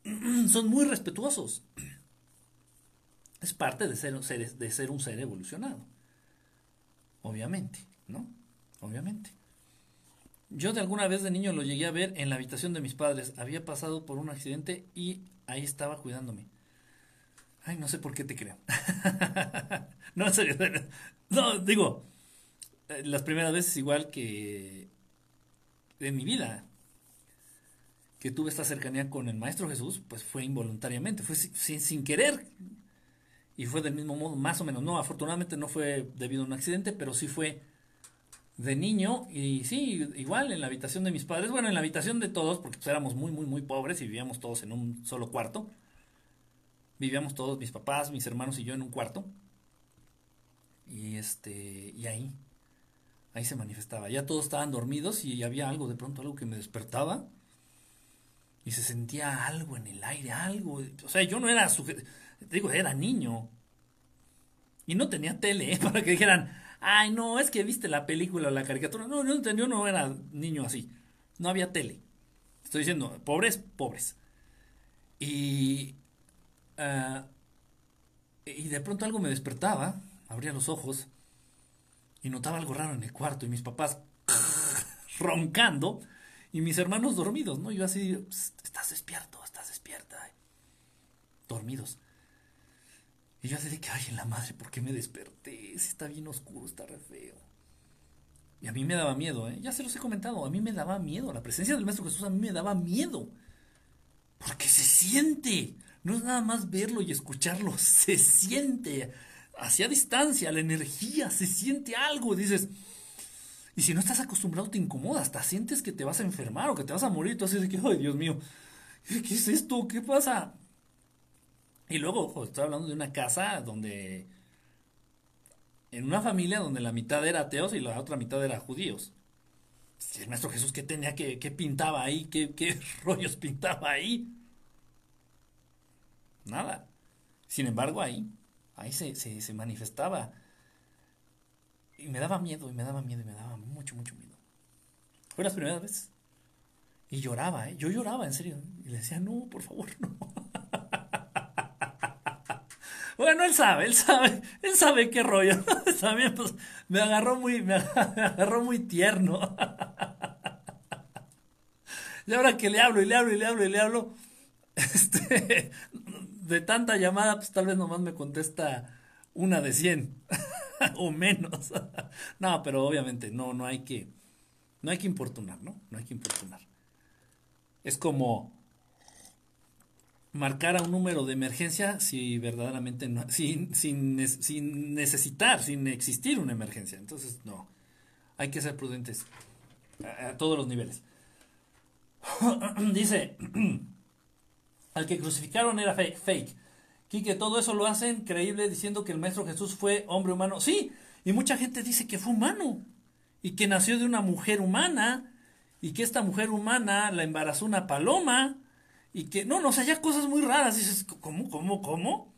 Son muy respetuosos. Es parte de ser, de ser un ser evolucionado. Obviamente, ¿no? Obviamente. Yo de alguna vez de niño lo llegué a ver en la habitación de mis padres. Había pasado por un accidente y ahí estaba cuidándome. Ay, no sé por qué te creo. no, en serio. No, digo, eh, las primeras veces igual que en mi vida que tuve esta cercanía con el Maestro Jesús, pues fue involuntariamente, fue sin, querer. Y fue del mismo modo, más o menos. No, afortunadamente no fue debido a un accidente, pero sí fue de niño. Y sí, igual en la habitación de mis padres, bueno, en la habitación de todos, porque pues éramos muy, muy, muy pobres y vivíamos todos en un solo cuarto. Vivíamos todos, mis papás, mis hermanos y yo en un cuarto. Y este, y ahí, ahí se manifestaba. Ya todos estaban dormidos y había algo, de pronto algo que me despertaba y se sentía algo en el aire, algo. O sea, yo no era sujeto, digo, era niño. Y no tenía tele, ¿eh? para que dijeran, ay, no, es que viste la película o la caricatura. No, yo no era niño así. No había tele. Estoy diciendo, pobres, pobres. Y, ah, y de pronto algo me despertaba, abría los ojos y notaba algo raro en el cuarto y mis papás roncando y mis hermanos dormidos, ¿no? Yo así, estás despierto, estás despierta. Dormidos. Y yo así de que, ay, en la madre, ¿por qué me desperté? Está bien oscuro, está re feo. Y a mí me daba miedo, ¿eh? Ya se los he comentado, a mí me daba miedo. La presencia del Maestro Jesús a mí me daba miedo. Porque se siente. No es nada más verlo y escucharlo, se siente hacia distancia, la energía, se siente algo, dices, y si no estás acostumbrado te incomoda, hasta sientes que te vas a enfermar o que te vas a morir, tú de que, ay Dios mío, ¿qué es esto? ¿Qué pasa? Y luego, ojo, estoy hablando de una casa donde, en una familia donde la mitad era ateos y la otra mitad era judíos. El maestro Jesús, ¿qué tenía que, qué pintaba ahí? ¿Qué, ¿Qué rollos pintaba ahí? Nada. Sin embargo, ahí ahí se, se, manifestaba. Y me daba miedo, y me daba miedo, y me daba mucho, mucho miedo. Fue las primeras veces. Y lloraba, ¿eh? Yo lloraba, en serio. Y le decía, no, por favor, no. bueno, él sabe, él sabe, él sabe qué rollo. También, pues, me agarró muy, me agarró muy tierno. y ahora que le hablo, y le hablo, y le hablo, y le hablo, este, de tanta llamada, pues tal vez nomás me contesta una de 100 o menos. no, pero obviamente no, no hay que, no hay que importunar, ¿no? No hay que importunar. Es como marcar a un número de emergencia si verdaderamente no, sin, sin, sin necesitar, sin existir una emergencia. Entonces, no, hay que ser prudentes a todos los niveles. Dice al que crucificaron era fake. fake. que todo eso lo hacen creíble diciendo que el Maestro Jesús fue hombre humano. Sí, y mucha gente dice que fue humano y que nació de una mujer humana y que esta mujer humana la embarazó una paloma y que no, no, o sea, ya cosas muy raras. Dices, ¿cómo, cómo, cómo?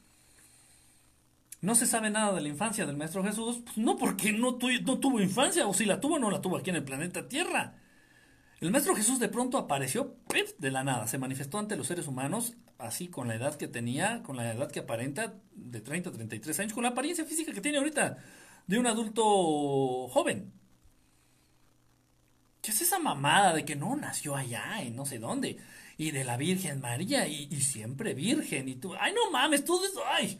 No se sabe nada de la infancia del Maestro Jesús, pues no porque no, no tuvo infancia, o si la tuvo, no la tuvo aquí en el planeta Tierra. El Maestro Jesús de pronto apareció de la nada, se manifestó ante los seres humanos, así con la edad que tenía, con la edad que aparenta, de 30 a 33 años, con la apariencia física que tiene ahorita de un adulto joven. ¿Qué es esa mamada de que no nació allá en no sé dónde? Y de la Virgen María y, siempre virgen. Y tú, ay, no mames, eso, ay.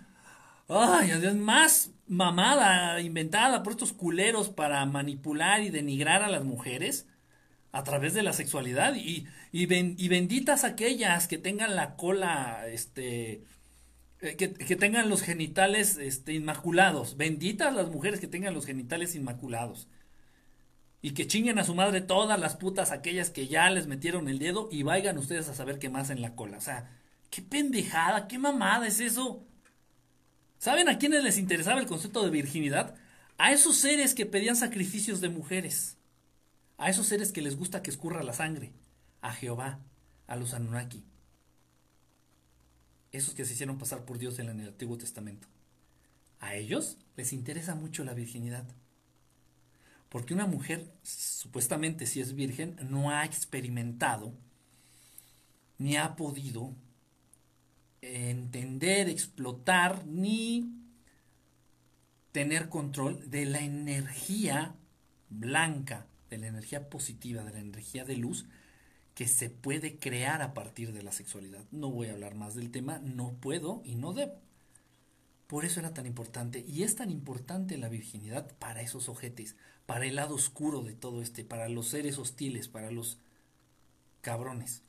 Ay, adiós, más mamada inventada por estos culeros para manipular y denigrar a las mujeres a través de la sexualidad. Y, y, y benditas aquellas que tengan la cola, este, eh, que, que, tengan los genitales este, inmaculados. Benditas las mujeres que tengan los genitales inmaculados y que chinguen a su madre todas las putas aquellas que ya les metieron el dedo y vayan ustedes a saber qué más en la cola. O sea, qué pendejada, qué mamada es eso. ¿Saben a quiénes les interesaba el concepto de virginidad? A esos seres que pedían sacrificios de mujeres. A esos seres que les gusta que escurra la sangre. A Jehová, a los Anunnaki. Esos que se hicieron pasar por Dios en el Antiguo Testamento. A ellos les interesa mucho la virginidad. Porque una mujer, supuestamente si es virgen, no ha experimentado ni ha podido entender, explotar, ni tener control de la energía blanca, de la energía positiva, de la energía de luz que se puede crear a partir de la sexualidad. No voy a hablar más del tema, no puedo y no debo. Por eso era tan importante y es tan importante la virginidad para esos ojetes, para el lado oscuro de todo este, para los seres hostiles, para los cabrones.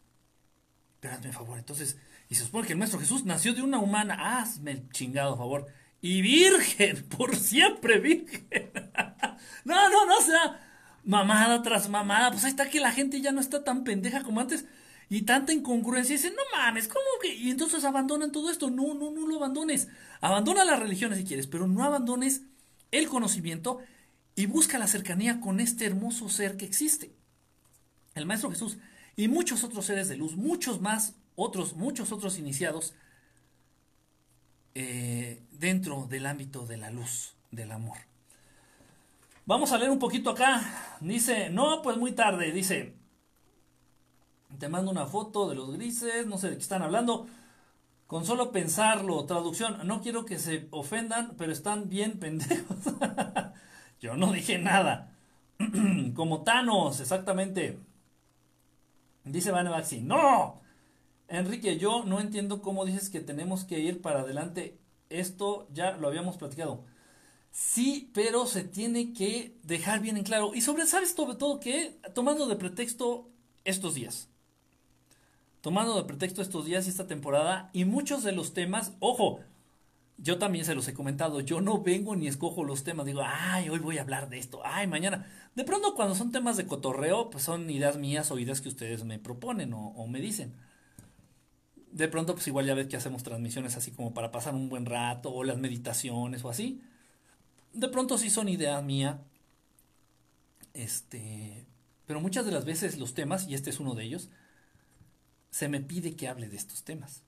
Pero hazme favor, entonces, y se supone que el Maestro Jesús nació de una humana, hazme el chingado favor, y virgen, por siempre virgen. no, no, no, sea, mamada tras mamada, pues ahí está que la gente ya no está tan pendeja como antes y tanta incongruencia. Dicen, no mames, ¿cómo que? Y entonces abandonan todo esto. No, no, no lo abandones. Abandona las religiones si quieres, pero no abandones el conocimiento y busca la cercanía con este hermoso ser que existe. El Maestro Jesús y muchos otros seres de luz, muchos más, otros, muchos otros iniciados eh, dentro del ámbito de la luz, del amor. Vamos a leer un poquito acá. Dice, no, pues muy tarde. Dice, te mando una foto de los grises, no sé de qué están hablando. Con solo pensarlo, traducción, no quiero que se ofendan, pero están bien pendejos. Yo no dije nada. Como Thanos, exactamente. Dice Van Baxi, ¡No! Enrique, yo no entiendo cómo dices que tenemos que ir para adelante. Esto ya lo habíamos platicado. Sí, pero se tiene que dejar bien en claro. Y sobre, ¿sabes sobre todo que Tomando de pretexto estos días tomando de pretexto estos días y esta temporada y muchos de los temas, ojo, yo también se los he comentado, yo no vengo ni escojo los temas, digo, ay, hoy voy a hablar de esto, ay, mañana. De pronto cuando son temas de cotorreo, pues son ideas mías o ideas que ustedes me proponen o, me dicen. De pronto, pues igual ya ves que hacemos transmisiones así como para pasar un buen rato o las meditaciones o así. De pronto sí son ideas mías. Este, pero muchas de las veces los temas, y este es uno de ellos, se me pide que hable de estos temas.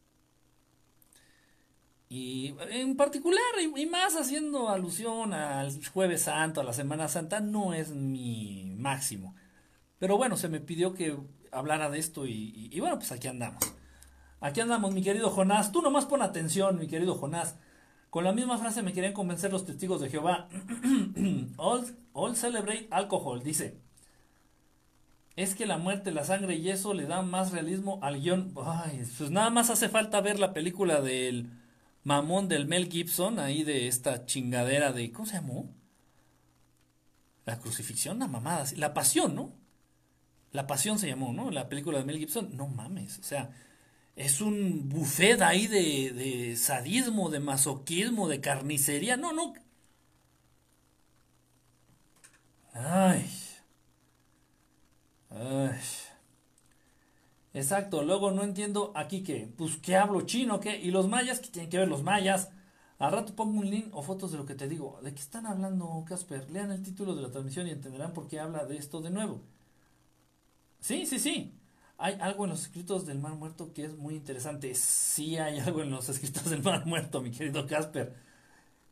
Y en particular, y más haciendo alusión al jueves santo, a la Semana Santa, no es mi máximo. Pero bueno, se me pidió que hablara de esto y, bueno, pues aquí andamos. Aquí andamos, mi querido Jonás. Tú nomás pon atención, mi querido Jonás. Con la misma frase me querían convencer los testigos de Jehová. all, all celebrate alcohol, dice es que la muerte, la sangre y eso le da más realismo al guion. Ay, pues nada más hace falta ver la película del mamón del Mel Gibson, ahí de esta chingadera de. ¿Cómo se llamó? La crucifixión, la mamada, la pasión, ¿no? La pasión se llamó, ¿no? La película de Mel Gibson. No mames, o sea, es un buffet ahí de, de sadismo, de masoquismo, de carnicería. No, no. Ay. Exacto, luego no entiendo aquí que, pues, ¿qué hablo chino? ¿Qué? ¿Y los mayas? ¿Qué tienen que ver los mayas? Al rato pongo un link o fotos de lo que te digo. ¿De qué están hablando, Casper? Lean el título de la transmisión y entenderán por qué habla de esto de nuevo. Sí, sí, sí. Hay algo en los escritos del Mar Muerto que es muy interesante. Sí hay algo en los escritos del Mar Muerto, mi querido Casper.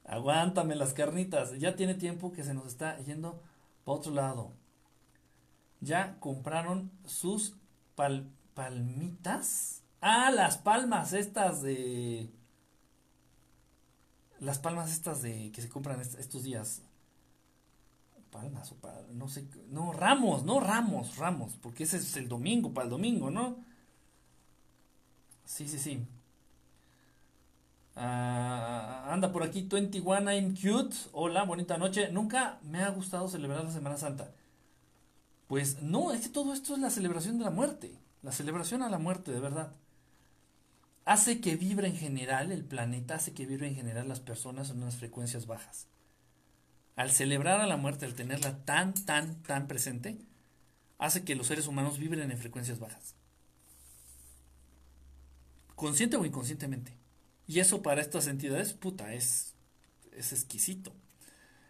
Aguántame las carnitas. Ya tiene tiempo que se nos está yendo para otro lado. Ya compraron sus palmitas. Ah, las palmas estas de... Las palmas estas de que se compran estos días. Palmas o para, no sé, no, ramos, no ramos, ramos, porque ese es el domingo, para el domingo, ¿no? Sí, sí, sí. Ah, anda por aquí 21 I'm cute. Hola, bonita noche. Nunca me ha gustado celebrar la Semana Santa. Pues no, es que todo esto es la celebración de la muerte. La celebración a la muerte, de verdad. Hace que vibre en general el planeta, hace que vibre en general las personas en unas frecuencias bajas. Al celebrar a la muerte, al tenerla tan, tan, tan presente, hace que los seres humanos vibren en frecuencias bajas. Consciente o inconscientemente. Y eso para estas entidades, puta, es, es exquisito.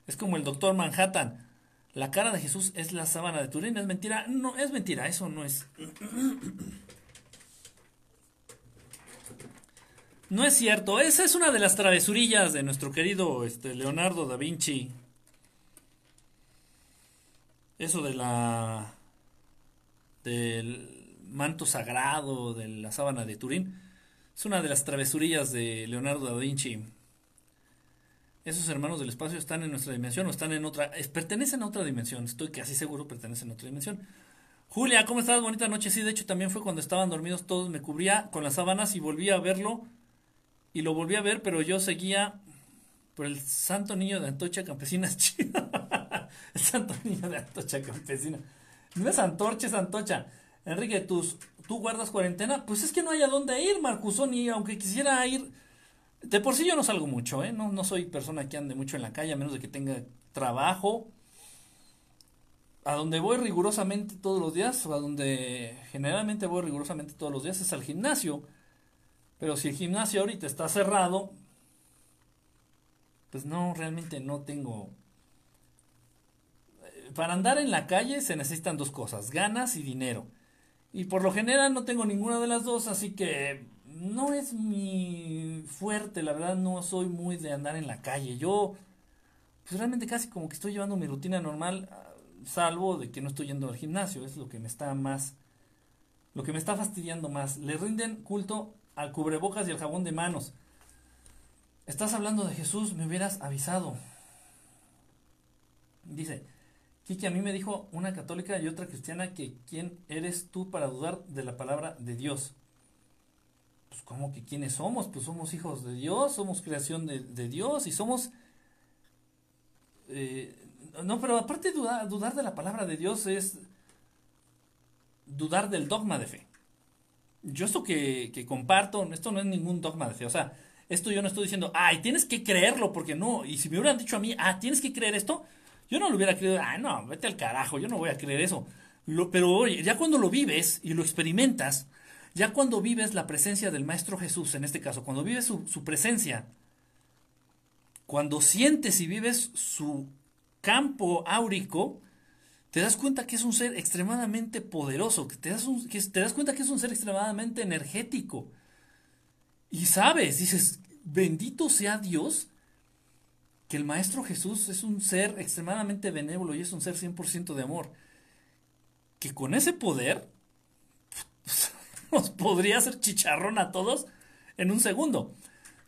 Es como el doctor Manhattan. La cara de Jesús es la sábana de Turín. ¿Es mentira? No, es mentira, eso no es. No es cierto. Esa es una de las travesurillas de nuestro querido este, Leonardo da Vinci. Eso de la. del manto sagrado, de la sábana de Turín. Es una de las travesurillas de Leonardo da Vinci. Esos hermanos del espacio están en nuestra dimensión o están en otra. pertenecen a otra dimensión. Estoy casi seguro pertenecen a otra dimensión. Julia, ¿cómo estás? Bonita noche. Sí, de hecho también fue cuando estaban dormidos todos. Me cubría con las sábanas y volví a verlo. Y lo volví a ver, pero yo seguía por el santo niño de Antocha Campesina. el santo niño de Antocha Campesina. No es Antorcha, es Antocha. Enrique, tú guardas cuarentena, pues es que no hay a dónde ir, Marcusón, y aunque quisiera ir, de por sí yo no salgo mucho, ¿eh? No, no soy persona que ande mucho en la calle, a menos de que tenga trabajo. A donde voy rigurosamente todos los días, o a donde generalmente voy rigurosamente todos los días, es al gimnasio. Pero si el gimnasio ahorita está cerrado, pues no, realmente no tengo... Para andar en la calle se necesitan dos cosas, ganas y dinero. Y por lo general no tengo ninguna de las dos, así que no es mi fuerte, la verdad no soy muy de andar en la calle. Yo, pues realmente casi como que estoy llevando mi rutina normal, salvo de que no estoy yendo al gimnasio, es lo que me está más, lo que me está fastidiando más. Le rinden culto al cubrebocas y al jabón de manos. Estás hablando de Jesús, me hubieras avisado. Dice, Kiki, a mí me dijo una católica y otra cristiana que quién eres tú para dudar de la palabra de Dios. Pues ¿cómo que quiénes somos? Pues somos hijos de Dios, somos creación de, Dios y somos... Eh, no, pero aparte de dudar, dudar de la palabra de Dios es dudar del dogma de fe. Yo esto que, que comparto, esto no es ningún dogma de fe. O sea, esto yo no estoy diciendo, ay, tienes que creerlo, porque no. Y si me hubieran dicho a mí, ah, tienes que creer esto, yo no lo hubiera creído, ah, no, vete al carajo, yo no voy a creer eso. pero oye, ya cuando lo vives y lo experimentas, ya cuando vives la presencia del Maestro Jesús, en este caso, cuando vives su, presencia, cuando sientes y vives su campo áurico, te das cuenta que es un ser extremadamente poderoso, que te das, que te das cuenta que es un ser extremadamente energético. Y sabes, dices, bendito sea Dios que el Maestro Jesús es un ser extremadamente benévolo y es un ser 100% de amor, que con ese poder nos podría hacer chicharrón a todos en un segundo.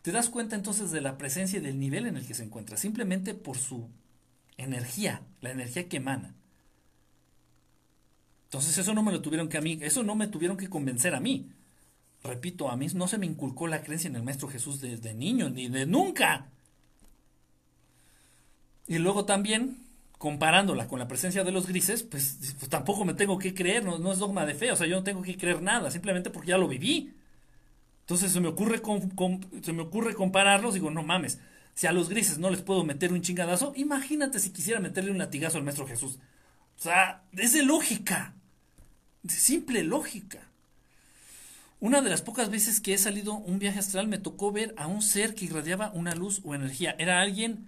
Te das cuenta entonces de la presencia y del nivel en el que se encuentra, simplemente por su energía, la energía que emana. Entonces eso no me lo tuvieron que a mí, eso no me tuvieron que convencer a mí. Repito, a mí no se me inculcó la creencia en el Maestro Jesús desde niño, ni de nunca. Y luego también, comparándola con la presencia de los grises, pues, pues tampoco me tengo que creer, no, es dogma de fe, o sea, yo no tengo que creer nada, simplemente porque ya lo viví. Entonces se me ocurre, se me ocurre compararlos, digo, no mames, si a los grises no les puedo meter un chingadazo, imagínate si quisiera meterle un latigazo al Maestro Jesús. O sea, es de lógica, simple lógica. Una de las pocas veces que he salido un viaje astral me tocó ver a un ser que irradiaba una luz o energía. Era alguien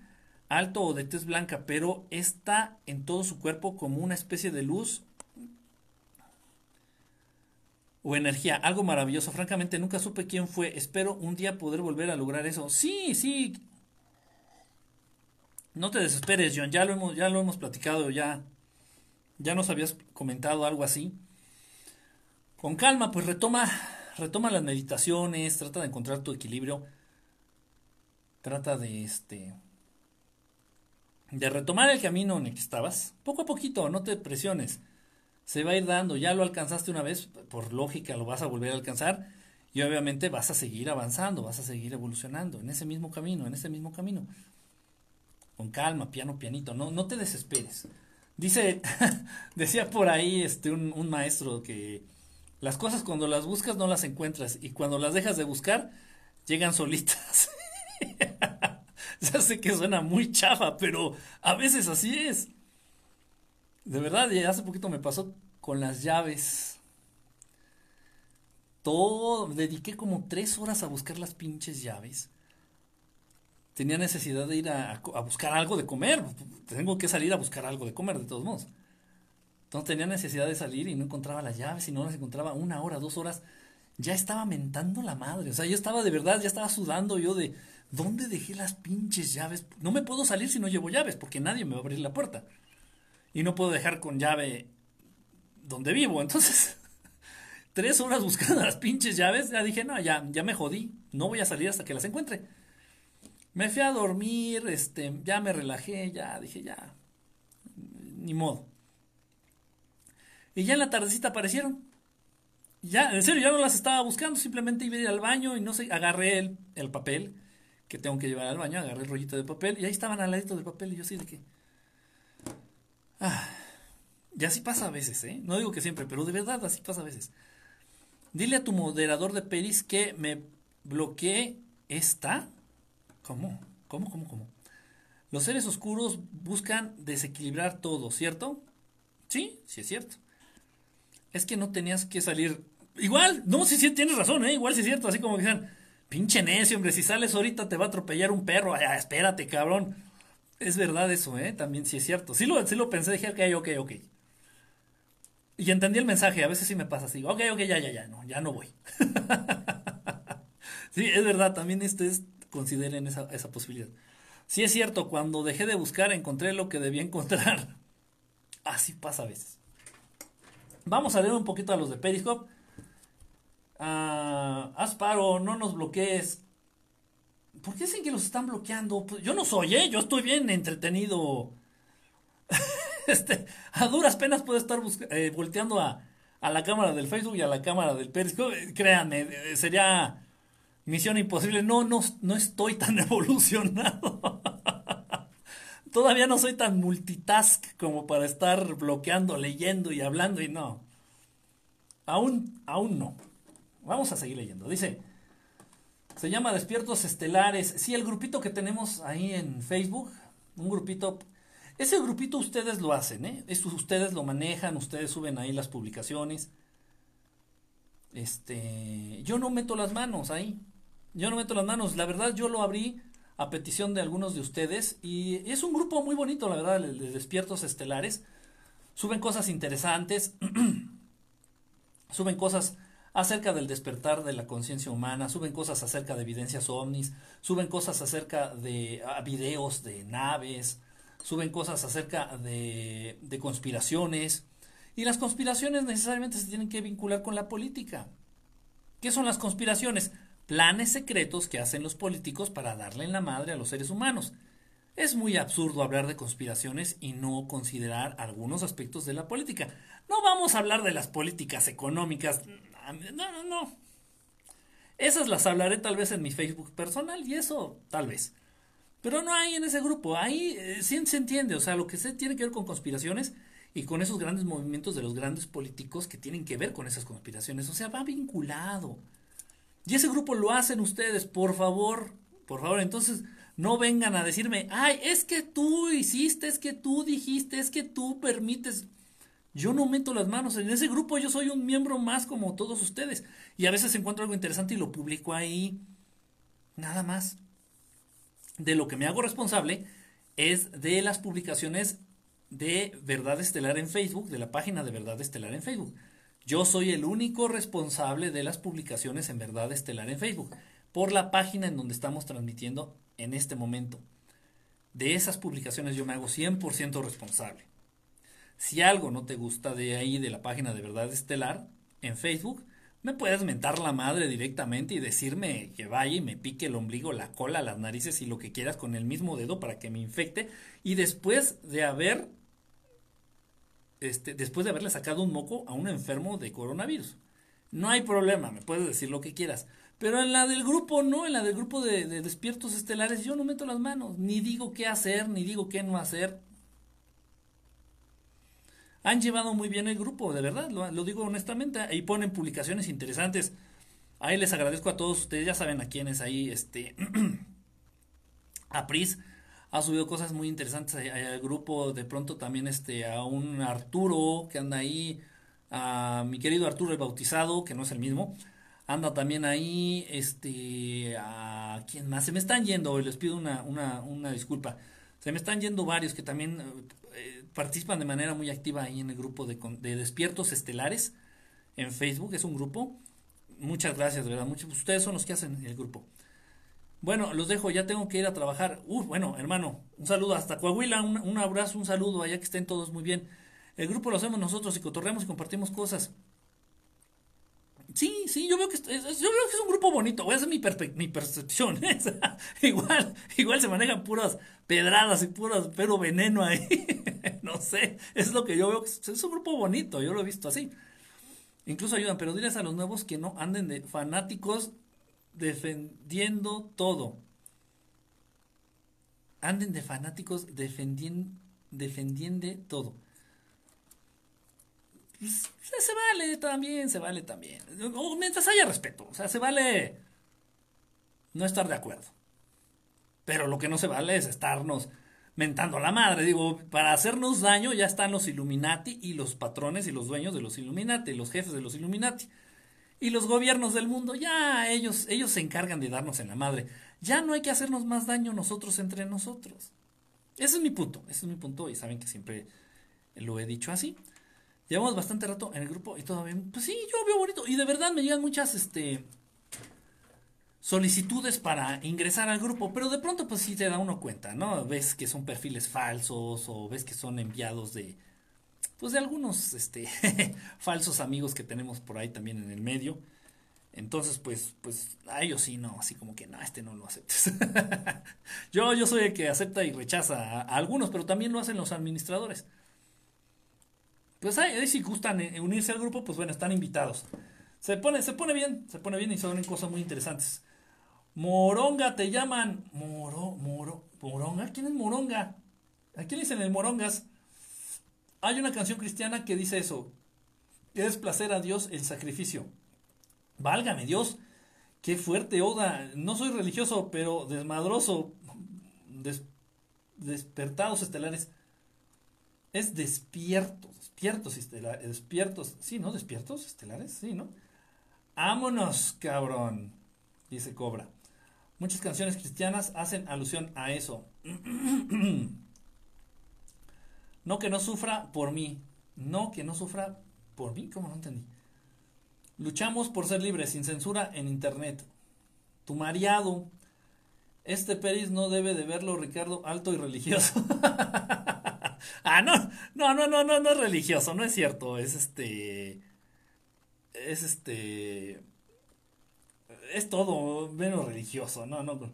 alto o de tez blanca, pero está en todo su cuerpo como una especie de luz o energía, algo maravilloso. Francamente, nunca supe quién fue. Espero un día poder volver a lograr eso. Sí, sí. No te desesperes, John, ya lo hemos, ya lo hemos platicado, ya, ya nos habías comentado algo así. Con calma, pues retoma, retoma las meditaciones, trata de encontrar tu equilibrio, trata de este, de retomar el camino en el que estabas, poco a poquito, no te presiones, se va a ir dando, ya lo alcanzaste una vez, por lógica lo vas a volver a alcanzar y obviamente vas a seguir avanzando, vas a seguir evolucionando en ese mismo camino, en ese mismo camino. Con calma, piano, pianito, no, no te desesperes. Dice, decía por ahí este un, un maestro que las cosas cuando las buscas no las encuentras y cuando las dejas de buscar llegan solitas. ya sé que suena muy chafa, pero a veces así es. De verdad, hace poquito me pasó con las llaves. Todo, dediqué como tres horas a buscar las pinches llaves. Tenía necesidad de ir a, a buscar algo de comer. Tengo que salir a buscar algo de comer, de todos modos. Entonces tenía necesidad de salir y no encontraba las llaves y no las encontraba una hora, dos horas. Ya estaba mentando la madre. O sea, yo estaba de verdad, ya estaba sudando yo de ¿dónde dejé las pinches llaves? No me puedo salir si no llevo llaves porque nadie me va a abrir la puerta. Y no puedo dejar con llave donde vivo. Entonces, tres horas buscando las pinches llaves. Ya dije, no, ya, ya me jodí. No voy a salir hasta que las encuentre. Me fui a dormir, este, ya me relajé, ya dije, ya, ni modo. Y ya en la tardecita aparecieron. Ya, en serio, ya no las estaba buscando, simplemente iba a ir al baño y no sé, agarré el, el papel que tengo que llevar al baño, agarré el rollito de papel y ahí estaban al ladito del papel y yo así de que... Ah, y así pasa a veces, ¿eh? No digo que siempre, pero de verdad así pasa a veces. Dile a tu moderador de Peris que me bloquee esta. ¿Cómo? ¿Cómo, cómo, cómo? Los seres oscuros buscan desequilibrar todo, ¿cierto? Sí, sí es cierto es que no tenías que salir. Igual, no, sí, sí, tienes razón, ¿eh? Igual sí es cierto, así como que dicen, pinche necio, hombre, si sales ahorita te va a atropellar un perro, Ay, espérate, cabrón. Es verdad eso, ¿eh? También sí es cierto. Sí lo, sí lo pensé, dije, ok, ok, ok. Y entendí el mensaje, a veces sí me pasa así, ok, ok, ya, ya, ya, no, ya no voy. sí, es verdad, también ustedes consideren esa, esa posibilidad. Sí es cierto, cuando dejé de buscar encontré lo que debía encontrar. Así pasa a veces. Vamos a leer un poquito a los de Periscope. Uh, Asparo, no nos bloquees. ¿Por qué dicen que los están bloqueando? Pues yo no soy, ¿eh? Yo estoy bien entretenido. este, a duras penas puedo estar eh, volteando a, a, la cámara del Facebook y a la cámara del Periscope. Créanme, eh, sería misión imposible. No, no, no estoy tan evolucionado. Todavía no soy tan multitask como para estar bloqueando, leyendo y hablando y no. Aún, aún no. Vamos a seguir leyendo. Dice, se llama Despiertos Estelares. Sí, el grupito que tenemos ahí en Facebook, un grupito, ese grupito ustedes lo hacen, ¿eh? ustedes lo manejan, ustedes suben ahí las publicaciones. Este, yo no meto las manos ahí. Yo no meto las manos. La verdad, yo lo abrí a petición de algunos de ustedes. Y es un grupo muy bonito, la verdad, de despiertos estelares. Suben cosas interesantes, suben cosas acerca del despertar de la conciencia humana, suben cosas acerca de evidencias ovnis, suben cosas acerca de ah, videos de naves, suben cosas acerca de, de conspiraciones. Y las conspiraciones necesariamente se tienen que vincular con la política. ¿Qué son las conspiraciones? planes secretos que hacen los políticos para darle en la madre a los seres humanos. Es muy absurdo hablar de conspiraciones y no considerar algunos aspectos de la política. No vamos a hablar de las políticas económicas. No, no, no. Esas las hablaré tal vez en mi Facebook personal y eso tal vez. Pero no hay en ese grupo. Ahí eh, se entiende. O sea, lo que se tiene que ver con conspiraciones y con esos grandes movimientos de los grandes políticos que tienen que ver con esas conspiraciones. O sea, va vinculado. Y ese grupo lo hacen ustedes, por favor, por favor. Entonces, no vengan a decirme, ay, es que tú hiciste, es que tú dijiste, es que tú permites. Yo no meto las manos en ese grupo, yo soy un miembro más como todos ustedes. Y a veces encuentro algo interesante y lo publico ahí. Nada más. De lo que me hago responsable es de las publicaciones de Verdad Estelar en Facebook, de la página de Verdad Estelar en Facebook. Yo soy el único responsable de las publicaciones en Verdad Estelar en Facebook, por la página en donde estamos transmitiendo en este momento. de esas publicaciones yo me hago 100% responsable. Si algo no te gusta de ahí, de la página de Verdad Estelar, en Facebook, me puedes mentar la madre directamente y decirme que vaya y me pique el ombligo, la cola, las narices y lo que quieras con el mismo dedo para que me infecte. Y después de haber, este, después de haberle sacado un moco a un enfermo de coronavirus. No hay problema, me puedes decir lo que quieras. Pero en la del grupo, no, en la del grupo de, despiertos estelares, yo no meto las manos, ni digo qué hacer, ni digo qué no hacer. Han llevado muy bien el grupo, de verdad, lo, digo honestamente, ahí ponen publicaciones interesantes. Ahí les agradezco a todos ustedes, ya saben a quiénes ahí, este, a Pris ha subido cosas muy interesantes al grupo, de pronto también este, a un Arturo que anda ahí, a mi querido Arturo el Bautizado, que no es el mismo, anda también ahí, este, a quién más, se me están yendo, les pido una, una, una disculpa, se me están yendo varios que también eh, participan de manera muy activa ahí en el grupo de, de, Despiertos Estelares en Facebook, es un grupo, muchas gracias, verdad, muchos, ustedes son los que hacen el grupo. Bueno, los dejo, ya tengo que ir a trabajar. Uh, bueno, hermano, un saludo hasta Coahuila, un, un abrazo, un saludo, allá que estén todos muy bien. El grupo lo hacemos nosotros y cotorreamos y compartimos cosas. Sí, sí, yo veo que es, veo que es un grupo bonito, voy a hacer mi, mi percepción. igual, igual se manejan puras pedradas y puras, pero veneno ahí. no sé, es lo que yo veo, es un grupo bonito, yo lo he visto así. Incluso ayudan, pero diles a los nuevos que no anden de fanáticos defendiendo todo. Anden de fanáticos defendiendo, defendiendo todo. Pues, se vale también, se vale también. mientras haya respeto, o sea, se vale no estar de acuerdo. Pero lo que no se vale es estarnos mentando a la madre. Digo, para hacernos daño ya están los Illuminati y los patrones y los dueños de los Illuminati, los jefes de los Illuminati. Y los gobiernos del mundo, ya ellos, ellos se encargan de darnos en la madre. Ya no hay que hacernos más daño nosotros entre nosotros. Ese es mi punto, ese es mi punto y saben que siempre lo he dicho así. Llevamos bastante rato en el grupo y todo bien. Pues sí, yo veo bonito. Y de verdad me llegan muchas este, solicitudes para ingresar al grupo. Pero de pronto pues sí te da uno cuenta, ¿no? Ves que son perfiles falsos o ves que son enviados de, pues de algunos este falsos amigos que tenemos por ahí también en el medio. Entonces, pues, pues, a ellos sí, no, así como que, no, este no lo aceptes. yo, yo soy el que acepta y rechaza a, algunos, pero también lo hacen los administradores. Pues ahí, si gustan eh, unirse al grupo, pues bueno, están invitados. Se pone, se pone bien, se pone bien y son cosas muy interesantes. Moronga te llaman. Moro, moro, moronga. ¿Quién es moronga? ¿A quién dicen el morongas? Hay una canción cristiana que dice eso. Es placer a Dios el sacrificio. Válgame Dios. Qué fuerte oda. No soy religioso, pero desmadroso. despertados estelares. Es despiertos. Despiertos estelares. Despiertos. Sí, ¿no? Despiertos estelares. Sí, ¿no? Ámonos, cabrón. Dice Cobra. Muchas canciones cristianas hacen alusión a eso. No que no sufra por mí. No que no sufra por mí. ¿Cómo no entendí? Luchamos por ser libres, sin censura en Internet. Tu mareado. Este Peris no debe de verlo, Ricardo, alto y religioso. ah, no, no, no, no, no, no es religioso, no es cierto. Es este. Es este. Es todo menos religioso, no, no.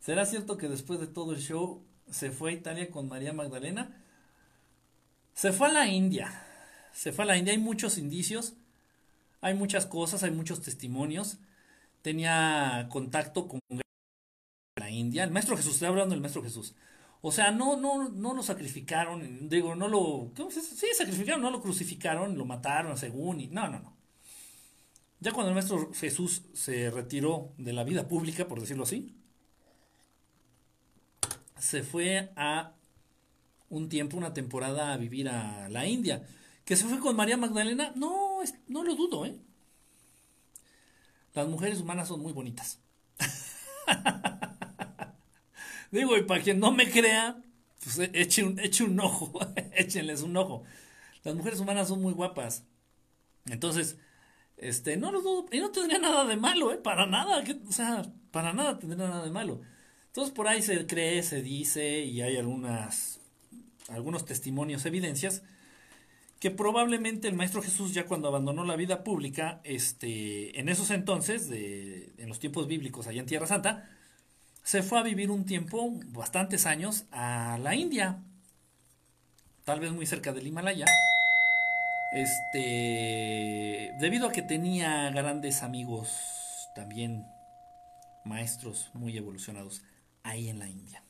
¿Será cierto que después de todo el show se fue a Italia con María Magdalena? Se fue a la India. Se fue a la India. Hay muchos indicios. Hay muchas cosas. Hay muchos testimonios. Tenía contacto con la India. El maestro Jesús. Estoy hablando del maestro Jesús. O sea, no, no, no lo sacrificaron. Digo, no lo. ¿cómo Sí, sacrificaron. No lo crucificaron. Lo mataron según. No, no, no. Ya cuando el maestro Jesús se retiró de la vida pública, por decirlo así, se fue a un tiempo, una temporada a vivir a la India. ¿Que se fue con María Magdalena? No, no lo dudo, ¿eh? Las mujeres humanas son muy bonitas. Digo, y para quien no me crea, pues e, eche un, eche un ojo, échenles un ojo. Las mujeres humanas son muy guapas. Entonces, este, no lo dudo, y no tendría nada de malo, ¿eh? Para nada, o sea, para nada tendría nada de malo. Entonces por ahí se cree, se dice y hay algunas, algunos testimonios, evidencias, que probablemente el Maestro Jesús ya cuando abandonó la vida pública, este, en esos entonces, de, en los tiempos bíblicos allá en Tierra Santa, se fue a vivir un tiempo, bastantes años, a la India, tal vez muy cerca del Himalaya, este, debido a que tenía grandes amigos también maestros muy evolucionados ahí en la India.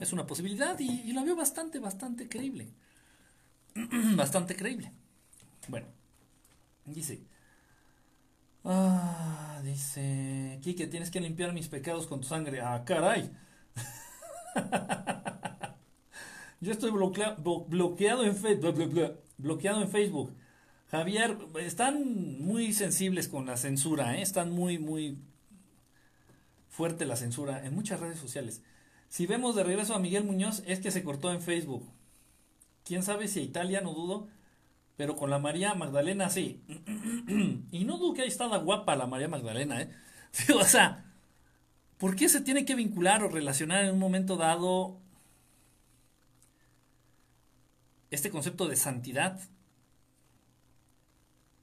Es una posibilidad y, la veo bastante, bastante creíble. bastante creíble. Bueno, dice. Ah, dice. Kike, tienes que limpiar mis pecados con tu sangre. Ah, caray. Yo estoy bloqueado en Facebook. Bloqueado en Facebook. Javier, están muy sensibles con la censura, ¿eh? están muy, muy fuerte la censura en muchas redes sociales. Si vemos de regreso a Miguel Muñoz, es que se cortó en Facebook. Quién sabe si a Italia, no dudo, pero con la María Magdalena sí. y no dudo que ahí estaba guapa la María Magdalena, ¿eh? o sea, ¿por qué se tiene que vincular o relacionar en un momento dado este concepto de santidad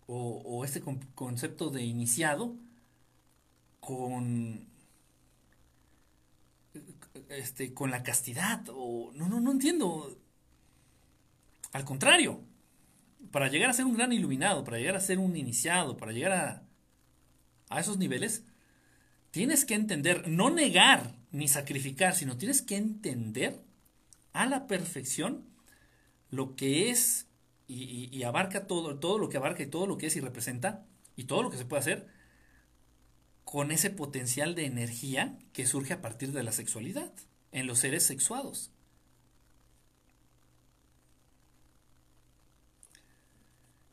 o, o este concepto de iniciado con este, con la castidad. O, no, no, no entiendo. Al contrario, para llegar a ser un gran iluminado, para llegar a ser un iniciado, para llegar a, esos niveles, tienes que entender, no negar ni sacrificar, sino tienes que entender a la perfección lo que es y, y, abarca todo, todo lo que abarca y todo lo que es y representa y todo lo que se puede hacer con ese potencial de energía que surge a partir de la sexualidad en los seres sexuados.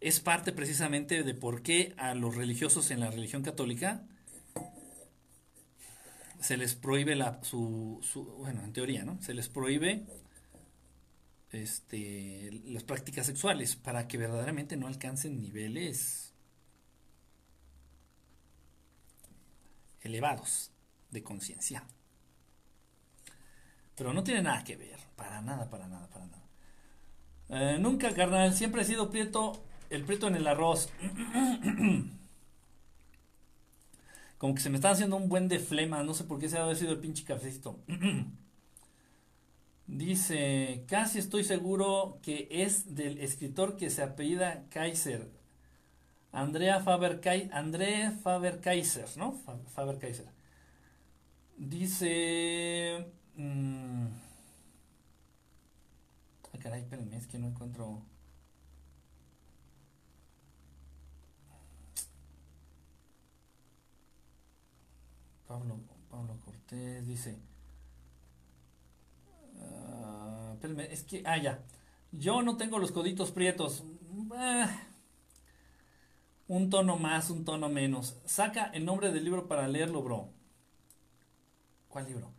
Es parte precisamente de por qué a los religiosos en la religión católica se les prohíbe la, su, bueno, en teoría, ¿no? Se les prohíbe este, las prácticas sexuales para que verdaderamente no alcancen niveles elevados de conciencia. Pero no tiene nada que ver, para nada, para nada, para nada. Eh, nunca, carnal, siempre he sido prieto, el prieto en el arroz. Como que se me está haciendo un buen de flema, no sé por qué se ha sido el pinche cafecito. Dice, casi estoy seguro que es del escritor que se apellida Kaiser, Andrea Faber André Faber Kaiser, ¿no? Faber Kaiser. Dice. Mmm, ay, caray, espérenme, es que no encuentro. Pablo, Pablo Cortés dice. Uh, es que. Ah, ya. Yo no tengo los coditos prietos. Ah, un tono más, un tono menos. Saca el nombre del libro para leerlo, bro. ¿Cuál libro?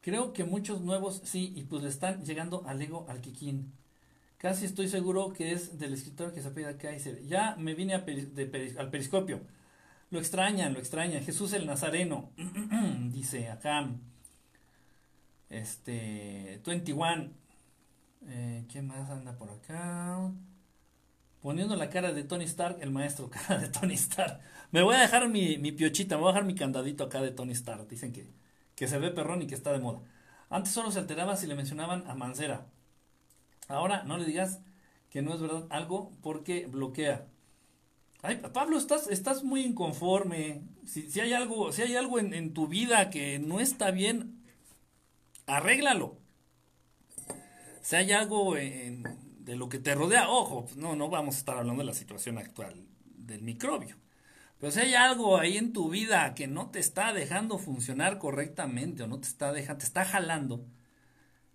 Creo que muchos nuevos sí, y pues le están llegando al ego al. Casi estoy seguro que es del escritor que se apellida Kaiser. Ya me vine al periscopio. Lo extrañan, lo extrañan. Jesús el Nazareno. Dice acá. Este. 21. Eh, ¿Quién más anda por acá? poniendo la cara de Tony Stark, el maestro cara de Tony Stark. Me voy a dejar mi, mi piochita, me voy a dejar mi candadito acá de Tony Stark. Dicen que, que se ve perrón y que está de moda. Antes solo se alteraba si le mencionaban a Mancera. Ahora no le digas que no es verdad algo porque bloquea. Pablo, estás, estás muy inconforme. Si, si hay algo, si hay algo en, en tu vida que no está bien, arréglalo. Si hay algo de lo que te rodea. Ojo, no, no vamos a estar hablando de la situación actual del microbio. Pero si hay algo ahí en tu vida que no te está dejando funcionar correctamente o no te está dejando, te está jalando,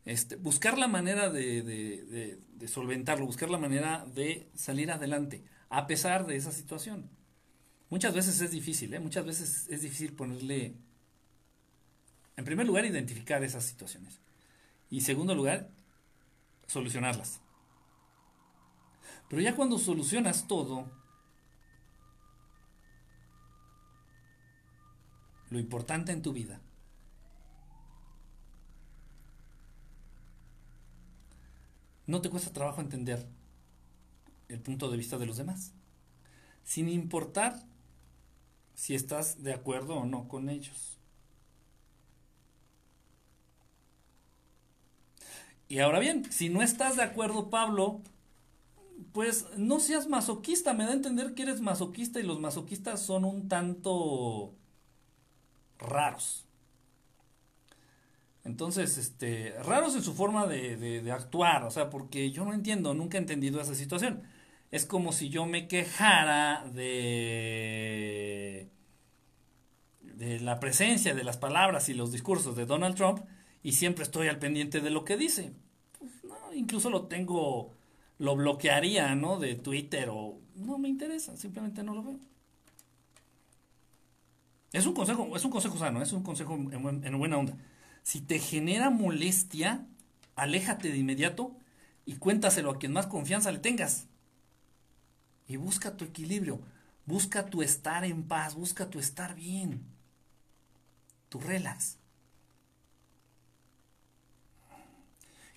este, buscar la manera de, solventarlo, buscar la manera de salir adelante, a pesar de esa situación. Muchas veces es difícil, ¿eh? muchas veces es difícil ponerle, en primer lugar, identificar esas situaciones y en segundo lugar, solucionarlas. Pero ya cuando solucionas todo, lo importante en tu vida no te cuesta trabajo entender el punto de vista de los demás, sin importar si estás de acuerdo o no con ellos. Y ahora bien, si no estás de acuerdo, Pablo, pues no seas masoquista. Me da a entender que eres masoquista y los masoquistas son un tanto raros. Entonces, este, raros en su forma de, de, actuar, o sea, porque yo no entiendo, nunca he entendido esa situación. Es como si yo me quejara de, de la presencia de las palabras y los discursos de Donald Trump y siempre estoy al pendiente de lo que dice. Pues, no, incluso lo tengo, lo bloquearía, ¿no? De Twitter o no me interesa, simplemente no lo veo. Es un consejo, es un consejo sano, es un consejo en, en buena onda. Si te genera molestia, aléjate de inmediato y cuéntaselo a quien más confianza le tengas. Y busca tu equilibrio, busca tu estar en paz, busca tu estar bien, tu relax.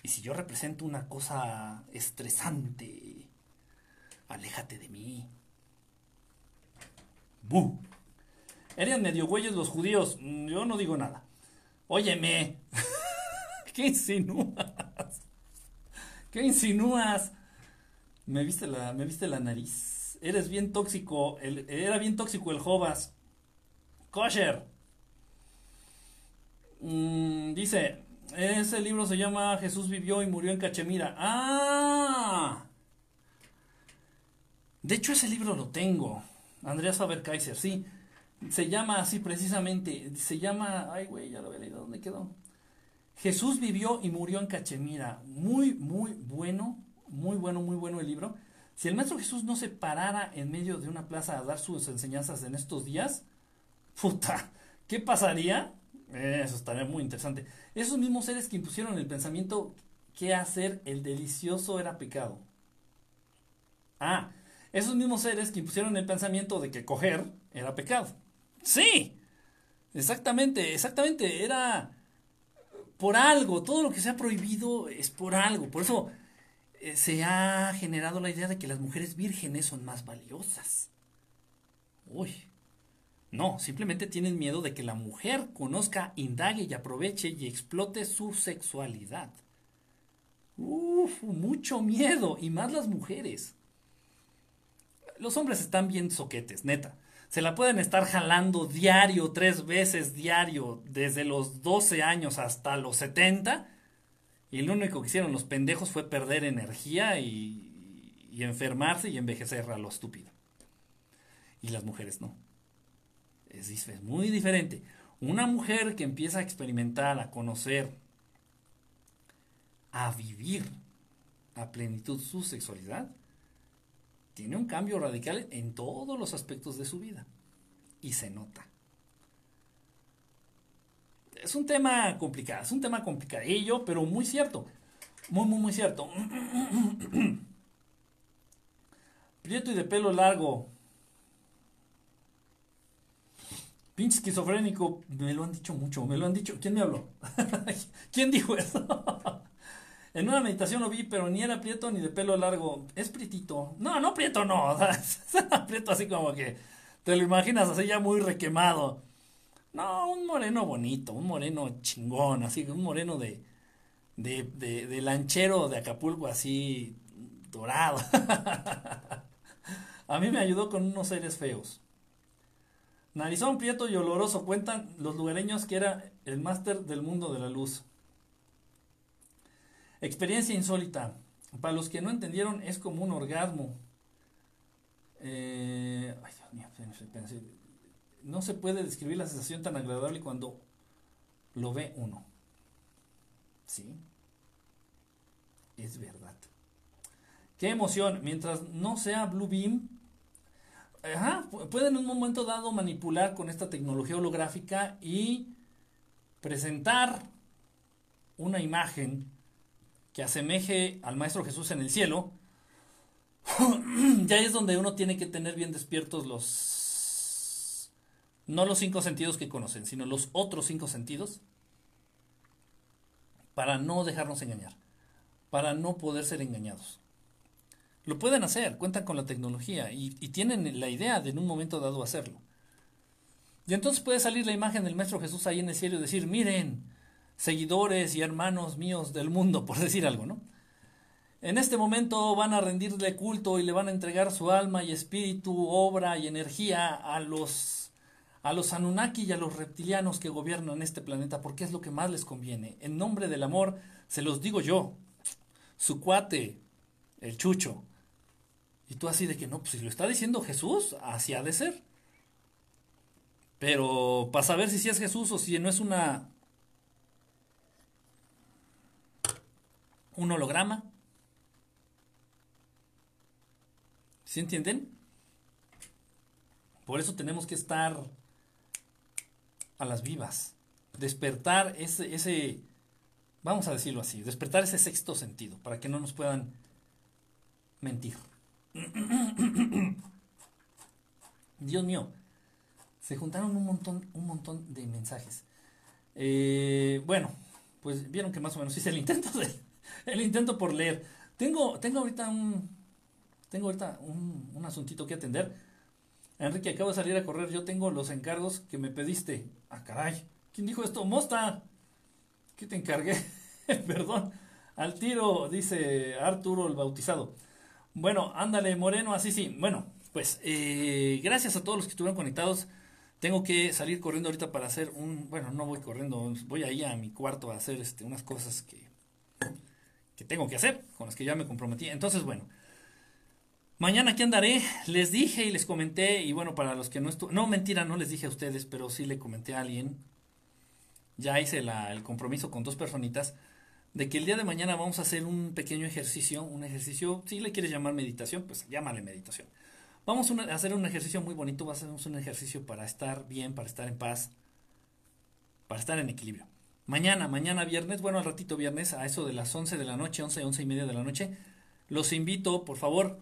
Y si yo represento una cosa estresante, aléjate de mí. ¡Bu! Eran medio güeyes los judíos. Mm, yo no digo nada. Óyeme. ¿Qué insinúas? ¿Qué insinúas? Me viste la, me viste la nariz. Eres bien tóxico. El, era bien tóxico el Jovas. Kosher. Mm, dice, ese libro se llama Jesús vivió y murió en Cachemira. ¡Ah! De hecho, ese libro lo tengo. Andreas Faber Kaiser, sí. Se llama así precisamente. Se llama. Ay, güey, ya lo había leído. ¿Dónde quedó? Jesús vivió y murió en Cachemira. Muy, muy bueno. Muy bueno, muy bueno el libro. Si el Maestro Jesús no se parara en medio de una plaza a dar sus enseñanzas en estos días, puta, ¿qué pasaría? Eso estaría muy interesante. Esos mismos seres que impusieron el pensamiento que hacer el delicioso era pecado. Ah, esos mismos seres que impusieron el pensamiento de que coger era pecado. Sí, exactamente, exactamente, era por algo, todo lo que se ha prohibido es por algo, por eso eh, se ha generado la idea de que las mujeres vírgenes son más valiosas. Uy, no, simplemente tienen miedo de que la mujer conozca, indague y aproveche y explote su sexualidad. Uf, mucho miedo, y más las mujeres. Los hombres están bien soquetes, neta. Se la pueden estar jalando diario, tres veces diario, desde los 12 años hasta los 70. Y lo único que hicieron los pendejos fue perder energía y, enfermarse y envejecer a lo estúpido. Y las mujeres no. Es, muy diferente. Una mujer que empieza a experimentar, a conocer, a vivir a plenitud su sexualidad, tiene un cambio radical en todos los aspectos de su vida. Y se nota. Es un tema complicado, es un tema complicadillo, pero muy cierto. Muy, muy, muy cierto. Prieto y de pelo largo. Pinche esquizofrénico, me lo han dicho mucho, me lo han dicho. ¿Quién me habló? ¿Quién dijo eso? en una meditación lo vi, pero ni era prieto ni de pelo largo. Es prietito. No, no prieto, no. prieto así como que te lo imaginas así ya muy requemado. No, un moreno bonito, un moreno chingón, así, un moreno de, de, de, de lanchero de Acapulco, así dorado. A mí me ayudó con unos seres feos. Narizón, Prieto y Oloroso cuentan los lugareños que era el máster del mundo de la luz. Experiencia insólita. Para los que no entendieron, es como un orgasmo. Eh, ay, Dios mío, no se puede describir la sensación tan agradable cuando lo ve uno. ¿Sí? Es verdad. Qué emoción. Mientras no sea Blue Beam, ajá, pueden en un momento dado manipular con esta tecnología holográfica y presentar una imagen que asemeje al Maestro Jesús en el cielo, ya es donde uno tiene que tener bien despiertos los, no los cinco sentidos que conocen, sino los otros cinco sentidos, para no dejarnos engañar. para no poder ser engañados. Lo pueden hacer, cuentan con la tecnología y, tienen la idea de en un momento dado hacerlo. Y entonces puede salir la imagen del Maestro Jesús ahí en el cielo y decir, miren, seguidores y hermanos míos del mundo, por decir algo, ¿no? En este momento van a rendirle culto y le van a entregar su alma y espíritu, obra y energía a los a los Anunnaki y a los reptilianos que gobiernan este planeta porque es lo que más les conviene. En nombre del amor se los digo yo, su cuate, el chucho. Y tú así de que no, pues si lo está diciendo Jesús, así ha de ser. Pero para saber si sí es Jesús o si no es una un holograma, ¿Sí entienden? Por eso tenemos que estar a las vivas. Despertar ese, ese, vamos a decirlo así, despertar ese sexto sentido para que no nos puedan mentir. Dios mío, se juntaron un montón, un montón de mensajes. Eh, bueno, pues vieron que más o menos hice el intento de, el intento por leer. Tengo, tengo ahorita un, tengo ahorita un, un asuntito que atender. Enrique, acabo de salir a correr. Yo tengo los encargos que me pediste. Ah, caray. ¿Quién dijo esto? Mosta. ¿Qué te encargué? Perdón. Al tiro, dice Arturo el bautizado. Bueno, ándale, Moreno, así sí. Bueno, pues eh, gracias a todos los que estuvieron conectados. Tengo que salir corriendo ahorita para hacer un. Bueno, no voy corriendo, voy ahí a mi cuarto a hacer este, unas cosas que, que tengo que hacer, con las que ya me comprometí. Entonces, bueno, Mañana aquí andaré, les dije y les comenté, y bueno, para los que no estuvo, no mentira, no les dije a ustedes, pero sí le comenté a alguien, ya hice el compromiso con dos personitas, de que el día de mañana vamos a hacer un pequeño ejercicio, un ejercicio, si le quieres llamar meditación, pues llámale meditación. Vamos a hacer un ejercicio muy bonito, va a un ejercicio para estar bien, para estar en paz, para estar en equilibrio. Mañana, mañana viernes, bueno, al ratito viernes, a eso de las 11 de la noche, 11, 11 y media de la noche, los invito, por favor,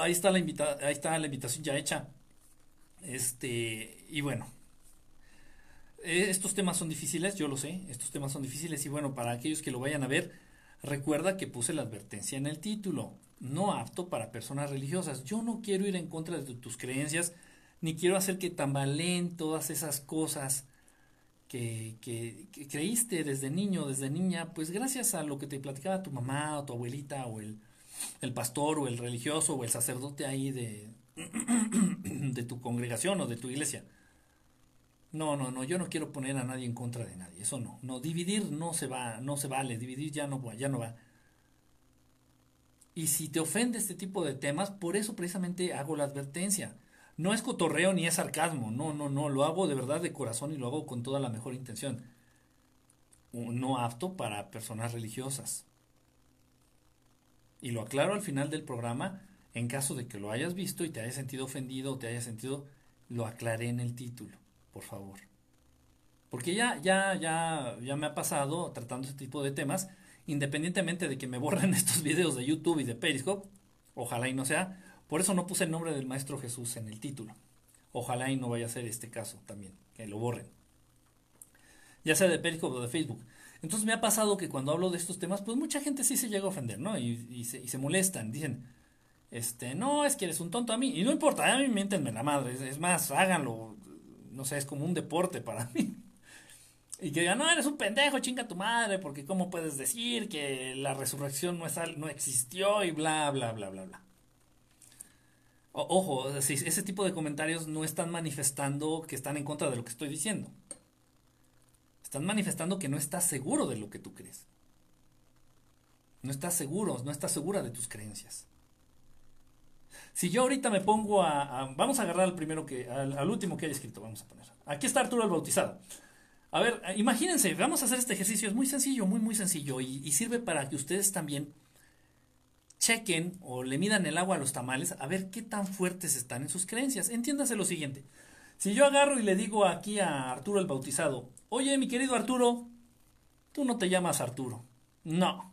ahí está la invita ahí está la invitación ya hecha. Este, y bueno, eh, estos temas son difíciles, yo lo sé, estos temas son difíciles y bueno, para aquellos que lo vayan a ver, recuerda que puse la advertencia en el título, no apto para personas religiosas. Yo no quiero ir en contra de tus creencias, ni quiero hacer que tambaleen todas esas cosas que, que, que, creíste desde niño, desde niña, pues gracias a lo que te platicaba tu mamá o tu abuelita o el, el pastor o el religioso o el sacerdote ahí de, de tu congregación o de tu iglesia. No, no, no, yo no quiero poner a nadie en contra de nadie, eso no. No, dividir no se va, no se vale, dividir ya no, ya no va. Y si te ofende este tipo de temas, por eso precisamente hago la advertencia. No es cotorreo ni es sarcasmo, no, no, no, lo hago de verdad de corazón y lo hago con toda la mejor intención. No apto para personas religiosas. Y lo aclaro al final del programa, en caso de que lo hayas visto y te hayas sentido ofendido o te hayas sentido, lo aclaré en el título, por favor. Porque ya, ya, ya, ya me ha pasado tratando este tipo de temas, independientemente de que me borren estos videos de YouTube y de Periscope, ojalá y no sea, por eso no puse el nombre del Maestro Jesús en el título. Ojalá y no vaya a ser este caso también, que lo borren. Ya sea de Periscope o de Facebook. Entonces me ha pasado que cuando hablo de estos temas, pues mucha gente sí se llega a ofender, ¿no? Y, se, y se, molestan, dicen, este, no, es que eres un tonto a mí. Y no importa, a mí miéntenme la madre, es, más, háganlo, no sé, es como un deporte para mí. Y que digan, no, eres un pendejo, chinga tu madre, porque cómo puedes decir que la resurrección no, es, no existió y bla, bla, bla, bla, bla. ojo, ese tipo de comentarios no están manifestando que están en contra de lo que estoy diciendo. Están manifestando que no estás seguro de lo que tú crees. No estás seguro, no estás segura de tus creencias. Si yo ahorita me pongo a, vamos a agarrar al primero que, al, último que haya escrito, vamos a poner. Aquí está Arturo el Bautizado. A ver, imagínense, vamos a hacer este ejercicio, es muy sencillo, muy, muy sencillo, y, y sirve para que ustedes también chequen o le midan el agua a los tamales a ver qué tan fuertes están en sus creencias. Entiéndase lo siguiente. Si yo agarro y le digo aquí a Arturo el Bautizado, oye mi querido Arturo, tú no te llamas Arturo. No.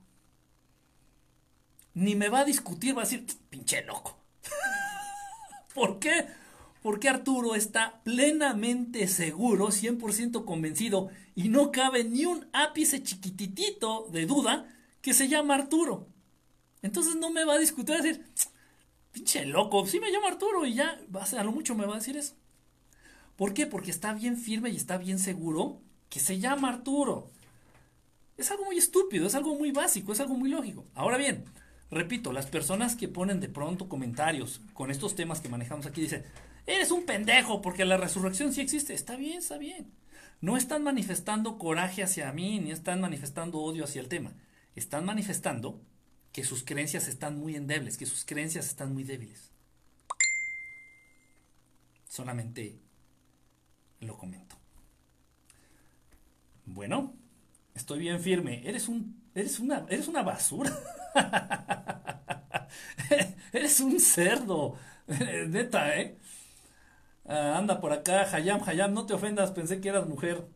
Ni me va a discutir, va a decir, pinche loco. ¿Por qué? Porque Arturo está plenamente seguro, 100% convencido, y no cabe ni un ápice chiquititito de duda que se llama Arturo. Entonces no me va a discutir, a decir, pinche loco, sí me llamo Arturo y ya, a lo mucho me va a decir eso. ¿Por qué? Porque está bien firme y está bien seguro que se llama Arturo. Es algo muy estúpido, es algo muy básico, es algo muy lógico. Ahora bien, repito, las personas que ponen de pronto comentarios con estos temas que manejamos aquí dicen, eres un pendejo porque la resurrección sí existe. Está bien, está bien. No están manifestando coraje hacia mí ni están manifestando odio hacia el tema. Están manifestando que sus creencias están muy endebles, que sus creencias están muy débiles. Solamente lo comento. Bueno, estoy bien firme. Eres un eres una eres una basura. eres un cerdo. Neta, ¿eh? Ah, anda por acá, Hayam, Hayam, no te ofendas, pensé que eras mujer.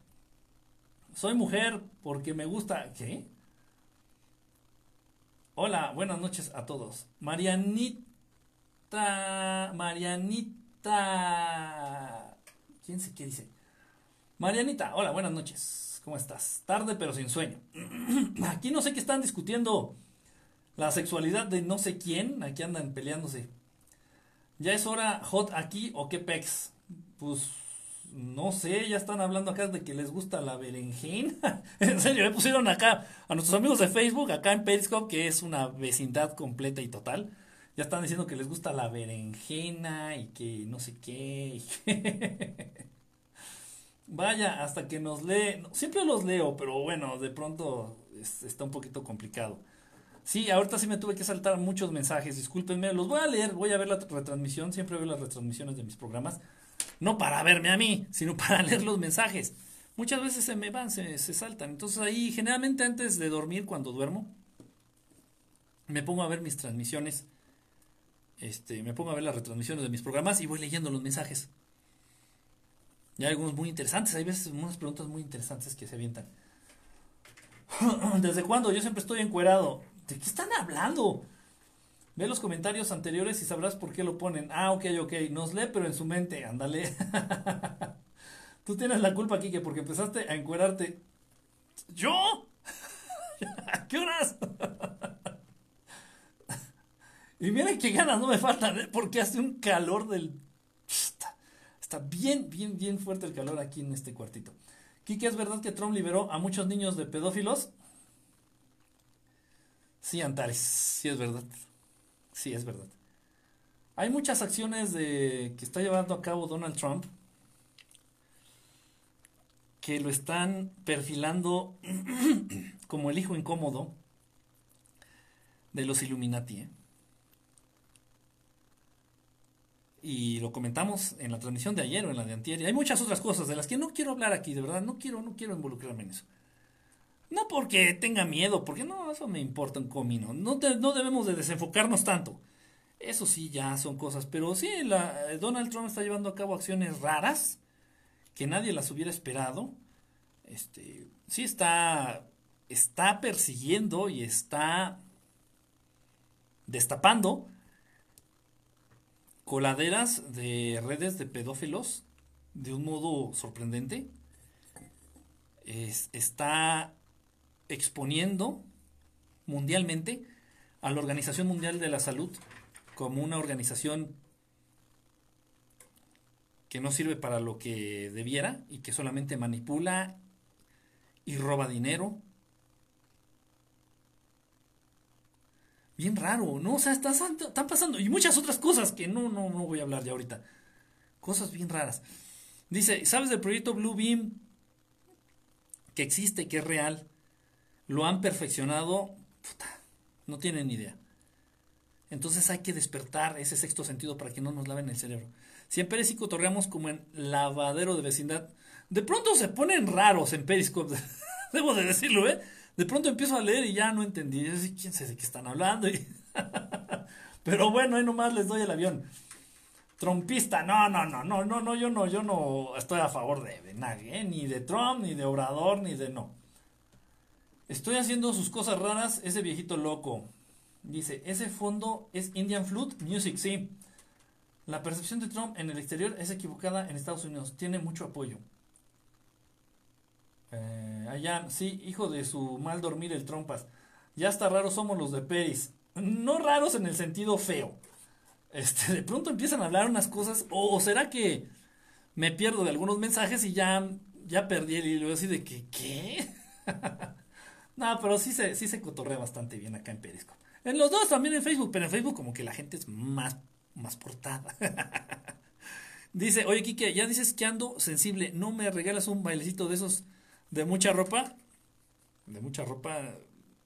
Soy mujer porque me gusta. ¿Qué? Hola, buenas noches a todos. Marianita. Marianita. ¿Quién sé qué dice? Marianita, hola, buenas noches. ¿Cómo estás? Tarde pero sin sueño. Aquí no sé qué están discutiendo. La sexualidad de no sé quién. Aquí andan peleándose. ¿Ya es hora hot aquí o qué pex? Pues no sé, ya están hablando acá de que les gusta la berenjena. en serio, me pusieron acá a nuestros amigos de Facebook, acá en Periscope, que es una vecindad completa y total. Ya están diciendo que les gusta la berenjena y que no sé qué. Vaya, hasta que nos lee. Siempre los leo, pero bueno, de pronto está un poquito complicado. Sí, ahorita sí me tuve que saltar muchos mensajes, discúlpenme, los voy a leer, voy a ver la retransmisión, siempre veo las retransmisiones de mis programas, no para verme a mí, sino para leer los mensajes. Muchas veces se me van, se, se saltan, entonces ahí generalmente antes de dormir, cuando duermo, me pongo a ver mis transmisiones, este, me pongo a ver las retransmisiones de mis programas y voy leyendo los mensajes. Y hay algunos muy interesantes, hay veces unas preguntas muy interesantes que se avientan. ¿Desde cuándo? Yo siempre estoy encuerado. ¿De qué están hablando? Ve los comentarios anteriores y sabrás por qué lo ponen. Ah, ok, ok. Nos lee, pero en su mente. Ándale. Tú tienes la culpa, Kike, porque empezaste a encuerarte. ¿Yo? ¿A qué horas? y miren qué ganas no me faltan, ¿eh? porque hace un calor del... Está bien, bien, bien fuerte el calor aquí en este cuartito. Kike, ¿es verdad que Trump liberó a muchos niños de pedófilos? Sí, Antares, sí es verdad. Sí, es verdad. Hay muchas acciones de, que está llevando a cabo Donald Trump que lo están perfilando como el hijo incómodo de los Illuminati. ¿eh? Y lo comentamos en la transmisión de ayer o en la de antier. hay muchas otras cosas de las que no quiero hablar aquí, de verdad. No quiero, no quiero involucrarme en eso. No porque tenga miedo, porque no, eso me importa un comino. No, no debemos de desenfocarnos tanto. Eso sí, ya son cosas. Pero sí, la, Donald Trump está llevando a cabo acciones raras que nadie las hubiera esperado. Este, sí está, está persiguiendo y está destapando coladeras de redes de pedófilos de un modo sorprendente. Es, está exponiendo mundialmente a la Organización Mundial de la Salud como una organización que no sirve para lo que debiera y que solamente manipula y roba dinero. Bien raro, ¿no? O sea, están, pasando y muchas otras cosas que no, no, no voy a hablar ya ahorita. Cosas bien raras. Dice, ¿sabes del proyecto Blue Beam? Que existe, que es real lo han perfeccionado, no tienen ni idea. Entonces hay que despertar ese sexto sentido para que no nos laven el cerebro. Siempre sí cotorreamos como en lavadero de vecindad. De pronto se ponen raros en Periscope, debo de decirlo, ¿eh? De pronto empiezo a leer y ya no entendí. ¿Quién sé de qué están hablando? Pero bueno, ahí nomás les doy el avión. Trompista, no, no, no, no, no, no, yo no, yo no estoy a favor de, de nadie, ¿eh? ni de Trump, ni de Obrador, ni de no. Estoy haciendo sus cosas raras, ese viejito loco. Dice, ese fondo es Indian Flute Music, sí. La percepción de Trump en el exterior es equivocada en Estados Unidos. Tiene mucho apoyo. Eh, allá, sí, hijo de su mal dormir el trompas. Ya hasta raros somos los de Peris. No raros en el sentido feo. Este, de pronto empiezan a hablar unas cosas. O, será que me pierdo de algunos mensajes y ya, ya perdí el hilo así de que, ¿qué? no, pero sí se, sí se cotorrea bastante bien acá en Perisco. En los dos también en Facebook, pero en Facebook como que la gente es más, más portada. Dice, oye Kike, ya dices que ando sensible, ¿no me regalas un bailecito de esos de mucha ropa? De mucha ropa.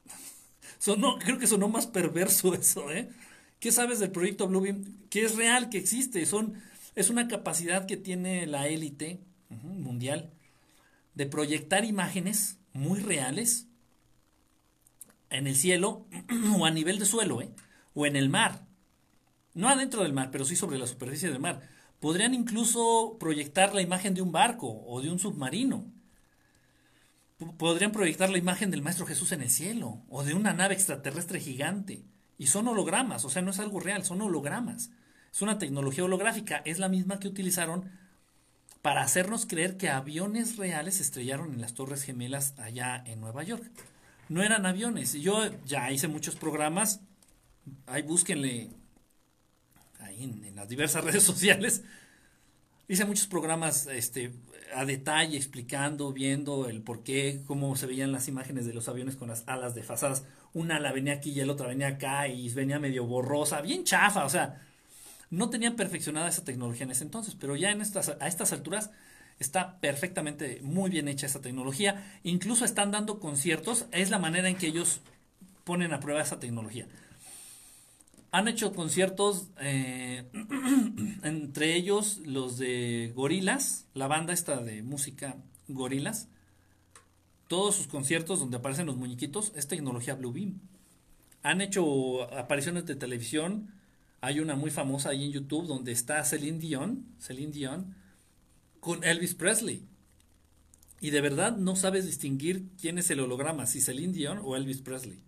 Creo que sonó más perverso eso, ¿eh? ¿Qué sabes del proyecto Bluebeam? Que es real, que existe. Son, es una capacidad que tiene la élite mundial de proyectar imágenes muy reales en el cielo o a nivel de suelo, ¿eh? o en el mar. No adentro del mar, pero sí sobre la superficie del mar. Podrían incluso proyectar la imagen de un barco o de un submarino. Podrían proyectar la imagen del Maestro Jesús en el cielo o de una nave extraterrestre gigante. Y son hologramas, o sea, no es algo real, son hologramas. Es una tecnología holográfica, es la misma que utilizaron para hacernos creer que aviones reales estrellaron en las Torres Gemelas allá en Nueva York. No eran aviones. Yo ya hice muchos programas, ahí búsquenle ahí en, las diversas redes sociales. Hice muchos programas este, a detalle explicando, viendo el por qué, cómo se veían las imágenes de los aviones con las alas desfasadas. Una ala venía aquí y el otra venía acá y venía medio borrosa, bien chafa, o sea, no tenían perfeccionada esa tecnología en ese entonces, pero ya en estas, a estas alturas está perfectamente muy bien hecha esa tecnología. Incluso están dando conciertos, es la manera en que ellos ponen a prueba esa tecnología. Han hecho conciertos, eh, entre ellos los de Gorilas, la banda esta de música Gorilas. Todos sus conciertos donde aparecen los muñequitos es tecnología Bluebeam. Han hecho apariciones de televisión. Hay una muy famosa ahí en YouTube donde está Celine Dion, Celine Dion con Elvis Presley. Y de verdad no sabes distinguir quién es el holograma, si Celine Dion o Elvis Presley.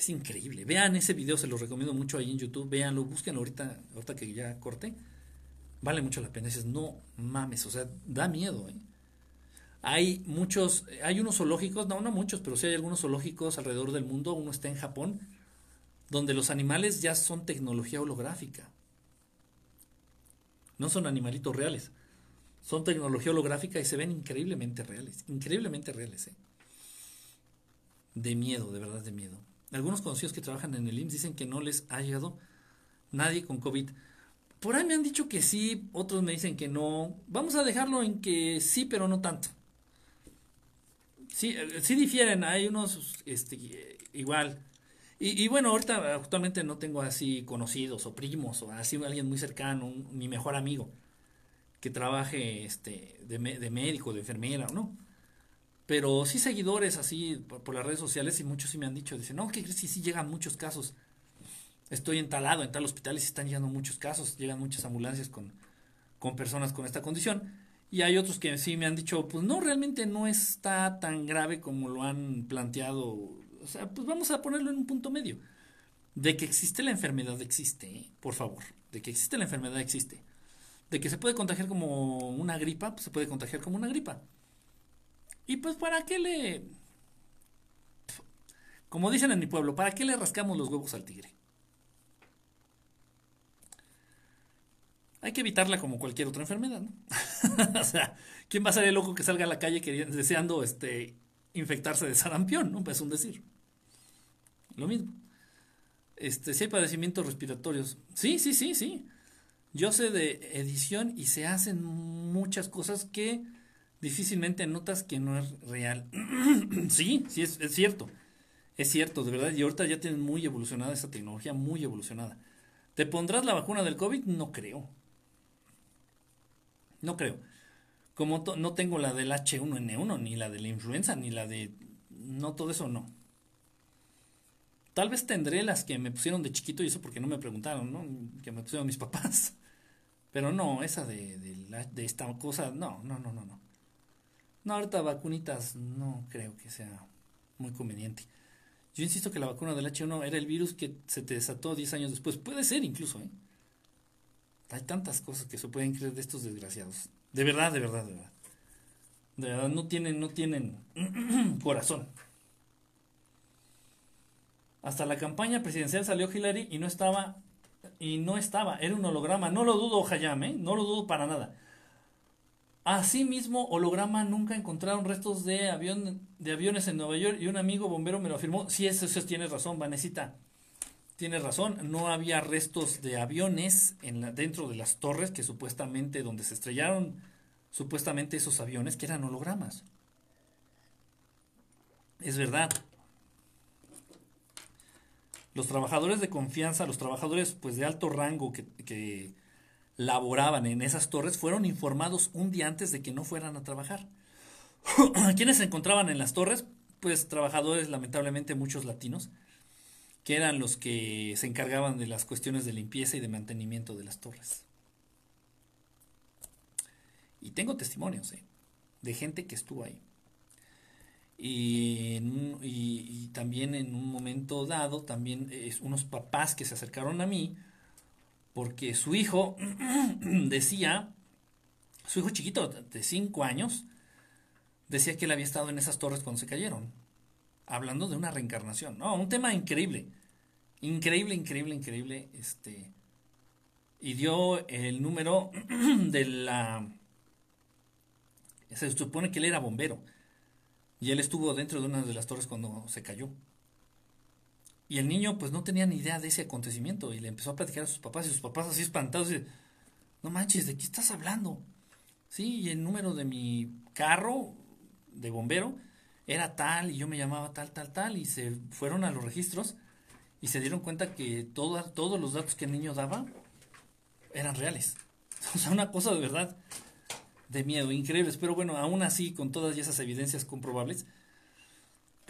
Es increíble. Vean ese video, se los recomiendo mucho ahí en YouTube. Véanlo, búsquenlo ahorita, ahorita que ya corte. Vale mucho la pena. Dices, no mames, o sea, da miedo. ¿eh? Hay muchos, hay unos zoológicos, no, no muchos, pero sí hay algunos zoológicos alrededor del mundo. Uno está en Japón, donde los animales ya son tecnología holográfica. No son animalitos reales. Son tecnología holográfica y se ven increíblemente reales. Increíblemente reales, ¿eh? De miedo, de verdad, de miedo. Algunos conocidos que trabajan en el IMSS dicen que no les ha llegado nadie con COVID. Por ahí me han dicho que sí, otros me dicen que no. Vamos a dejarlo en que sí, pero no tanto. Sí, eh, sí difieren, hay unos este, igual. Y, bueno, ahorita actualmente no tengo así conocidos o primos o así alguien muy cercano, mi mejor amigo, que trabaje este, de, de médico, de enfermera, ¿no? Pero sí seguidores así por, las redes sociales y muchos sí me han dicho, dicen, no, que sí, sí llegan muchos casos. Estoy entalado en tal hospital y están llegando muchos casos, llegan muchas ambulancias con, con personas con esta condición. Y hay otros que sí me han dicho, pues no, realmente no está tan grave como lo han planteado. O sea, pues vamos a ponerlo en un punto medio. De que existe la enfermedad existe, ¿eh? por favor. De que existe la enfermedad existe. De que se puede contagiar como una gripa, pues se puede contagiar como una gripa. Y pues, ¿para qué le... Como dicen en mi pueblo, ¿para qué le rascamos los huevos al tigre? Hay que evitarla como cualquier otra enfermedad, ¿no? o sea, ¿quién va a ser el loco que salga a la calle deseando este, infectarse de sarampión, ¿no? Pues es un decir. Lo mismo. Este, si hay padecimientos respiratorios. Sí, sí, sí, sí. Yo sé de edición y se hacen muchas cosas que difícilmente notas que no es real. sí, sí, es, cierto. Es cierto, de verdad. Y ahorita ya tienen muy evolucionada esa tecnología, muy evolucionada. ¿Te pondrás la vacuna del COVID? No creo. No creo. Como no tengo la del H1N1, ni la de la influenza, ni la de... No, todo eso no. Tal vez tendré las que me pusieron de chiquito y eso porque no me preguntaron, ¿no? Que me pusieron mis papás. Pero no, esa de, de, de esta cosa, no, no, no, no, no. No, ahorita vacunitas no creo que sea muy conveniente. Yo insisto que la vacuna del H1 era el virus que se te desató 10 años después. Puede ser incluso, ¿eh? Hay tantas cosas que se pueden creer de estos desgraciados. De verdad, de verdad, de verdad. De verdad, no tienen, no tienen corazón. Hasta la campaña presidencial salió Hillary y no estaba, y no estaba, era un holograma. No lo dudo, Hayame, ¿eh? no lo dudo para nada. Asimismo, holograma nunca encontraron restos de, avión, de aviones en Nueva York y un amigo bombero me lo afirmó. Sí, eso, eso tienes razón, Vanesita. Tienes razón, no había restos de aviones en la, dentro de las torres que supuestamente donde se estrellaron supuestamente esos aviones que eran hologramas. Es verdad. Los trabajadores de confianza, los trabajadores pues de alto rango que, que laboraban en esas torres fueron informados un día antes de que no fueran a trabajar. ¿Quiénes se encontraban en las torres? Pues trabajadores, lamentablemente muchos latinos, que eran los que se encargaban de las cuestiones de limpieza y de mantenimiento de las torres. Y tengo testimonios ¿eh? de gente que estuvo ahí. Y, y, también en un momento dado, también es unos papás que se acercaron a mí, porque su hijo decía, su hijo chiquito de 5 años, decía que él había estado en esas torres cuando se cayeron hablando de una reencarnación. No, un tema increíble. Increíble, increíble, increíble. Este. Y dio el número de la. Se supone que él era bombero. Y él estuvo dentro de una de las torres cuando se cayó. Y el niño, pues no tenía ni idea de ese acontecimiento. Y le empezó a platicar a sus papás. Y sus papás, así espantados, y, no manches, ¿de qué estás hablando? Sí, y el número de mi carro de bombero era tal y yo me llamaba tal, tal, tal y se fueron a los registros y se dieron cuenta que todos los datos que el niño daba eran reales. O sea, una cosa de verdad de miedo, increíbles. Pero bueno, aún así, con todas esas evidencias comprobables,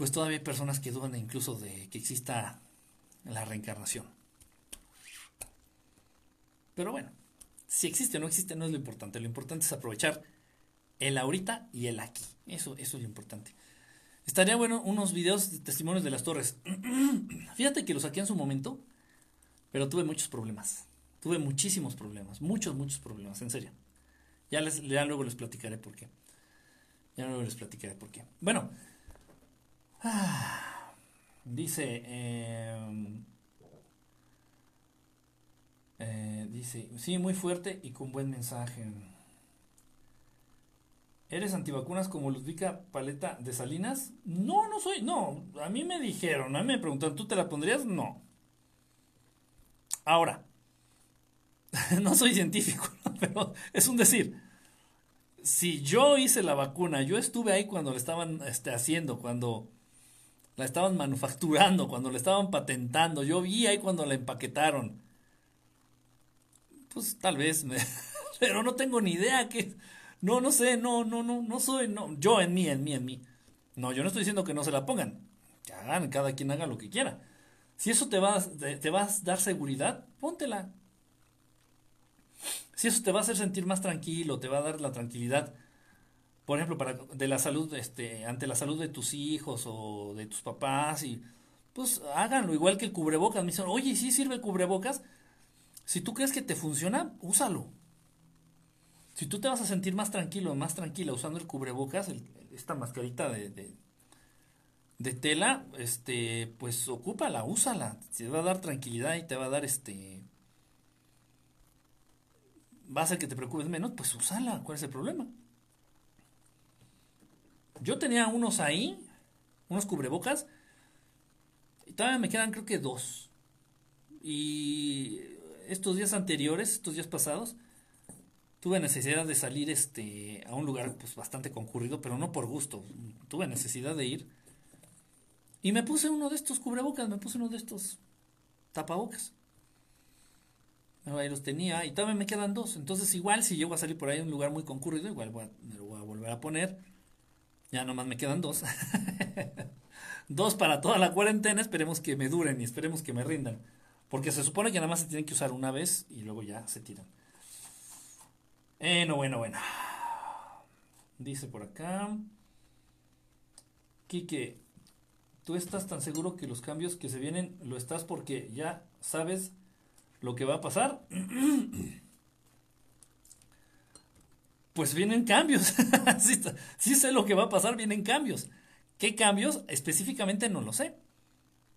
pues todavía hay personas que dudan incluso de que exista la reencarnación. Pero bueno, si existe o no existe no es lo importante. Lo importante es aprovechar el ahorita y el aquí. Eso, eso es lo importante. Estaría bueno unos videos de testimonios de las torres. Fíjate que los saqué en su momento, pero tuve muchos problemas. Tuve muchísimos problemas, muchos, muchos problemas, en serio. Ya, les, ya luego les platicaré por qué. Ya luego les platicaré por qué. Bueno, dice, em, eh, dice, sí, muy fuerte y con buen mensaje. ¿Eres antivacunas como Ludvica Paleta de Salinas? No, no soy, no. A mí me dijeron, a mí me preguntaron, ¿tú te la pondrías? No. Ahora, no soy científico, pero es un decir. Si yo hice la vacuna, yo estuve ahí cuando la estaban este, haciendo, cuando la estaban manufacturando, cuando la estaban patentando, yo vi ahí cuando la empaquetaron. Pues tal vez, me, pero no tengo ni idea que no, no sé, no, no, no, no soy, no, yo en mí, en mí, en mí. No, yo no estoy diciendo que no se la pongan. Que hagan, cada quien haga lo que quiera. Si eso te va, te va a dar seguridad, póntela. Si eso te va a hacer sentir más tranquilo, te va a dar la tranquilidad, por ejemplo, para de la salud, este, ante la salud de tus hijos o de tus papás, y pues háganlo, igual que el cubrebocas. Me dicen, oye, ¿sí sirve el cubrebocas? Si tú crees que te funciona, úsalo. Si tú te vas a sentir más tranquilo, más tranquila usando el cubrebocas, esta mascarita de, de, tela, este, pues ocúpala, úsala. Te va a dar tranquilidad y te va a dar este. Va a hacer que te preocupes menos, pues úsala. ¿Cuál es el problema? Yo tenía unos ahí, unos cubrebocas, y todavía me quedan creo que dos. Y estos días anteriores, estos días pasados, tuve necesidad de salir este a un lugar pues bastante concurrido, pero no por gusto. Tuve necesidad de ir. Y me puse uno de estos cubrebocas, me puse uno de estos tapabocas. Ahí los tenía y todavía me quedan dos. Entonces igual si llego a salir por ahí a un lugar muy concurrido, igual me lo voy a volver a poner. Ya nomás me quedan dos. dos para toda la cuarentena. Esperemos que me duren y esperemos que me rindan. Porque se supone que nada más se tienen que usar una vez y luego ya se tiran. Bueno, bueno, bueno. Dice por acá. Quique, ¿tú estás tan seguro que los cambios que se vienen lo estás porque ya sabes lo que va a pasar? pues vienen cambios. sí, sé lo que va a pasar, vienen cambios. ¿Qué cambios? Específicamente no lo sé.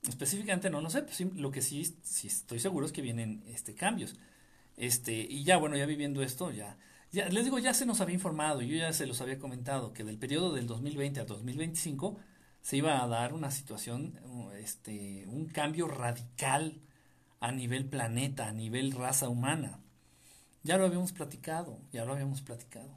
Específicamente no lo sé, pues lo que sí, estoy seguro es que vienen este, cambios. Este, y ya, bueno, ya viviendo esto, ya, ya, les digo, ya se nos había informado, yo ya se los había comentado, que del periodo del 2020 al 2025 se iba a dar una situación, este, un cambio radical a nivel planeta, a nivel raza humana. Ya lo habíamos platicado, ya lo habíamos platicado.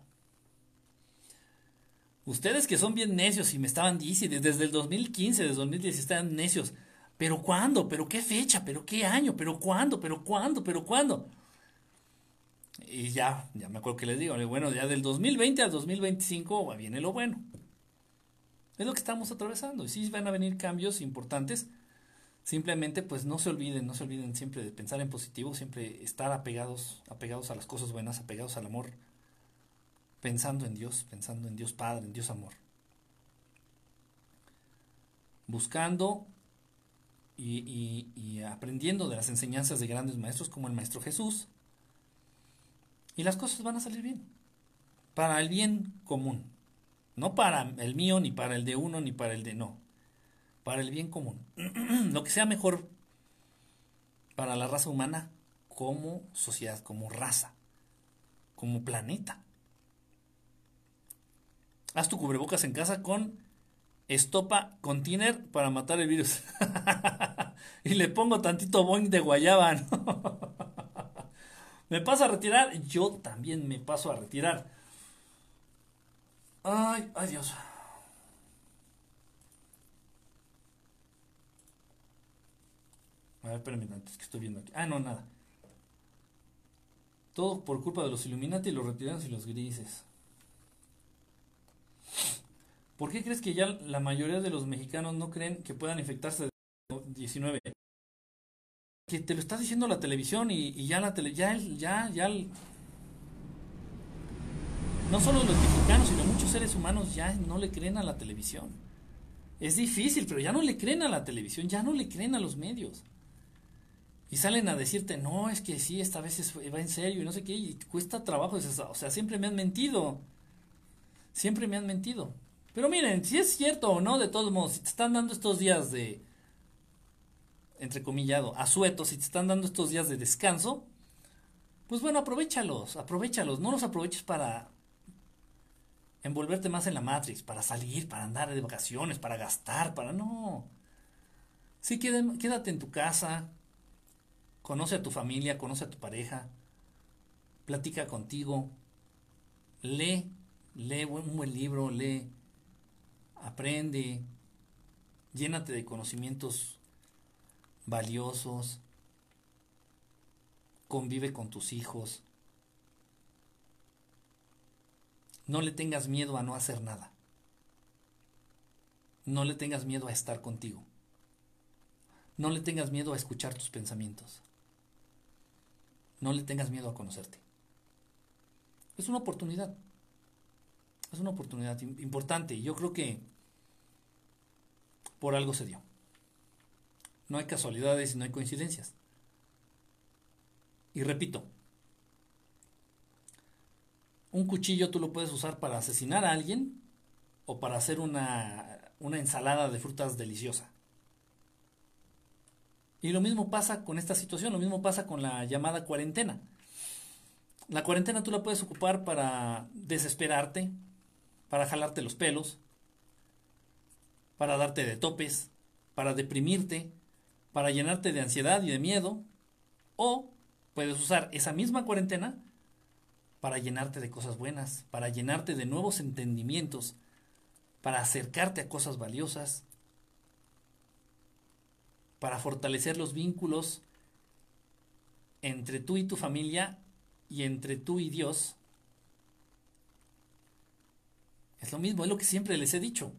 Ustedes que son bien necios y me estaban diciendo desde el 2015, desde el 2010 estaban necios. ¿Pero cuándo? ¿Pero qué fecha? ¿Pero qué año? ¿Pero cuándo? ¿Pero cuándo? ¿Pero cuándo? Y ya, ya me acuerdo que les digo, bueno, ya del 2020 al 2025 viene lo bueno. Es lo que estamos atravesando. Y sí van a venir cambios importantes. Simplemente, pues no se olviden, no se olviden siempre de pensar en positivo, siempre estar apegados, apegados a las cosas buenas, apegados al amor, pensando en Dios, pensando en Dios Padre, en Dios Amor. Buscando y, aprendiendo de las enseñanzas de grandes maestros como el Maestro Jesús. Y las cosas van a salir bien. Para el bien común. No para el mío, ni para el de uno, ni para el de no. Para el bien común. Lo que sea mejor para la raza humana como sociedad, como raza, como planeta. Haz tu cubrebocas en casa con estopa container para matar el virus. y le pongo tantito boing de guayaba. ¿Me paso a retirar? Yo también me paso a retirar. Ay, ay Dios. A ver, espérame antes que estoy viendo aquí. Ah, no, nada. Todo por culpa de los Illuminati, los retirados y los grises. ¿Por qué crees que ya la mayoría de los mexicanos no creen que puedan infectarse de 19? Que te lo está diciendo la televisión y, ya la tele, ya, ya, ya, no solo los mexicanos, sino muchos seres humanos ya no le creen a la televisión. Es difícil, pero ya no le creen a la televisión, ya no le creen a los medios. Y salen a decirte, no, es que sí, esta vez va en serio y no sé qué, y cuesta trabajo. O sea, siempre me han mentido. Siempre me han mentido. Pero miren, si es cierto o no, de todos modos, si te están dando estos días de, entrecomillado, asueto, si te están dando estos días de descanso, pues bueno, aprovechalos, aprovechalos, no los aproveches para envolverte más en la Matrix, para salir, para andar de vacaciones, para gastar, para no. Sí, quédate en tu casa, conoce a tu familia, conoce a tu pareja, platica contigo, lee, lee un buen libro, lee aprende, llénate de conocimientos valiosos, convive con tus hijos, no le tengas miedo a no hacer nada, no le tengas miedo a estar contigo, no le tengas miedo a escuchar tus pensamientos, no le tengas miedo a conocerte. Es una oportunidad. Es una oportunidad importante. y Yo creo que por algo se dio. No hay casualidades y no hay coincidencias. Y repito, un cuchillo tú lo puedes usar para asesinar a alguien o para hacer una, una ensalada de frutas deliciosa. Y lo mismo pasa con esta situación, lo mismo pasa con la llamada cuarentena. La cuarentena tú la puedes ocupar para desesperarte, para jalarte los pelos, para darte de topes, para deprimirte, para llenarte de ansiedad y de miedo, o puedes usar esa misma cuarentena para llenarte de cosas buenas, para llenarte de nuevos entendimientos, para acercarte a cosas valiosas, para fortalecer los vínculos entre tú y tu familia y entre tú y Dios. Es lo mismo, es lo que siempre les he dicho.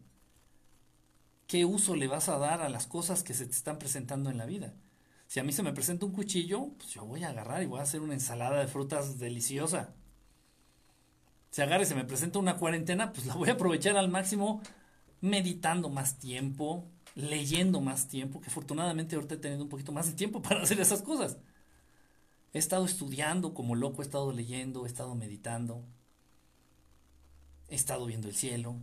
¿qué uso le vas a dar a las cosas que se te están presentando en la vida? Si a mí se me presenta un cuchillo, pues yo voy a agarrar y voy a hacer una ensalada de frutas deliciosa. Si agarra y se me presenta una cuarentena, pues la voy a aprovechar al máximo meditando más tiempo, leyendo más tiempo, que afortunadamente ahorita he tenido un poquito más de tiempo para hacer esas cosas. He estado estudiando como loco, he estado leyendo, he estado meditando, he estado viendo el cielo,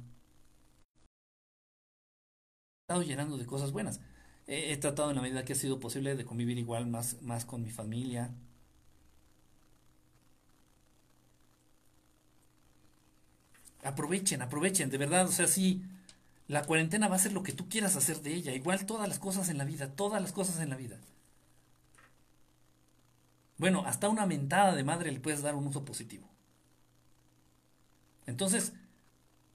estado llenando de cosas buenas. He, tratado en la medida que ha sido posible de convivir igual más, más con mi familia. Aprovechen, aprovechen, de verdad, o sea, sí, la cuarentena va a ser lo que tú quieras hacer de ella, igual todas las cosas en la vida, todas las cosas en la vida. Bueno, hasta una mentada de madre le puedes dar un uso positivo. Entonces,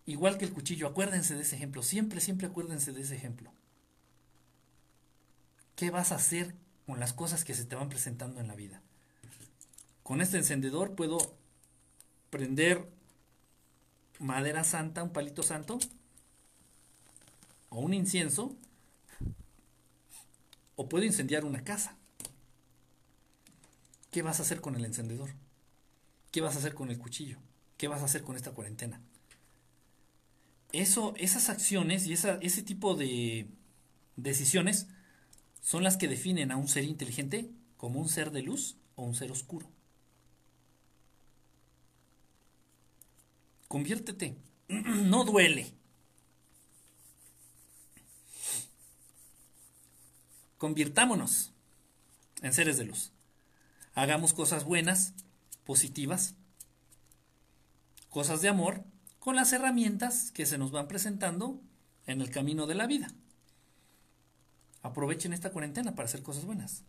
igual que el cuchillo, acuérdense de ese ejemplo, siempre, siempre acuérdense de ese ejemplo. ¿Qué vas a hacer con las cosas que se te van presentando en la vida? Con este encendedor puedo prender madera santa, un palito santo, o un incienso, o puedo incendiar una casa. ¿Qué vas a hacer con el encendedor? ¿Qué vas a hacer con el cuchillo? ¿Qué vas a hacer con esta cuarentena? Eso, esas acciones y ese tipo de decisiones son las que definen a un ser inteligente como un ser de luz o un ser oscuro. Conviértete. No duele. Convirtámonos en seres de luz. Hagamos cosas buenas, positivas, cosas de amor, con las herramientas que se nos van presentando en el camino de la vida. Aprovechen esta cuarentena para hacer cosas buenas.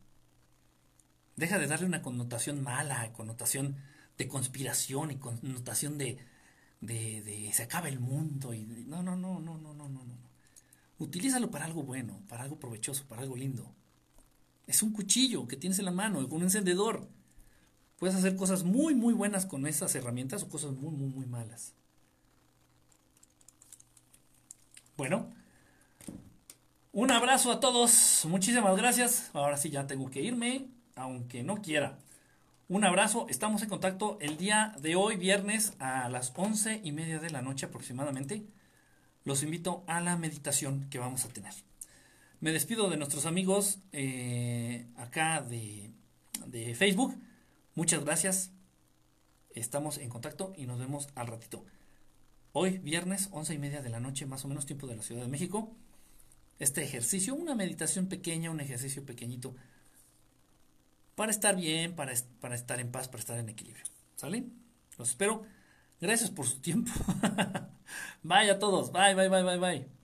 Deja de darle una connotación mala, connotación de conspiración y connotación de, se acaba el mundo. Y, no, no, no, no, no, no, no, no. Utilízalo para algo bueno, para algo provechoso, para algo lindo. Es un cuchillo que tienes en la mano, un encendedor. Puedes hacer cosas muy, muy buenas con esas herramientas o cosas muy, muy, muy malas. Bueno, un abrazo a todos. Muchísimas gracias. Ahora sí ya tengo que irme, aunque no quiera. Un abrazo. Estamos en contacto el día de hoy, viernes, a las once y media de la noche aproximadamente. Los invito a la meditación que vamos a tener. Me despido de nuestros amigos eh, acá de, de Facebook. Muchas gracias. Estamos en contacto y nos vemos al ratito. Hoy, viernes, once y media de la noche, más o menos tiempo de la Ciudad de México. Este ejercicio, una meditación pequeña, un ejercicio pequeñito, para estar bien, para, para estar en paz, para estar en equilibrio. ¿Sale? Los espero. Gracias por su tiempo. bye a todos. Bye, bye, bye, bye, bye.